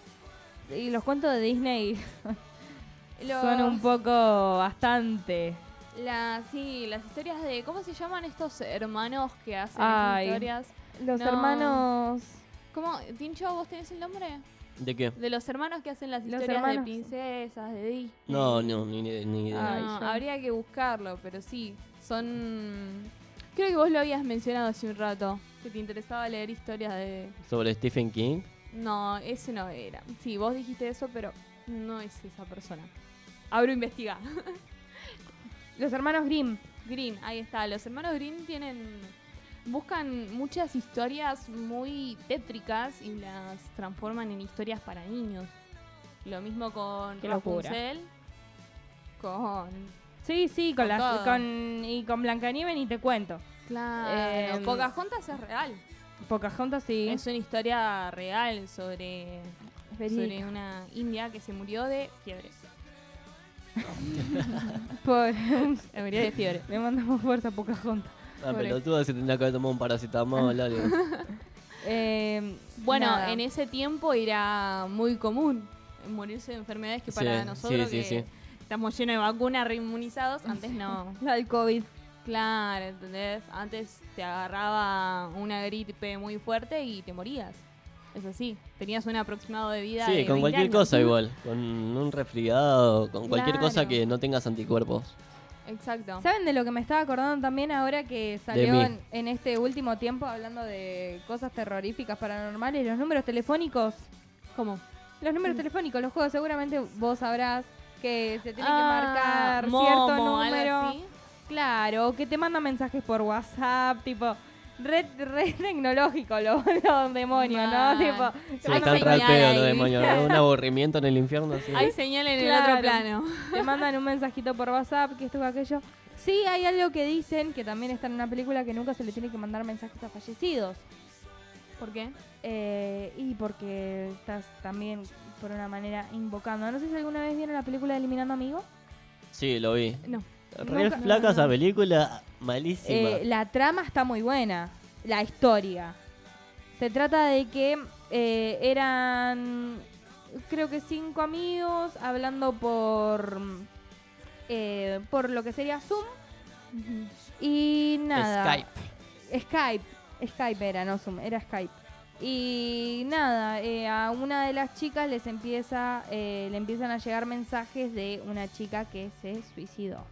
Y los cuentos de Disney Los- son un poco bastante. La, sí, las historias de. ¿Cómo se llaman estos hermanos que hacen Ay, historias? Los No. hermanos. ¿Cómo? Tincho, ¿vos tenés el nombre? ¿De qué? De los hermanos que hacen las Los historias hermanos. de princesas, de Disney. No, no, ni, ni idea. Ay, No, yo- habría que buscarlo, pero sí, son... Creo que vos lo habías mencionado hace un rato, que te interesaba leer historias de... Sobre Stephen King. No, ese no era. Sí, vos dijiste eso, pero no es esa persona. Abro investigar. Los hermanos Grimm. Green, ahí está. Los hermanos Green tienen... Buscan muchas historias muy tétricas y las transforman en historias para niños. Lo mismo con Qué. Rapunzel, con... Sí, sí, con, Con las, con y con Blancanieves ni te cuento. Claro, Em, Pocahontas es real. Pocahontas sí. Es una historia real sobre, sobre una india que se murió de fiebre. Por... Se murió de fiebre. Le mandamos fuerza a Pocahontas. Ah, pelotuda se tendría que haber tomado un paracetamol, algo. Eh, Bueno, nada. en ese tiempo era muy común morirse de enfermedades que Sí, para sí, nosotros sí, que sí. estamos llenos de vacunas reinmunizados, antes no. La del COVID. Claro, ¿entendés? Antes te agarraba una gripe muy fuerte y te morías. Es así. Tenías un aproximado de vida Sí, de con 20 cualquier años. cosa igual. Con un resfriado, con cualquier cosa Claro. que no tengas anticuerpos. Exacto. ¿Saben de lo que me estaba acordando también ahora que salió en, en este último tiempo hablando de cosas terroríficas, paranormales? Los números telefónicos. ¿Cómo? Los números Mm. telefónicos, los juegos, seguramente vos sabrás que se tiene que Ah, marcar Momo, cierto algo número. así. Claro, que te mandan mensajes por WhatsApp, tipo, red, red tecnológico, los los demonios, ¿no? Tipo, Sí, te están señal pedo ahí. los demonios. ¿no? Un aburrimiento en el infierno. sí. Hay señal en el otro plano. te mandan un mensajito por WhatsApp, que esto, que aquello. Sí, hay algo que dicen, que también está en una película, que nunca se le tiene que mandar mensajes a fallecidos. ¿Por qué? Eh, y porque estás también, por una manera, invocando. No sé si alguna vez vieron la película de Eliminando Amigos. Sí, lo vi. No. Re Nunca- flaca no, esa no. película, malísima. Eh, la trama está muy buena, la historia. Se trata de que eh, eran, creo que cinco amigos hablando por, eh, por lo que sería Zoom. Y nada. Skype. Skype. Skype era, no Zoom, era Skype. Y nada, eh, a una de las chicas les empieza, eh, le empiezan a llegar mensajes de una chica que se suicidó.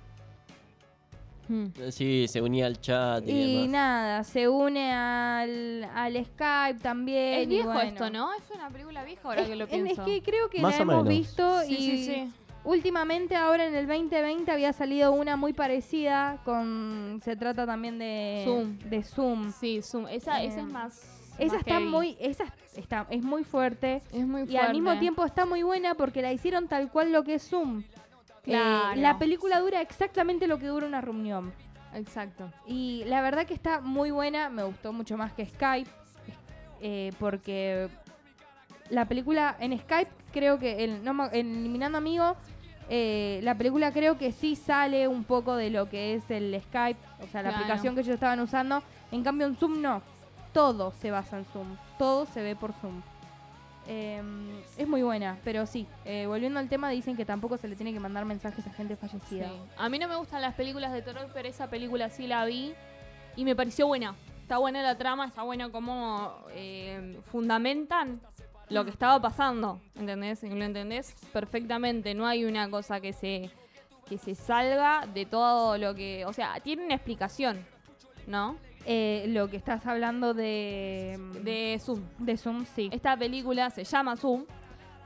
Sí, se unía al chat y, Y demás. nada, se une al, al Skype también. Es y viejo bueno. esto, ¿no? Es una película vieja ahora Es, que lo en- pienso. es que creo que Más la hemos menos. visto Sí, y sí, sí. últimamente ahora en el 2020 había salido una muy parecida con se trata también de Zoom. de Zoom. Sí, Zoom. Esa, esa Eh, es más. Esa está heavy. muy esa está es muy fuerte Es muy y al mismo fuerte. tiempo está muy buena porque la hicieron tal cual lo que es Zoom. Eh, la película dura exactamente lo que dura una reunión. Exacto. Y la verdad que está muy buena, me gustó mucho más que Skype, eh, porque la película en Skype creo que, el, no, en Eliminando Amigos, eh, la película creo que sí sale un poco de lo que es el Skype, o sea, la Claro. aplicación que ellos estaban usando. En cambio en Zoom no, todo se basa en Zoom, todo se ve por Zoom. Eh, es muy buena, pero sí, eh, volviendo al tema, dicen que tampoco se le tiene que mandar mensajes a gente fallecida. Sí. A mí no me gustan las películas de terror, pero esa película sí la vi y me pareció buena. Está buena la trama, está buena cómo eh, fundamentan lo que estaba pasando, ¿entendés? Lo entendés perfectamente. No hay una cosa que se que se salga de todo lo que, o sea, tiene una explicación, ¿no? Eh, lo que estás hablando de, De Zoom. de Zoom, sí. Esta película se llama Zoom.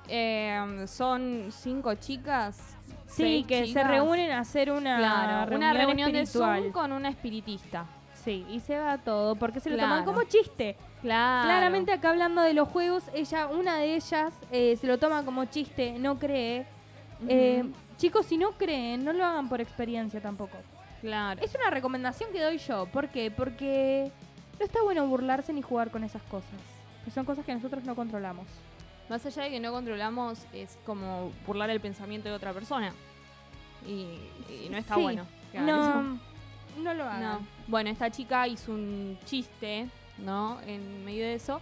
Eh, son cinco chicas. Sí, que se reúnen a hacer una Claro, reunión, una reunión de. Zoom con una espiritista. Sí, y se va todo, porque se lo toman como chiste. Claro. Claramente acá hablando de los juegos, ella, una de ellas, eh, se lo toma como chiste, no cree. Eh, chicos, si no creen, no lo hagan por experiencia tampoco. Claro. Es una recomendación que doy yo. ¿Por qué? Porque no está bueno burlarse ni jugar con esas cosas. Que son cosas que nosotros no controlamos. Más allá de que no controlamos, es como burlar el pensamiento de otra persona. Y, y no está Sí. bueno. eso. No, no lo hagan. No. Bueno, esta chica hizo un chiste, ¿no? En medio de eso.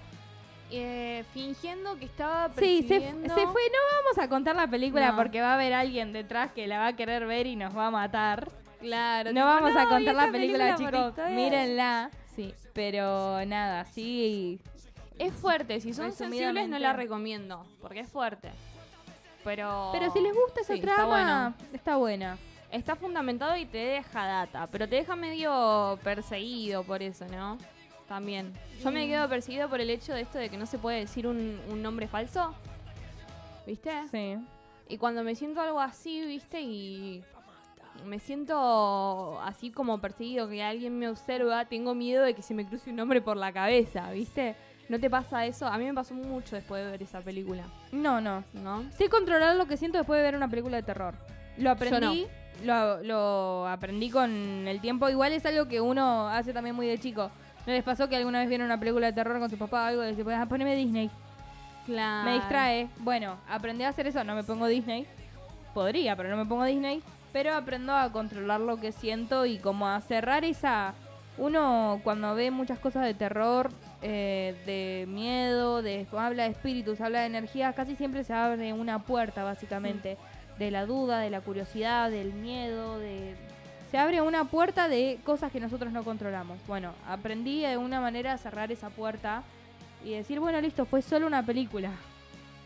eh, fingiendo que estaba Sí, se, fu- persiguiendo... se fue. No vamos a contar la película No. porque va a haber alguien detrás que la va a querer ver y nos va a matar. Claro. No vamos a contar la película, chicos. historia". Mírenla. Sí. Pero nada, sí. Es fuerte. Si son sensibles, no la recomiendo. Porque es fuerte. Pero... Pero si les gusta esa Sí, está trama, bueno. está buena. Está fundamentado y te deja data, pero te deja medio perseguido por eso, ¿no? También. Yo me Mm. quedo perseguido por el hecho de esto de que no se puede decir un, un nombre falso. ¿Viste? Sí. Y cuando me siento algo así, ¿viste? Y me siento así como perseguido, que alguien me observa, tengo miedo de que se me cruce un nombre por la cabeza, ¿viste? ¿No te pasa eso? A mí me pasó mucho después de ver esa película, No, no. ¿no? Sé controlar lo que siento después de ver una película de terror. Lo aprendí. Lo, lo aprendí con el tiempo. Igual es algo que uno hace también muy de chico. ¿No les pasó que alguna vez vieron una película de terror con su papá o algo? Y decís, ah, poneme Disney. Claro. Me distrae. Bueno, aprendí a hacer eso. No me pongo Disney. Podría, pero no me pongo Disney. Pero aprendo a controlar lo que siento y como a cerrar esa... Uno cuando ve muchas cosas de terror, eh, de miedo, de habla de espíritus, habla de energías, casi siempre se abre una puerta básicamente. De la duda, de la curiosidad, del miedo, de... Se abre una puerta de cosas que nosotros no controlamos. Bueno, aprendí de una manera a cerrar esa puerta y decir, bueno, listo, fue solo una película.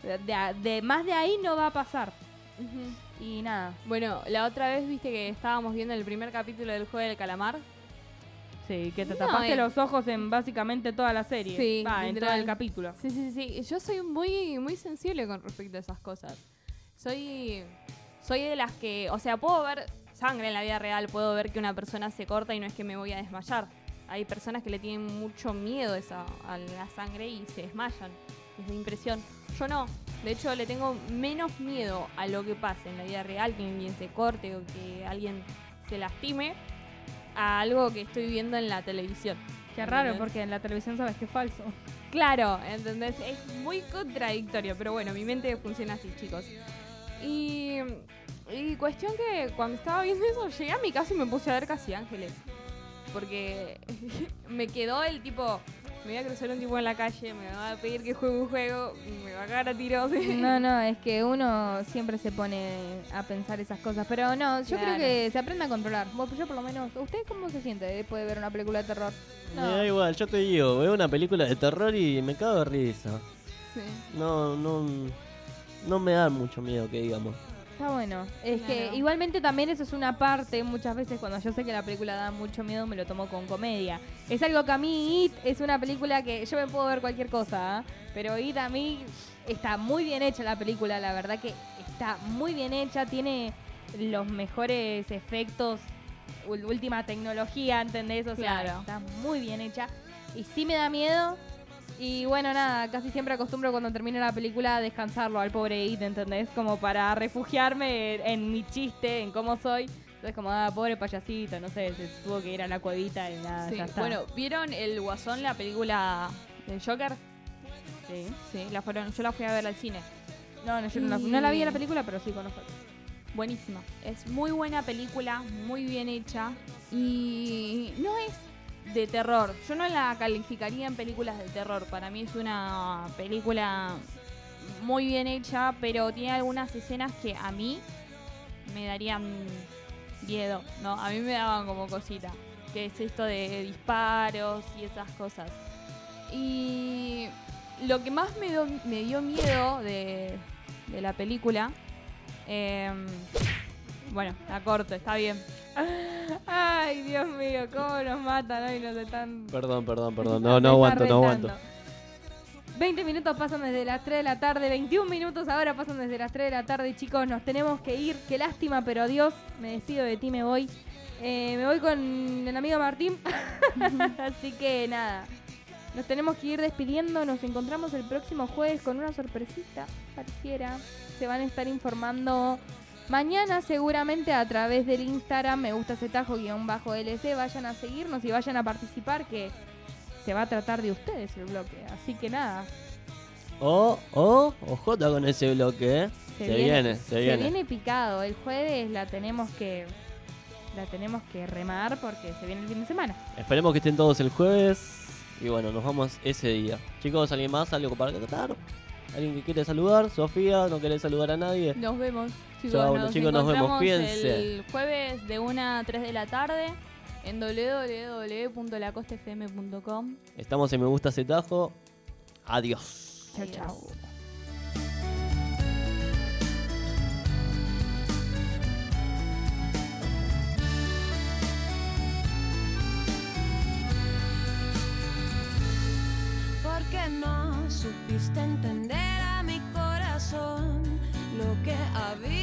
De, de- de- más de ahí no va a pasar. Y nada. Bueno, la otra vez viste que estábamos viendo el primer capítulo del juego del calamar. Sí, que te No, tapaste eh. los ojos en básicamente toda la serie. Sí, Va, en todo el capítulo. Sí, sí, sí. Yo soy muy, muy sensible con respecto a esas cosas. Soy, soy de las que, o sea, puedo ver sangre en la vida real, puedo ver que una persona se corta y no es que me voy a desmayar. Hay personas que le tienen mucho miedo esa, a la sangre y se desmayan. Es de impresión. Yo no. De hecho, le tengo menos miedo a lo que pase en la vida real, que alguien se corte o que alguien se lastime, a algo que estoy viendo en la televisión. Qué raro, ¿Entendés? porque en la televisión sabes que es falso. Claro, ¿entendés? Es muy contradictorio, pero bueno, mi mente funciona así, chicos. Y, y cuestión que cuando estaba viendo eso, llegué a mi casa y me puse a ver Casi Ángeles. Porque me quedó el tipo, me voy a cruzar un tipo en la calle, me va a pedir que juegue un juego, me va a cagar a tiros. No, no, es que uno siempre se pone a pensar esas cosas. Pero no, yo creo que se aprende a controlar. Yo por lo menos. ¿Usted cómo se siente después de ver una película de terror? Me da igual, yo te digo, veo una película de terror y me cago de risa. Sí. No, no, no me da mucho miedo que digamos. Está bueno. Es que igualmente también eso es una parte, muchas veces cuando yo sé que la película da mucho miedo me lo tomo con comedia. Es algo que a mí It es una película que yo me puedo ver cualquier cosa, ¿ah? pero It a mí está muy bien hecha la película, la verdad que está muy bien hecha, tiene los mejores efectos, última tecnología, ¿entendés? O sea, Claro. está muy bien hecha. Y sí me da miedo. Y bueno, nada, casi siempre acostumbro cuando termina la película a descansarlo al pobre It, ¿entendés? Como para refugiarme en, en mi chiste, en cómo soy. Entonces como, ah, pobre payasito, no sé, se tuvo que ir a la cuevita y nada, Sí, ya está. Bueno, ¿vieron el Guasón, la película del Joker? sí. Sí, la fueron, yo la fui a ver al cine. No, no, yo no la, no la vi en la película, pero sí conozco. Buenísima. Es muy buena película, muy bien hecha. Y no es de terror. Yo no la calificaría en películas de terror. Para mí es una película muy bien hecha, pero tiene algunas escenas que a mí me darían miedo, ¿no? A mí me daban como cosita. Que es esto de disparos y esas cosas. Y lo que más me, dio- me dio miedo de, de la película. em, bueno, la corto, está bien. Ay, Dios mío, cómo nos matan hoy, nos están... Perdón, perdón, perdón. No, no aguanto, no aguanto. 20 minutos pasan desde las 3 de la tarde, 21 minutos ahora pasan desde las 3 de la tarde, chicos, nos tenemos que ir, qué lástima, pero adiós, me despido de ti, me voy. Eh, me voy con el amigo Martín, así que nada, nos tenemos que ir despidiendo, nos encontramos el próximo jueves con una sorpresita, pareciera, se van a estar informando mañana seguramente a través del Instagram, me gusta ese tajo guion bajo LC, vayan a seguirnos y vayan a participar que se va a tratar de ustedes el bloque. Así que nada, O, o, ojota con ese bloque, ¿eh? Se, viene, se viene. Se viene picado. El jueves la tenemos que la tenemos que remar porque se viene el fin de semana. Esperemos que estén todos el jueves. Y bueno, nos vamos ese día. Chicos, ¿alguien más? ¿Algo para contar? ¿Alguien que quiere saludar? Sofía, ¿no querés saludar a nadie? Nos vemos, chicos. Chao, nos chicos, nos vemos. Cuídense. El jueves de 1 a 3 de la tarde en www.lacostafm.com. Estamos en Me Gusta Cetajo. Adiós. Chao, chao. Porque no supiste entender a mi corazón lo que había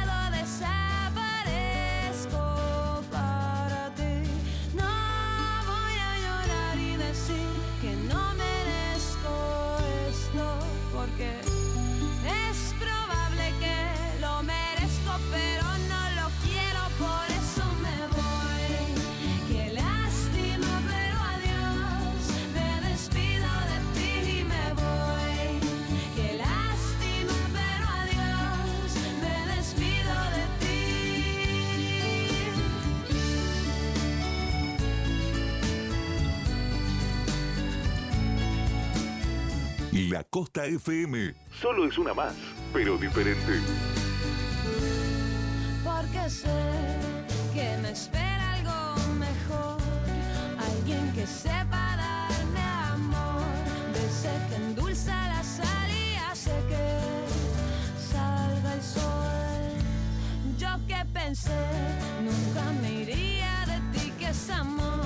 La Costa FM solo es una más, pero diferente. Porque sé que me espera algo mejor, alguien que sepa darme amor, desde que endulza la sal y hace que salga el sol. Yo que pensé, nunca me iría de ti, que es amor.